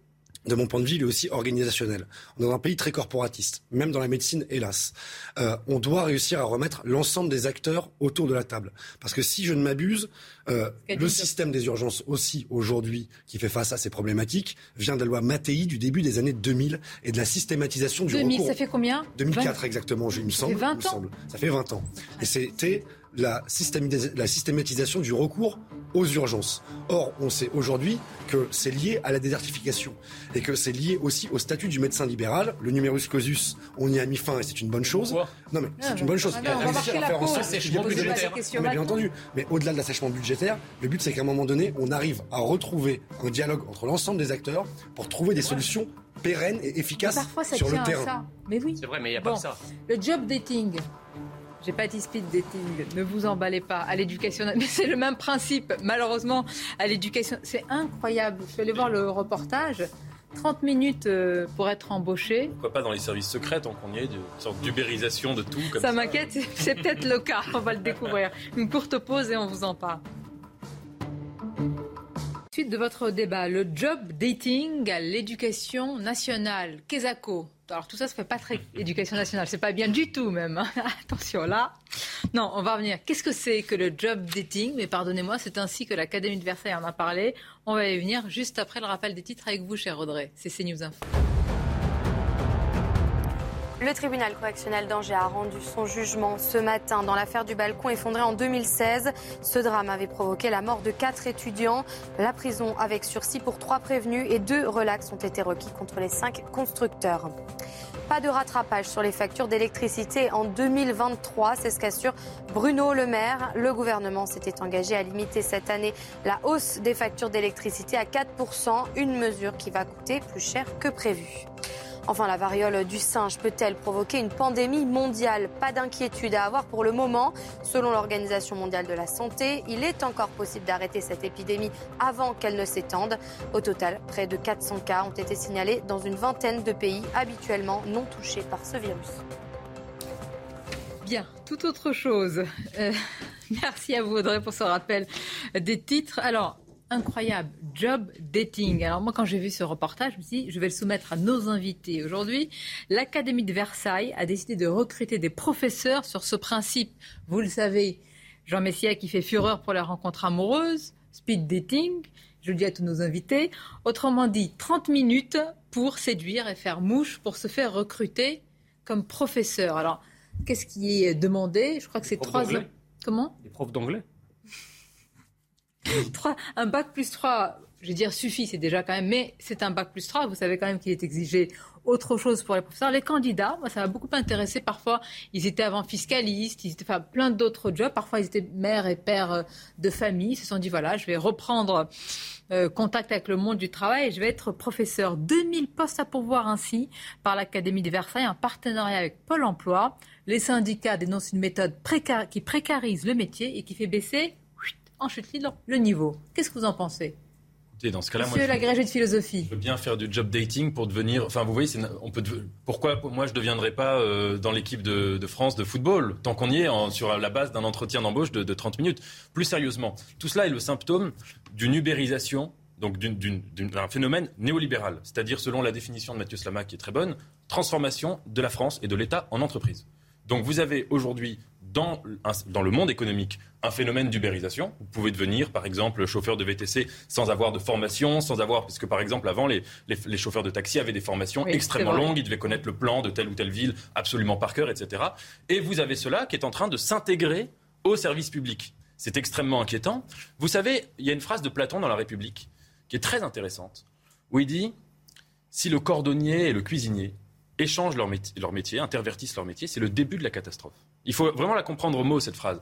de mon point de vue, il est aussi organisationnel. On est dans un pays très corporatiste, même dans la médecine, hélas. Euh, on doit réussir à remettre l'ensemble des acteurs autour de la table. Parce que si je ne m'abuse, euh, le système des urgences aussi, aujourd'hui, qui fait face à ces problématiques, vient de la loi Mattei du début des années 2000 et de la systématisation du 2000, ça fait combien? 2004 exactement, il me semble. Ça fait 20 ans? Ça fait 20 ans. Et c'était la, systématisation du recours aux urgences. Or, on sait aujourd'hui que c'est lié à la désertification et que c'est lié aussi au statut du médecin libéral. Le numerus clausus, on y a mis fin et c'est une bonne chose. Non, mais c'est une bonne chose. Ah on va faire en sorte Mais bien entendu. Mais au-delà de l'assèchement budgétaire, le but c'est qu'à un moment donné, on arrive à retrouver un dialogue entre l'ensemble des acteurs pour trouver des solutions pérennes et efficaces sur le terrain. Mais oui. C'est vrai, mais il n'y a pas que ça. Le job dating, j'ai pas dit speed dating, ne vous emballez pas. À l'éducation, mais c'est le même principe. Malheureusement, à l'éducation, c'est incroyable. Je suis allée voir le reportage. 30 minutes euh, pour être embauché. Pourquoi pas dans les services secrets, tant qu'on y est, une sorte d'ubérisation de tout comme ça. Ça m'inquiète, c'est peut-être le cas, on va le découvrir. Une courte pause et on vous en parle. Suite de votre débat, le job dating à l'éducation nationale. Kesako, alors tout ça, ça fait pas très éducation nationale. C'est pas bien du tout même. Hein. Attention là. Non, on va revenir. Qu'est-ce que c'est que le job dating? Mais pardonnez-moi, c'est ainsi que l'Académie de Versailles en a parlé. On va y venir juste après le rappel des titres avec vous, cher Audrey. C'est CNews Info. Le tribunal correctionnel d'Angers a rendu son jugement ce matin dans l'affaire du balcon effondré en 2016. Ce drame avait provoqué la mort de quatre étudiants. La prison avec sursis pour trois prévenus et deux relax ont été requis contre les cinq constructeurs. Pas de rattrapage sur les factures d'électricité en 2023, c'est ce qu'assure Bruno Le Maire. Le gouvernement s'était engagé à limiter cette année la hausse des factures d'électricité à 4%, une mesure qui va coûter plus cher que prévu. Enfin, la variole du singe peut-elle provoquer une pandémie mondiale? Pas d'inquiétude à avoir pour le moment. Selon l'Organisation mondiale de la santé, il est encore possible d'arrêter cette épidémie avant qu'elle ne s'étende. Au total, près de 400 cas ont été signalés dans une vingtaine de pays habituellement non touchés par ce virus. Bien, tout autre chose. Euh, merci à vous Audrey pour ce rappel des titres. Alors, incroyable, job dating. Alors moi, quand j'ai vu ce reportage, je me suis dit, je vais le soumettre à nos invités aujourd'hui. L'Académie de Versailles a décidé de recruter des professeurs sur ce principe. Vous le savez, Jean Messia qui fait fureur pour les rencontres amoureuses, speed dating. Je le dis à tous nos invités. Autrement dit, 30 minutes pour séduire et faire mouche pour se faire recruter comme professeur. Alors, qu'est-ce qui est demandé? Je crois que c'est trois. Comment? Des profs d'anglais. Un bac plus 3, je vais dire suffit, c'est déjà quand même, mais c'est un bac plus 3. Vous savez quand même qu'il est exigé autre chose pour les professeurs. Les candidats, moi, ça m'a beaucoup intéressé. Parfois, ils étaient avant fiscalistes, ils étaient plein d'autres jobs. Parfois, ils étaient mères et pères euh, de famille. Ils se sont dit, voilà, je vais reprendre euh, contact avec le monde du travail et je vais être professeur. 2000 postes à pourvoir ainsi par l'Académie de Versailles en partenariat avec Pôle emploi. Les syndicats dénoncent une méthode qui précarise le métier et qui fait baisser en chute libre le niveau. Qu'est-ce que vous en pensez? Dans ce cas-là, Monsieur l'agrégé de philosophie. Je veux bien faire du job dating pour devenir. Enfin, vous voyez, on peut. Pourquoi moi je ne deviendrais pas euh, dans l'équipe de, France de football tant qu'on y est sur la base d'un entretien d'embauche de, 30 minutes Plus sérieusement, tout cela est le symptôme d'une ubérisation, donc d'un phénomène néolibéral, c'est-à-dire selon la définition de Mathieu Slama qui est très bonne, transformation de la France et de l'État en entreprise. Donc vous avez aujourd'hui dans, dans le monde économique un phénomène d'ubérisation. Vous pouvez devenir, par exemple, chauffeur de VTC sans avoir de formation, sans avoir, puisque par exemple, avant, les, les, chauffeurs de taxi avaient des formations extrêmement longues, ils devaient connaître le plan de telle ou telle ville absolument par cœur, etc. Et vous avez cela qui est en train de s'intégrer au service public. C'est extrêmement inquiétant. Vous savez, il y a une phrase de Platon dans La République qui est très intéressante, où il dit, si le cordonnier et le cuisinier échangent leur leur métier intervertissent leur métier, c'est le début de la catastrophe. Il faut vraiment la comprendre au mot, cette phrase.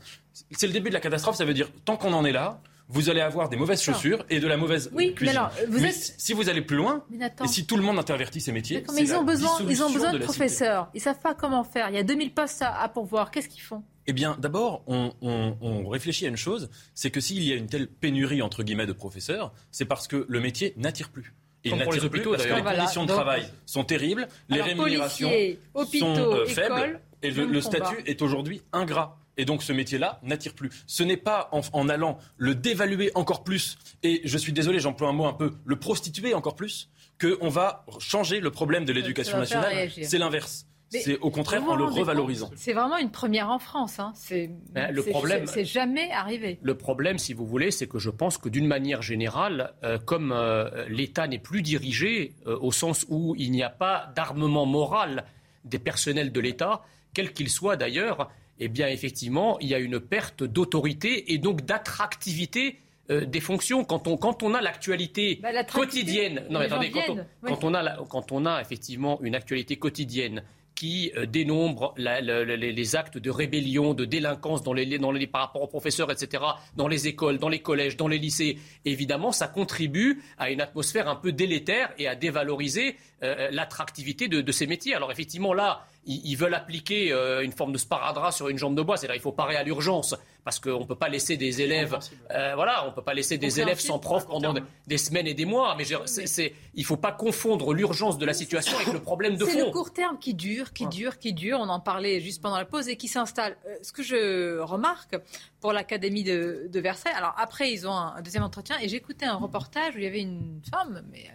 C'est le début de la catastrophe, ça veut dire, tant qu'on en est là, vous allez avoir des mauvaises chaussures et de la mauvaise oui, cuisine. Mais alors, vous êtes... si vous allez plus loin, et si tout le monde intervertit ses métiers, mais ils ont besoin, ils ont besoin de, professeurs. Ils savent pas comment faire. Il y a 2000 postes à, pourvoir. Qu'est-ce qu'ils font? Eh bien, d'abord, on, on, réfléchit à une chose, c'est que s'il y a une telle pénurie entre guillemets de professeurs, c'est parce que le métier n'attire plus. Et n'attire plus parce que les conditions de travail sont terribles, les rémunérations sont euh, faibles. Et le, statut est aujourd'hui ingrat. Et donc ce métier-là n'attire plus. Ce n'est pas en, allant le dévaluer encore plus, et je suis désolé, j'emploie un mot un peu, le prostituer encore plus, qu'on va changer le problème de l'éducation nationale. C'est l'inverse. C'est au contraire en le revalorisant. C'est vraiment une première en France. Hein. C'est ben, le problème. C'est jamais arrivé. Le problème, si vous voulez, c'est que je pense que d'une manière générale, euh, comme euh, l'État n'est plus dirigé euh, au sens où il n'y a pas d'armement moral des personnels de l'État, quel qu'il soit d'ailleurs, eh bien effectivement, il y a une perte d'autorité et donc d'attractivité euh, des fonctions. Quand on, quand on a l'actualité bah, quotidienne, non, attendez, quand on, a quand on a effectivement une actualité quotidienne qui euh, dénombre les, actes de rébellion, de délinquance dans les, dans les, par rapport aux professeurs, etc., dans les écoles, dans les collèges, dans les lycées. Évidemment, ça contribue à une atmosphère un peu délétère et à dévaloriser euh, l'attractivité de, de, ces métiers. Alors effectivement, là, ils, veulent appliquer euh, une forme de sparadrap sur une jambe de bois. C'est-à-dire qu'il faut parer à l'urgence parce qu'on ne peut pas laisser des élèves, euh, voilà, on peut pas laisser des élèves sans prof pendant des, semaines et des mois. Mais c'est, il ne faut pas confondre l'urgence de la situation avec le problème de fond. C'est le court terme qui dure, qui dure, qui dure. On en parlait juste pendant la pause et qui s'installe. Euh, ce que je remarque pour l'Académie de, Versailles, alors après ils ont un, deuxième entretien et j'écoutais un reportage où il y avait une femme, mais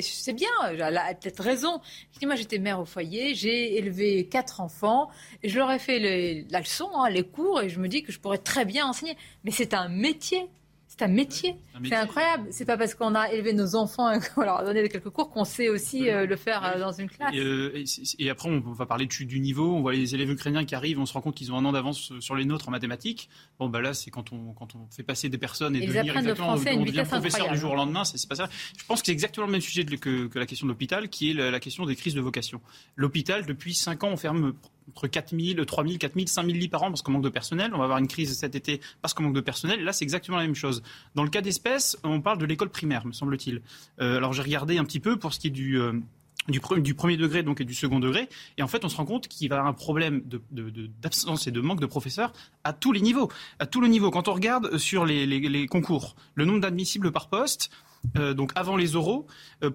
c'est bien, elle a peut-être raison. Je dis moi j'étais mère au foyer, j'ai élevé quatre enfants je leur ai fait la leçon, hein, les cours et je me dis que je pourrais très bien enseigner. Mais c'est un métier. C'est un métier. C'est incroyable. C'est pas parce qu'on a élevé nos enfants et qu'on leur a donné quelques cours qu'on sait aussi euh, le faire euh, dans une classe. Euh, et, après, on va parler du niveau. On voit les élèves ukrainiens qui arrivent, on se rend compte qu'ils ont un an d'avance sur les nôtres en mathématiques. Bon, bah là, c'est quand on, quand on fait passer des personnes et, devenir exactement, le on devient professeur du jour au lendemain. C'est pas ça. Je pense que c'est exactement le même sujet que, que, la question de l'hôpital, qui est la, question des crises de vocation. L'hôpital, depuis 5 ans, on ferme entre 4 000, 3 000, 4 000, 5 000 lits par an parce qu'on manque de personnel. On va avoir une crise cet été parce qu'on manque de personnel. Et là, c'est exactement la même chose. Dans le cas d'espèce, on parle de l'école primaire, me semble-t-il. Euh, alors, j'ai regardé un petit peu pour ce qui est du. Euh, du, premier degré donc et du second degré. Et en fait, on se rend compte qu'il va y avoir un problème d'absence de, et de manque de professeurs à tous les niveaux. À tous les niveaux. Quand on regarde sur les, les, concours, le nombre d'admissibles par poste, euh, donc avant les oraux,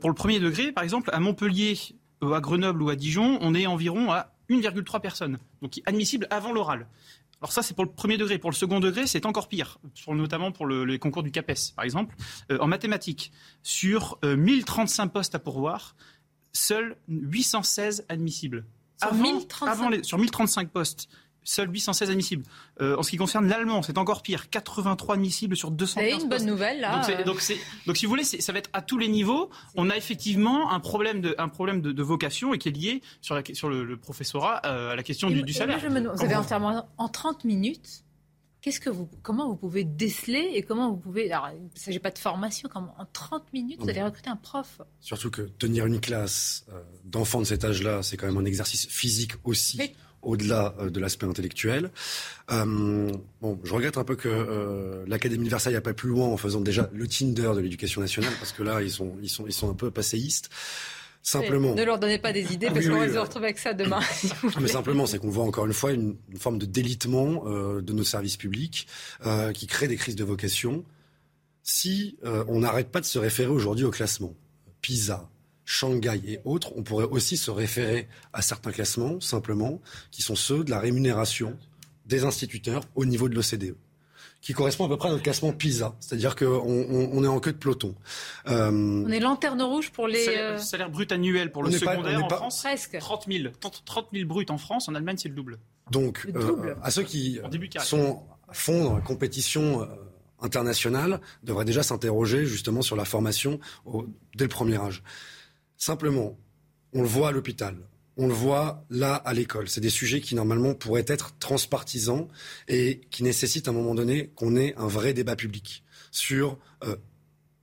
pour le premier degré, par exemple, à Montpellier, à Grenoble ou à Dijon, on est environ à 1,3 personnes, donc admissibles avant l'oral. Alors ça, c'est pour le premier degré. Pour le second degré, c'est encore pire, notamment pour les concours du CAPES, par exemple. en mathématiques, sur 1035 postes à pourvoir, seuls 816 admissibles. Sur, avant, 1035... les, sur 1035 postes, seuls 816 admissibles. Euh, en ce qui concerne l'allemand, c'est encore pire. 83 admissibles sur 215 C'est une bonne nouvelle, là. Donc, donc, si vous voulez, ça va être à tous les niveaux. On a effectivement un problème de, un problème de, vocation et qui est lié sur, la, sur le, professorat euh, à la question du, salaire. vous avez entièrement en 30 minutes Qu'est-ce que vous, comment vous pouvez déceler et comment vous pouvez. Alors, il ne s'agit pas de formation, comment en 30 minutes vous allez recruter un prof Surtout que tenir une classe euh, d'enfants de cet âge-là, c'est quand même un exercice physique aussi. Au-delà euh, de l'aspect intellectuel. Euh, bon, je regrette un peu que l'Académie de Versailles n'a pas plus loin en faisant déjà le Tinder de l'éducation nationale, parce que là, ils sont, ils sont, ils sont un peu passéistes. Simplement. Ne leur donnez pas des idées parce qu'on va se retrouver avec ça demain. Mais simplement, c'est qu'on voit encore une fois une, forme de délitement euh, de nos services publics euh, qui crée des crises de vocation. Si euh, on n'arrête pas de se référer aujourd'hui au classement, PISA, Shanghai et autres, on pourrait aussi se référer à certains classements, simplement, qui sont ceux de la rémunération des instituteurs au niveau de l'OCDE qui correspond à peu près à notre classement PISA. C'est-à-dire qu'on on, est en queue de peloton. Euh, on est lanterne rouge pour les... Salaire, salaire brut annuel pour le secondaire en France Presque. 30 000. 30 000 bruts en France. En Allemagne, c'est le double. Donc, euh, à ceux qui sont à fond dans la compétition euh, internationale, devraient déjà s'interroger justement sur la formation dès le premier âge. Simplement, on le voit à l'hôpital on le voit là à l'école. C'est des sujets qui normalement pourraient être transpartisans et qui nécessitent à un moment donné qu'on ait un vrai débat public sur euh,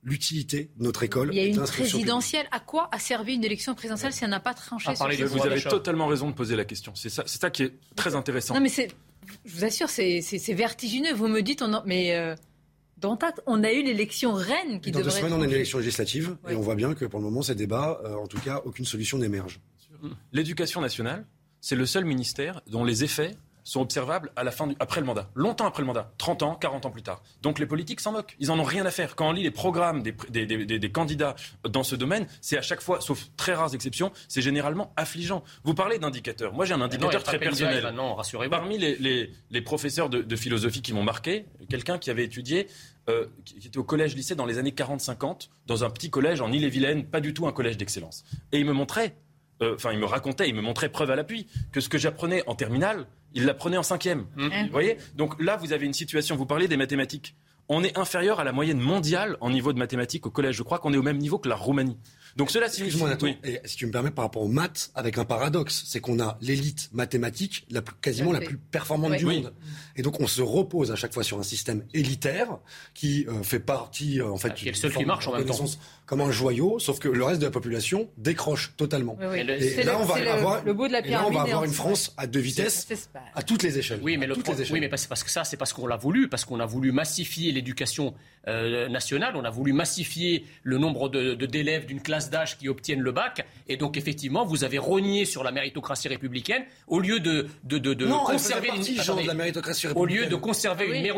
l'utilité de notre école. Il y a une présidentielle. À quoi a servi une élection présidentielle si elle n'a pas tranché sur Vous avez totalement raison de poser la question. C'est ça, c'est ça qui est très intéressant. Non, mais c'est, je vous assure, c'est, vertigineux. Vous me dites, on mais. Euh, on a eu l'élection reine qui dans devrait. Dans deux semaines, on a une élection législative et on voit bien que pour le moment, ces débats, euh, en tout cas, aucune solution n'émerge. L'éducation nationale, c'est le seul ministère dont les effets sont observables à la fin après le mandat, longtemps après le mandat, 30 ans, 40 ans plus tard. Donc les politiques s'en moquent, ils en ont rien à faire. Quand on lit les programmes des, candidats dans ce domaine, c'est à chaque fois, sauf très rares exceptions, c'est généralement affligeant. Vous parlez d'indicateurs. Moi j'ai un indicateur très personnel. non, rassurez-vous. Parmi les, professeurs de, philosophie qui m'ont marqué, quelqu'un qui avait étudié euh, qui était au collège-lycée dans les années 40-50, dans un petit collège en Ille-et-Vilaine, pas du tout un collège d'excellence. Et il me montrait euh, enfin, il me racontait, il me montrait preuve à l'appui que ce que j'apprenais en terminale, il l'apprenait en cinquième. Mmh. Vous voyez? Donc là, vous avez une situation, vous parlez des mathématiques. On est inférieur à la moyenne mondiale en niveau de mathématiques au collège. Je crois qu'on est au même niveau que la Roumanie. Donc cela signifie. Excuse-moi, et si tu me permets, par rapport aux maths, avec un paradoxe, c'est qu'on a l'élite mathématique, la plus, quasiment la plus performante du monde. Et donc on se repose à chaque fois sur un système élitaire qui euh, fait partie, euh, en fait, ah, qui est le seul qui marche en même temps comme un joyau, sauf que le reste de la population décroche totalement. et là, on va avoir, le, de la là, on va avoir une France à deux vitesses, à toutes les échelles. Oui, mais, le oui, mais parce que ça, c'est parce qu'on l'a voulu, parce qu'on a voulu massifier l'éducation euh, nationale, on a voulu massifier le nombre de, d'élèves d'une classe d'âge qui obtiennent le bac, et donc effectivement, vous avez rogné sur la méritocratie républicaine. Au lieu de, de, de, de conserver une, la méritocratie républicaine. Au lieu de conserver une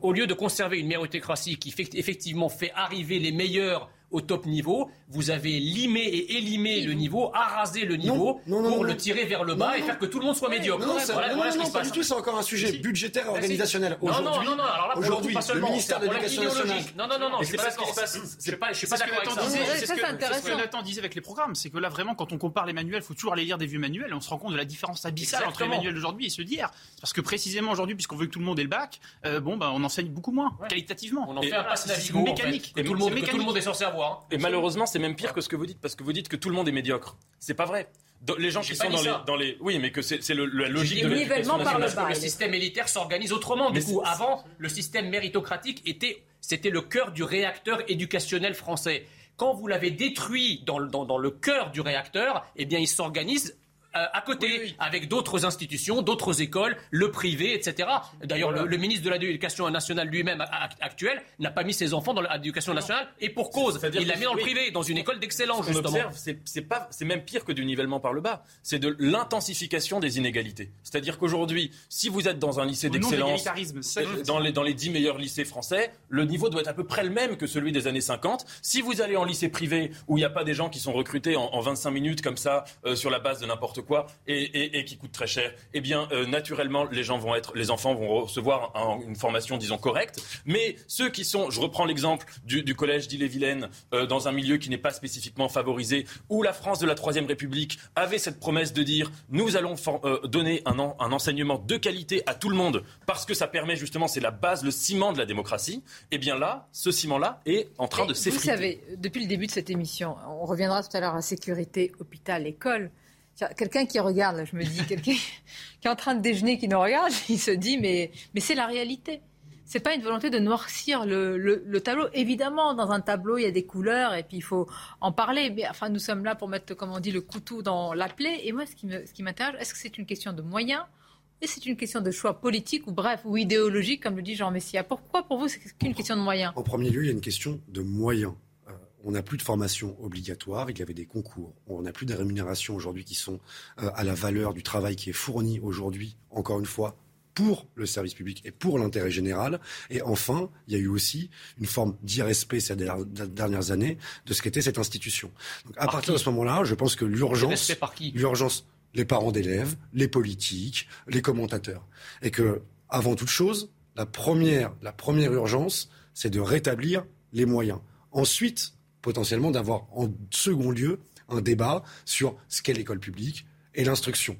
au, lieu de conserver une méritocratie qui fait, effectivement fait arriver les meilleurs au top niveau, vous avez limé et élimé le niveau, arasé le niveau pour le tirer vers le bas et faire que tout le monde soit médiocre. Non, non, pas du tout, c'est encore un sujet budgétaire et organisationnel. Aujourd'hui, non, non, alors là, aujourd'hui, le ministère de l'Éducation nationale. Non, non, non, non, c'est pas ce qui se passe. Je suis pas d'accord avec ça. C'est ce que Nathan disait avec les programmes, c'est que là, vraiment, quand on compare les manuels, il faut toujours aller lire des vieux manuels et on se rend compte de la différence abyssale entre les manuels d'aujourd'hui et ceux d'hier. Parce que précisément aujourd'hui, puisqu'on veut que tout le monde ait le bac, euh, bon, bah, on enseigne beaucoup moins, qualitativement. On en fait un passe mécanique. Et tout le monde est censé avoir. Et malheureusement, c'est même pire que ce que vous dites, parce que vous dites que tout le monde est médiocre. C'est pas vrai. Les gens qui sont dans les, dans les, Oui, mais que c'est la logique de l'éducation nationale. Le système élitaire s'organise autrement. Du coup, avant, le système méritocratique était, c'était le cœur du réacteur éducationnel français. Quand vous l'avez détruit dans, dans, dans le cœur du réacteur, eh bien, il s'organise à côté, avec d'autres institutions, d'autres écoles, le privé, etc. D'ailleurs, le, ministre de l'Éducation nationale lui-même actuel n'a pas mis ses enfants dans l'éducation nationale et pour cause, il l'a mis dans le privé, dans une école d'excellence justement. C'est pas, c'est même pire que du nivellement par le bas. C'est de l'intensification des inégalités. C'est-à-dire qu'aujourd'hui, si vous êtes dans un lycée d'excellence, dans les dans les dix meilleurs lycées français, le niveau doit être à peu près le même que celui des années 50. Si vous allez en lycée privé où il n'y a pas des gens qui sont recrutés en, 25 minutes comme ça euh, sur la base de n'importe quoi et, qui coûtent très cher, eh bien euh, naturellement les gens vont être, les enfants vont recevoir une formation disons correcte. Mais ceux qui sont, je reprends l'exemple du, collège d'Ille-et-Vilaine euh, dans un milieu qui n'est pas spécifiquement favorisé, où la France de la Troisième République avait cette promesse de dire nous allons donner un, un enseignement de qualité à tout le monde parce que ça permet justement, c'est la base, le ciment de la démocratie. Eh bien là, ce ciment-là est en train de s'effriter. Vous savez, depuis le début de cette émission, on reviendra tout à l'heure à sécurité, hôpital, école. Quelqu'un qui regarde, je me dis, quelqu'un qui est en train de déjeuner, qui nous regarde, il se dit, mais, mais c'est la réalité. C'est pas une volonté de noircir le, le, tableau. Évidemment, dans un tableau, il y a des couleurs et puis il faut en parler. Mais enfin, nous sommes là pour mettre, comme on dit, le couteau dans la plaie. Et moi, ce qui m'intéresse, est-ce que c'est une question de moyens et c'est une question de choix politique ou bref, ou idéologique, comme le dit Jean Messia? Pourquoi pour vous c'est qu'une question de moyens? En premier lieu, il y a une question de moyens. On n'a plus de formation obligatoire, il y avait des concours. On n'a plus de rémunérations aujourd'hui qui sont euh, à la valeur du travail qui est fourni aujourd'hui, encore une fois, pour le service public et pour l'intérêt général. Et enfin, il y a eu aussi une forme d'irrespect ces dernières années de ce qu'était cette institution. Donc à partir de ce moment-là, je pense que l'urgence, l'urgence les parents d'élèves, les politiques, les commentateurs. Et que, avant toute chose, la première, la première urgence, c'est de rétablir les moyens. Ensuite, potentiellement, d'avoir en second lieu un débat sur ce qu'est l'école publique et l'instruction.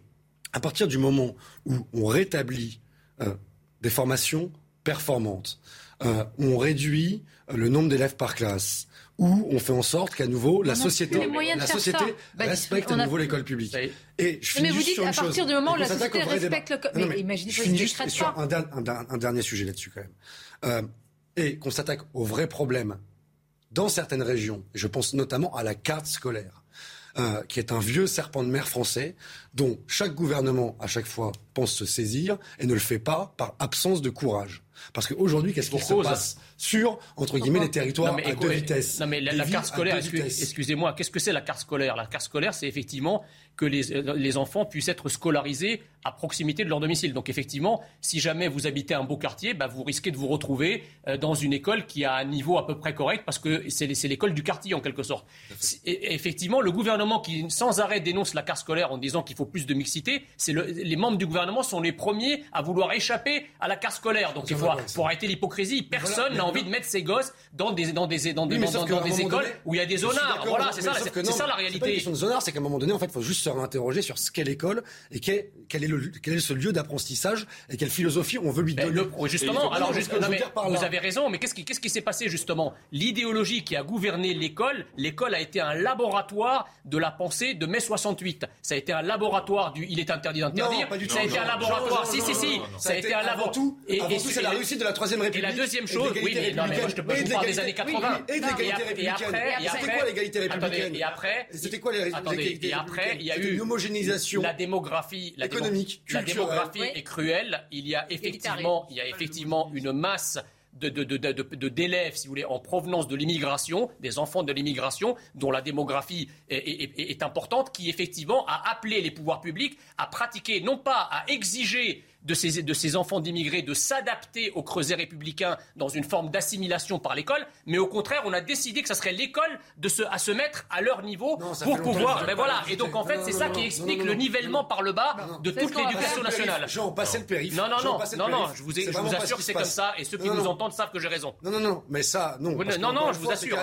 À partir du moment où on rétablit euh, des formations performantes, euh, où on réduit le nombre d'élèves par classe, où on fait en sorte qu'à nouveau la société, la société bah, respecte à nouveau l'école publique. Et je mais vous dites à partir du moment où la société respecte le. Mais, mais imaginez je finis juste sur un, un, dernier sujet là-dessus quand même. Euh, et qu'on s'attaque au vrai problème dans certaines régions. Je pense notamment à la carte scolaire. Euh, qui est un vieux serpent de mer français dont chaque gouvernement, à chaque fois, pense se saisir et ne le fait pas par absence de courage. Parce qu'aujourd'hui, qu'est-ce qui se passe sur, entre guillemets, les territoires à deux vitesses? Non, mais la, carte scolaire, excusez-moi, qu'est-ce que c'est la carte scolaire? La carte scolaire, c'est effectivement que les, euh, les, enfants puissent être scolarisés à proximité de leur domicile. Donc effectivement, si jamais vous habitez un beau quartier, bah, vous risquez de vous retrouver euh, dans une école qui a un niveau à peu près correct parce que c'est l'école du quartier en quelque sorte. Et, effectivement, le gouvernement qui sans arrêt dénonce la carte scolaire en disant qu'il faut plus de mixité, c'est les membres du gouvernement sont les premiers à vouloir échapper à la carte scolaire. Donc il faut, pour arrêter l'hypocrisie, personne n'a envie de mettre ses gosses dans des, dans des, dans des, dans, des écoles où il y a des zonards. Voilà, c'est ça, ça, la réalité. Une question de zonards, c'est qu'à un moment donné, en fait, il faut juste se réinterroger sur ce qu'est l'école et quel est, le, quel est ce lieu d'apprentissage et quelle philosophie on veut lui donner. justement, alors vous avez raison, mais qu'est-ce qui, s'est passé justement? L'idéologie qui a gouverné l'école, l'école a été un laboratoire de la pensée de mai 68. Ça a été un laboratoire du il est interdit d'interdire. Ça a été un laboratoire. Si, si, si. Ça a été un laboratoire. Et c'est la réussite de la Troisième République. Et la deuxième chose, oui, mais non, mais moi je te parle des années 80. Et de l'égalité républicaine. C'était quoi l'égalité républicaine Et après, c'était quoi l'égalité Et après, il y a eu une homogénéisation la démographie, économique, la démographie est cruelle. Il y a effectivement, il y a effectivement une masse de, d'élèves, si vous voulez, en provenance de l'immigration, des enfants de l'immigration, dont la démographie est, importante, qui effectivement a appelé les pouvoirs publics à pratiquer, non pas à exiger de ces, de ces enfants d'immigrés de s'adapter au creuset républicain dans une forme d'assimilation par l'école, mais au contraire, on a décidé que ce serait l'école de se, à se mettre à leur niveau pour pouvoir. Mais ben voilà. Et donc en fait, c'est ça qui explique le nivellement par le bas de toute l'éducation nationale. Jean, passez le périph. Non, non, non, non, non, je vous, je vous assure que c'est comme ça, et ceux qui nous entendent savent que j'ai raison. Non, non, non, mais ça, non. Non, non, je vous assure.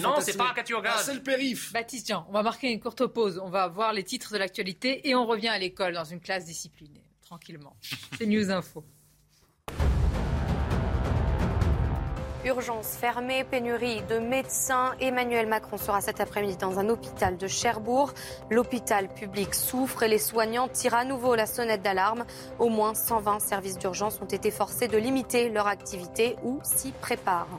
Non, c'est pas caricatural. C'est le périph. Baptiste Jean, on va marquer une courte pause. On va voir les titres de l'actualité et on revient à l'école dans une classe disciplinée tranquillement. C'est News Info. Urgence fermée, pénurie de médecins. Emmanuel Macron sera cet après-midi dans un hôpital de Cherbourg. L'hôpital public souffre et les soignants tirent à nouveau la sonnette d'alarme. Au moins 120 services d'urgence ont été forcés de limiter leur activité ou s'y préparent.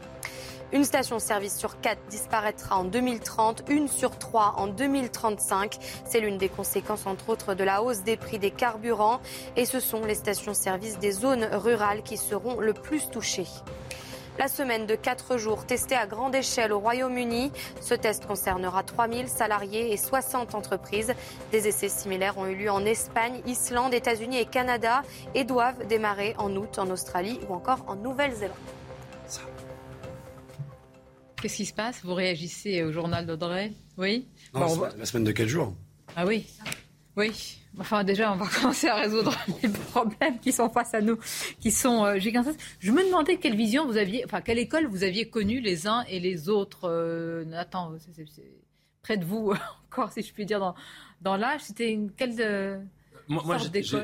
Une station-service sur quatre disparaîtra en 2030, une sur trois en 2035. C'est l'une des conséquences, entre autres, de la hausse des prix des carburants. Et ce sont les stations-service des zones rurales qui seront le plus touchées. La semaine de 4 jours testée à grande échelle au Royaume-Uni. Ce test concernera 3000 salariés et 60 entreprises. Des essais similaires ont eu lieu en Espagne, Islande, États-Unis et Canada et doivent démarrer en août en Australie ou encore en Nouvelle-Zélande. Qu'est-ce qui se passe? Vous réagissez au journal d'Audrey? Oui? La semaine de 4 jours. Ah oui Oui. Enfin, déjà, on va commencer à résoudre les problèmes qui sont face à nous, qui sont euh, gigantesques. Je me demandais quelle vision vous aviez, enfin, quelle école vous aviez connue les uns et les autres. Euh, Nathan, c'est près de vous encore, si je puis dire, dans, dans l'âge. C'était une quelle de, moi, moi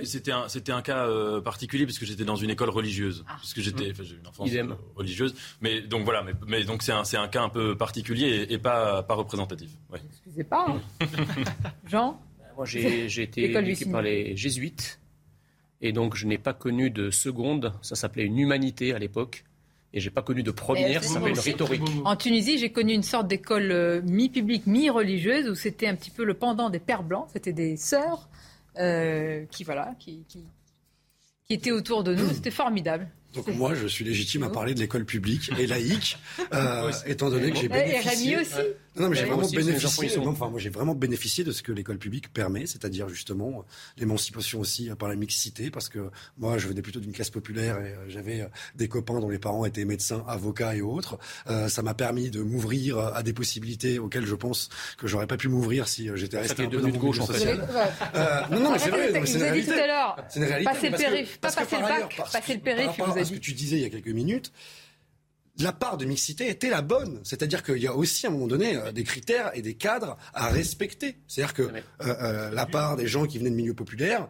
c'était un, c'était un cas euh, particulier parce que j'étais dans une école religieuse, ah. parce que j'étais, Mmh. j'ai une enfance euh, religieuse. Mais donc voilà, mais, mais donc c'est un, c'est un cas un peu particulier et, et pas, pas représentatif. Ouais. Excusez pas. hein. Jean Moi, j'ai j'ai été éduqué par les jésuites. Et donc, je n'ai pas connu de seconde. Ça s'appelait une humanité à l'époque. Et j'ai pas connu de première. Ça s'appelle rhétorique. En Tunisie, j'ai connu une sorte d'école euh, mi-publique, mi-religieuse, où c'était un petit peu le pendant des pères blancs. C'était des sœurs euh, qui, voilà, qui, qui, qui étaient autour de nous. C'était formidable. Donc moi, je suis légitime à parler de l'école publique et laïque, euh, étant donné que j'ai Et- et bénéficié. Rémi aussi. Non, mais j'ai vraiment bénéficié. enfants, ils sont- non, enfin, moi, j'ai vraiment bénéficié de ce que l'école publique permet, c'est-à-dire justement l'émancipation aussi euh, par la mixité, parce que moi, je venais plutôt d'une classe populaire et euh, j'avais euh, des copains dont les parents étaient médecins, avocats et autres. Euh, ça m'a permis de m'ouvrir à des possibilités auxquelles je pense que j'aurais pas pu m'ouvrir si j'étais resté un peu dans de gauche, en fait. Ouais. Euh, non, non, mais c'est vrai, non, c'est une réalité. C'est une réalité. passer le périph', pas passer le bac, passer le périph', par rapport à ce que tu disais il y a quelques minutes, la part de mixité était la bonne. C'est-à-dire qu'il y a aussi à un moment donné euh, des critères et des cadres à respecter. C'est-à-dire que euh, euh, la part des gens qui venaient de milieux populaires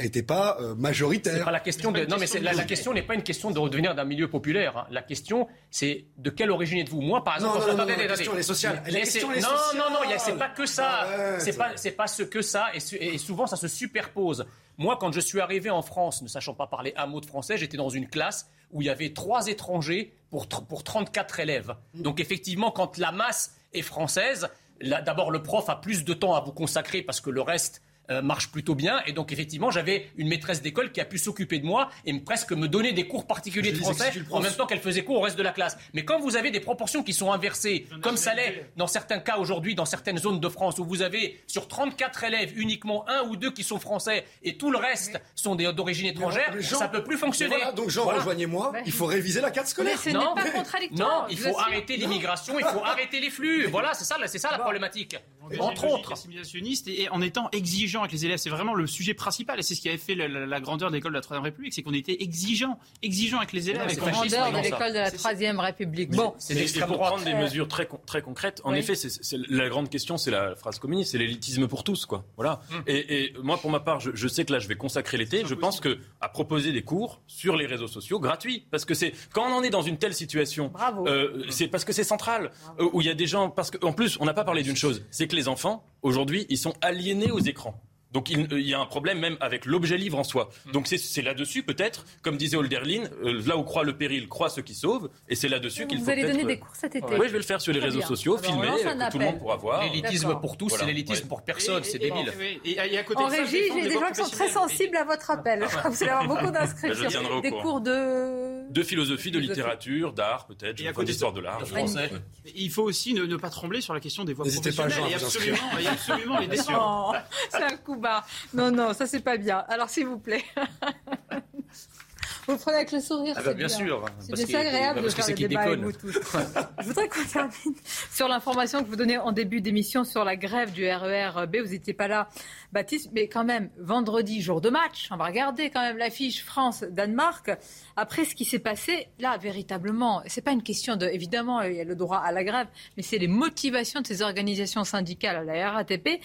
n'était pas euh, majoritaire. Pas la question de. Non, mais c'est- la, la question n'est pas une question de redevenir d'un milieu populaire. hein. La question, c'est de quelle origine êtes-vous? Moi, par exemple, Non, non, je- non, attendez, non, la question, est sociale. La question, est non, non, non, c'est pas que ça. C'est pas, pas ce que ça. Et souvent, ça se superpose. Moi, quand je suis arrivé en France, ne sachant pas parler un mot de français, j'étais dans une classe où il y avait trois étrangers pour, pour 34 élèves. Donc, effectivement, quand la masse est française, d'abord, le prof a plus de temps à vous consacrer parce que le reste euh, marche plutôt bien. Et donc, effectivement, j'avais une maîtresse d'école qui a pu s'occuper de moi et presque me donner des cours particuliers de français si en même temps qu'elle faisait cours au reste de la classe. Mais quand vous avez des proportions qui sont inversées, comme ça l'est dans certains cas aujourd'hui, dans certaines zones de France, où vous avez sur 34 élèves uniquement un ou deux qui sont français et tout le reste sont des- d'origine étrangère, Mais Jean- ça peut plus fonctionner. Voilà, donc Jean, Voilà. rejoignez-moi, il faut réviser la carte scolaire. Mais ce n'est pas contradictoire. Non, il faut arrêter l'immigration, il faut arrêter les flux. Voilà, c'est ça, ça la problématique. Entre autres. assimilationniste et en étant exigeant avec les élèves. C'est vraiment le sujet principal et c'est ce qui avait fait la, la- la grandeur de l'école de la Troisième République, c'est qu'on était exigeant, exigeant avec les élèves. C'est fascisme, Grandeur de l'école de la Troisième République. Bon, et pour prendre des mesures très, très concrètes, en Oui. effet, c'est, c'est- la grande question, c'est la phrase communiste, c'est l'élitisme pour tous, quoi. Voilà. Hum. Et, et moi, pour ma part, je, je sais que là, je vais consacrer l'été. Je pense que à proposer des cours sur les réseaux sociaux gratuits, parce que c'est quand on en est dans une telle situation, euh, c'est parce que c'est central, euh, où il y a des gens, parce qu'en plus, on n'a pas parlé d'une chose, c'est que les enfants aujourd'hui, ils sont aliénés aux écrans. Donc il, il y a un problème même avec l'objet livre en soi. Donc c'est- là-dessus peut-être, comme disait Holderlin, euh, là où croit le péril, croit ce qui sauve, et c'est là-dessus qu'il Vous faut allez peut-être- donner des cours cet été. Oui, je vais le faire sur les réseaux bien. sociaux, Alors, filmer, que tout le appel. monde pourra voir. L'élitisme pour tous, Voilà. c'est l'élitisme Ouais. pour personne, c'est débile. Et, et à côté En régie, j'ai des gens qui sont très sensibles à votre appel. Vous allez avoir beaucoup Je d'inscriptions. Des cours de. De philosophie, de littérature, d'art peut-être, d'histoire de l'art. Il faut aussi ne, pas trembler sur la question des voies N'hésitez pas, professionnelles et vous absolument, absolument les c'est un coup Non, non, ça c'est pas bien. Alors s'il vous plaît. Vous prenez avec le sourire. Ah bah, bien sûr, C'est désagréable bah, de faire le débat avec vous tous. Je voudrais qu'on termine sur l'information que vous donnez en début d'émission sur la grève du RER B. Vous n'étiez pas là, Baptiste, mais quand même, vendredi, jour de match, on va regarder quand même l'affiche France-Danemark. Après ce qui s'est passé, là, véritablement, c'est pas une question de, évidemment, il y a le droit à la grève, mais c'est les motivations de ces organisations syndicales à la RATP.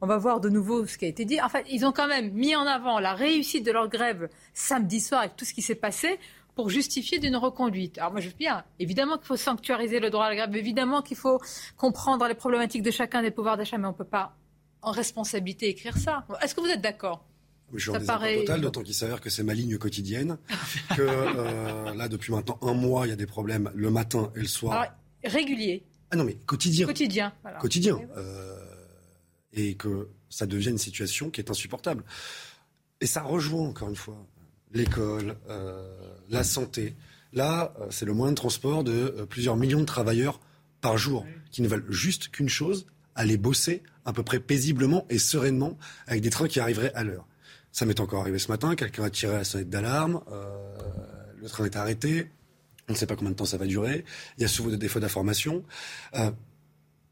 On va voir de nouveau ce qui a été dit. En fait, ils ont quand même mis en avant la réussite de leur grève samedi soir avec tout ce qui s'est passé pour justifier d'une reconduite. Alors moi je veux bien, évidemment qu'il faut sanctuariser le droit à la grève, évidemment qu'il faut comprendre les problématiques de chacun des pouvoirs d'achat, mais on ne peut pas en responsabilité écrire ça. Est-ce que vous êtes d'accord? Je suis en Ça désaccord paraît- total, d'autant qu'il s'avère que c'est ma ligne quotidienne. Que euh, là, depuis maintenant un mois, il y a des problèmes le matin et le soir Alors, régulier. Ah non, mais quotidien. Quotidien. Quotidien. Et que ça devient une situation qui est insupportable. Et ça rejoint, encore une fois, l'école, la santé. Là, c'est le moyen de transport de plusieurs millions de travailleurs par jour qui ne veulent juste qu'une chose, aller bosser à peu près paisiblement et sereinement avec des trains qui arriveraient à l'heure. Ça m'est encore arrivé ce matin, quelqu'un a tiré la sonnette d'alarme, euh, le train est arrêté, on ne sait pas combien de temps ça va durer, il y a souvent des défauts d'information. Euh,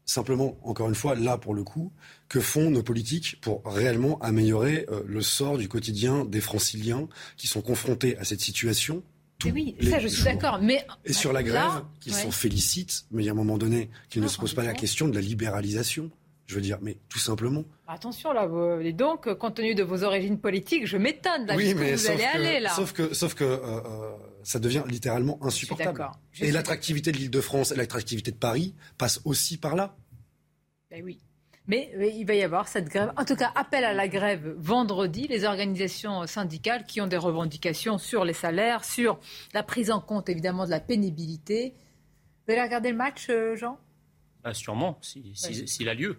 simplement, encore une fois, là pour le coup, que font nos politiques pour réellement améliorer euh, le sort du quotidien des franciliens qui sont confrontés à cette situation oui, ça je suis d'accord. Mais et sur la grève, qu'ils s'en félicitent, mais il y a un moment donné qu'ils ne se posent pas la question de la libéralisation. Je veux dire, mais tout simplement. Attention là, et donc, compte tenu de vos origines politiques, je m'étonne de oui, mais vous allez aller là. Sauf que, sauf que euh, euh, ça devient littéralement insupportable. Et l'attractivité de l'Île-de-France et l'attractivité de Paris passe aussi par là. Ben oui. Mais, il va y avoir cette grève. En tout cas, appel à la grève vendredi. Les organisations syndicales qui ont des revendications sur les salaires, sur la prise en compte évidemment de la pénibilité. Vous allez regarder le match, euh, Jean? Bah, Sûrement, s'il a lieu.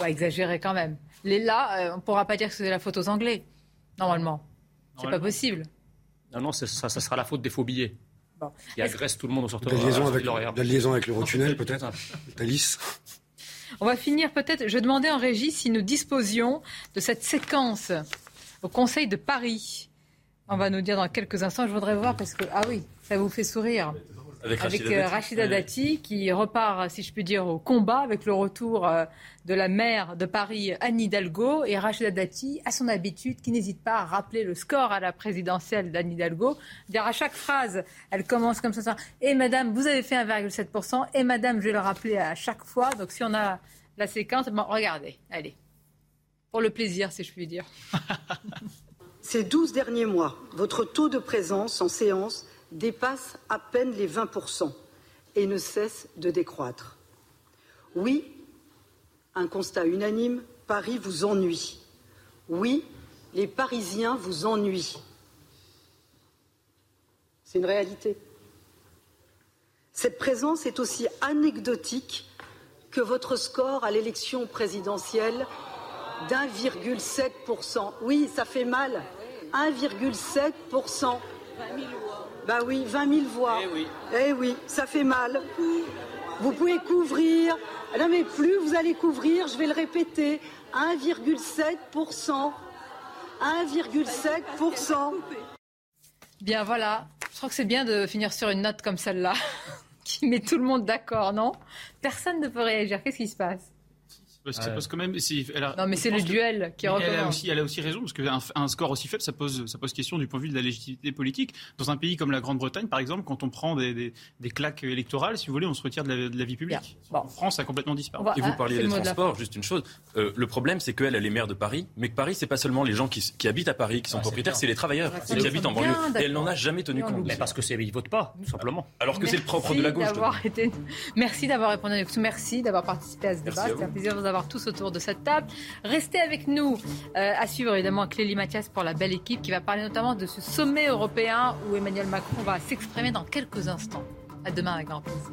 On va exagérer quand même. Les là, euh, on ne pourra pas dire que c'est la faute aux Anglais, normalement. C'est pas possible. Non, non, ça, ça, sera la faute des faux billets. Bon. Qui agressent tout le monde au sortir de la liaison avec, la liaison avec l'Eurotunnel, peut-être Thalys? On va finir peut-être. Je demandais en régie si nous disposions de cette séquence au Conseil de Paris. On va nous dire dans quelques instants. Je voudrais voir parce que, ah oui, ça vous fait sourire avec, Rachida, euh, Dati. qui repart, si je puis dire, au combat avec le retour euh, de la maire de Paris, Anne Hidalgo, et Rachida Dati, à son habitude, qui n'hésite pas à rappeler le score à la présidentielle d'Anne Hidalgo. Dire à chaque phrase, elle commence comme ça, et Madame, vous avez fait 1,7%, et Madame, je vais le rappeler à chaque fois. Donc si on a la séquence, bon, regardez, allez, pour le plaisir, si je puis dire. Ces 12 derniers mois, votre taux de présence en séance dépasse à peine les 20% et ne cesse de décroître. Oui, un constat unanime, Paris vous ennuie. Oui, les Parisiens vous ennuient. C'est une réalité. Cette présence est aussi anecdotique que votre score à l'élection présidentielle d'1,7%. Oui, ça fait mal. 1,7%. Bah oui, 20 000 voix. Eh oui. Eh oui, ça fait mal. Vous pouvez couvrir. Non mais plus vous allez couvrir, je vais le répéter, 1,7%. 1,7%. Bien voilà, je crois que c'est bien de finir sur une note comme celle-là, qui met tout le monde d'accord, non? Personne ne peut réagir. Qu'est-ce qui se passe? Quand même. non, mais c'est le duel qui recommence. Elle a, aussi, elle a aussi raison, parce qu'un un score aussi faible, ça pose, ça pose question du point de vue de la légitimité politique. Dans un pays comme la Grande-Bretagne, par exemple, quand on prend des, des, claques électorales, si vous voulez, on se retire de la, vie publique. En France, ça a complètement disparu. Et vous parliez des transports, juste une chose. Euh, le problème, c'est qu'elle, elle est maire de Paris, mais que Paris, c'est pas seulement les gens qui, qui, habitent à Paris, qui sont propriétaires, c'est les travailleurs qui habitent en banlieue. Et elle n'en a jamais tenu compte. Mais parce que c'est, ils votent pas, tout simplement. Alors que c'est le propre de la gauche. Merci d'avoir répondu. Merci d'avoir participé à ce débat. C'est un plaisir de vous avoir tous autour de cette table. Restez avec nous euh, à suivre évidemment Clélie Mathias pour la belle équipe qui va parler notamment de ce sommet européen où Emmanuel Macron va s'exprimer dans quelques instants. À demain avec grand plaisir.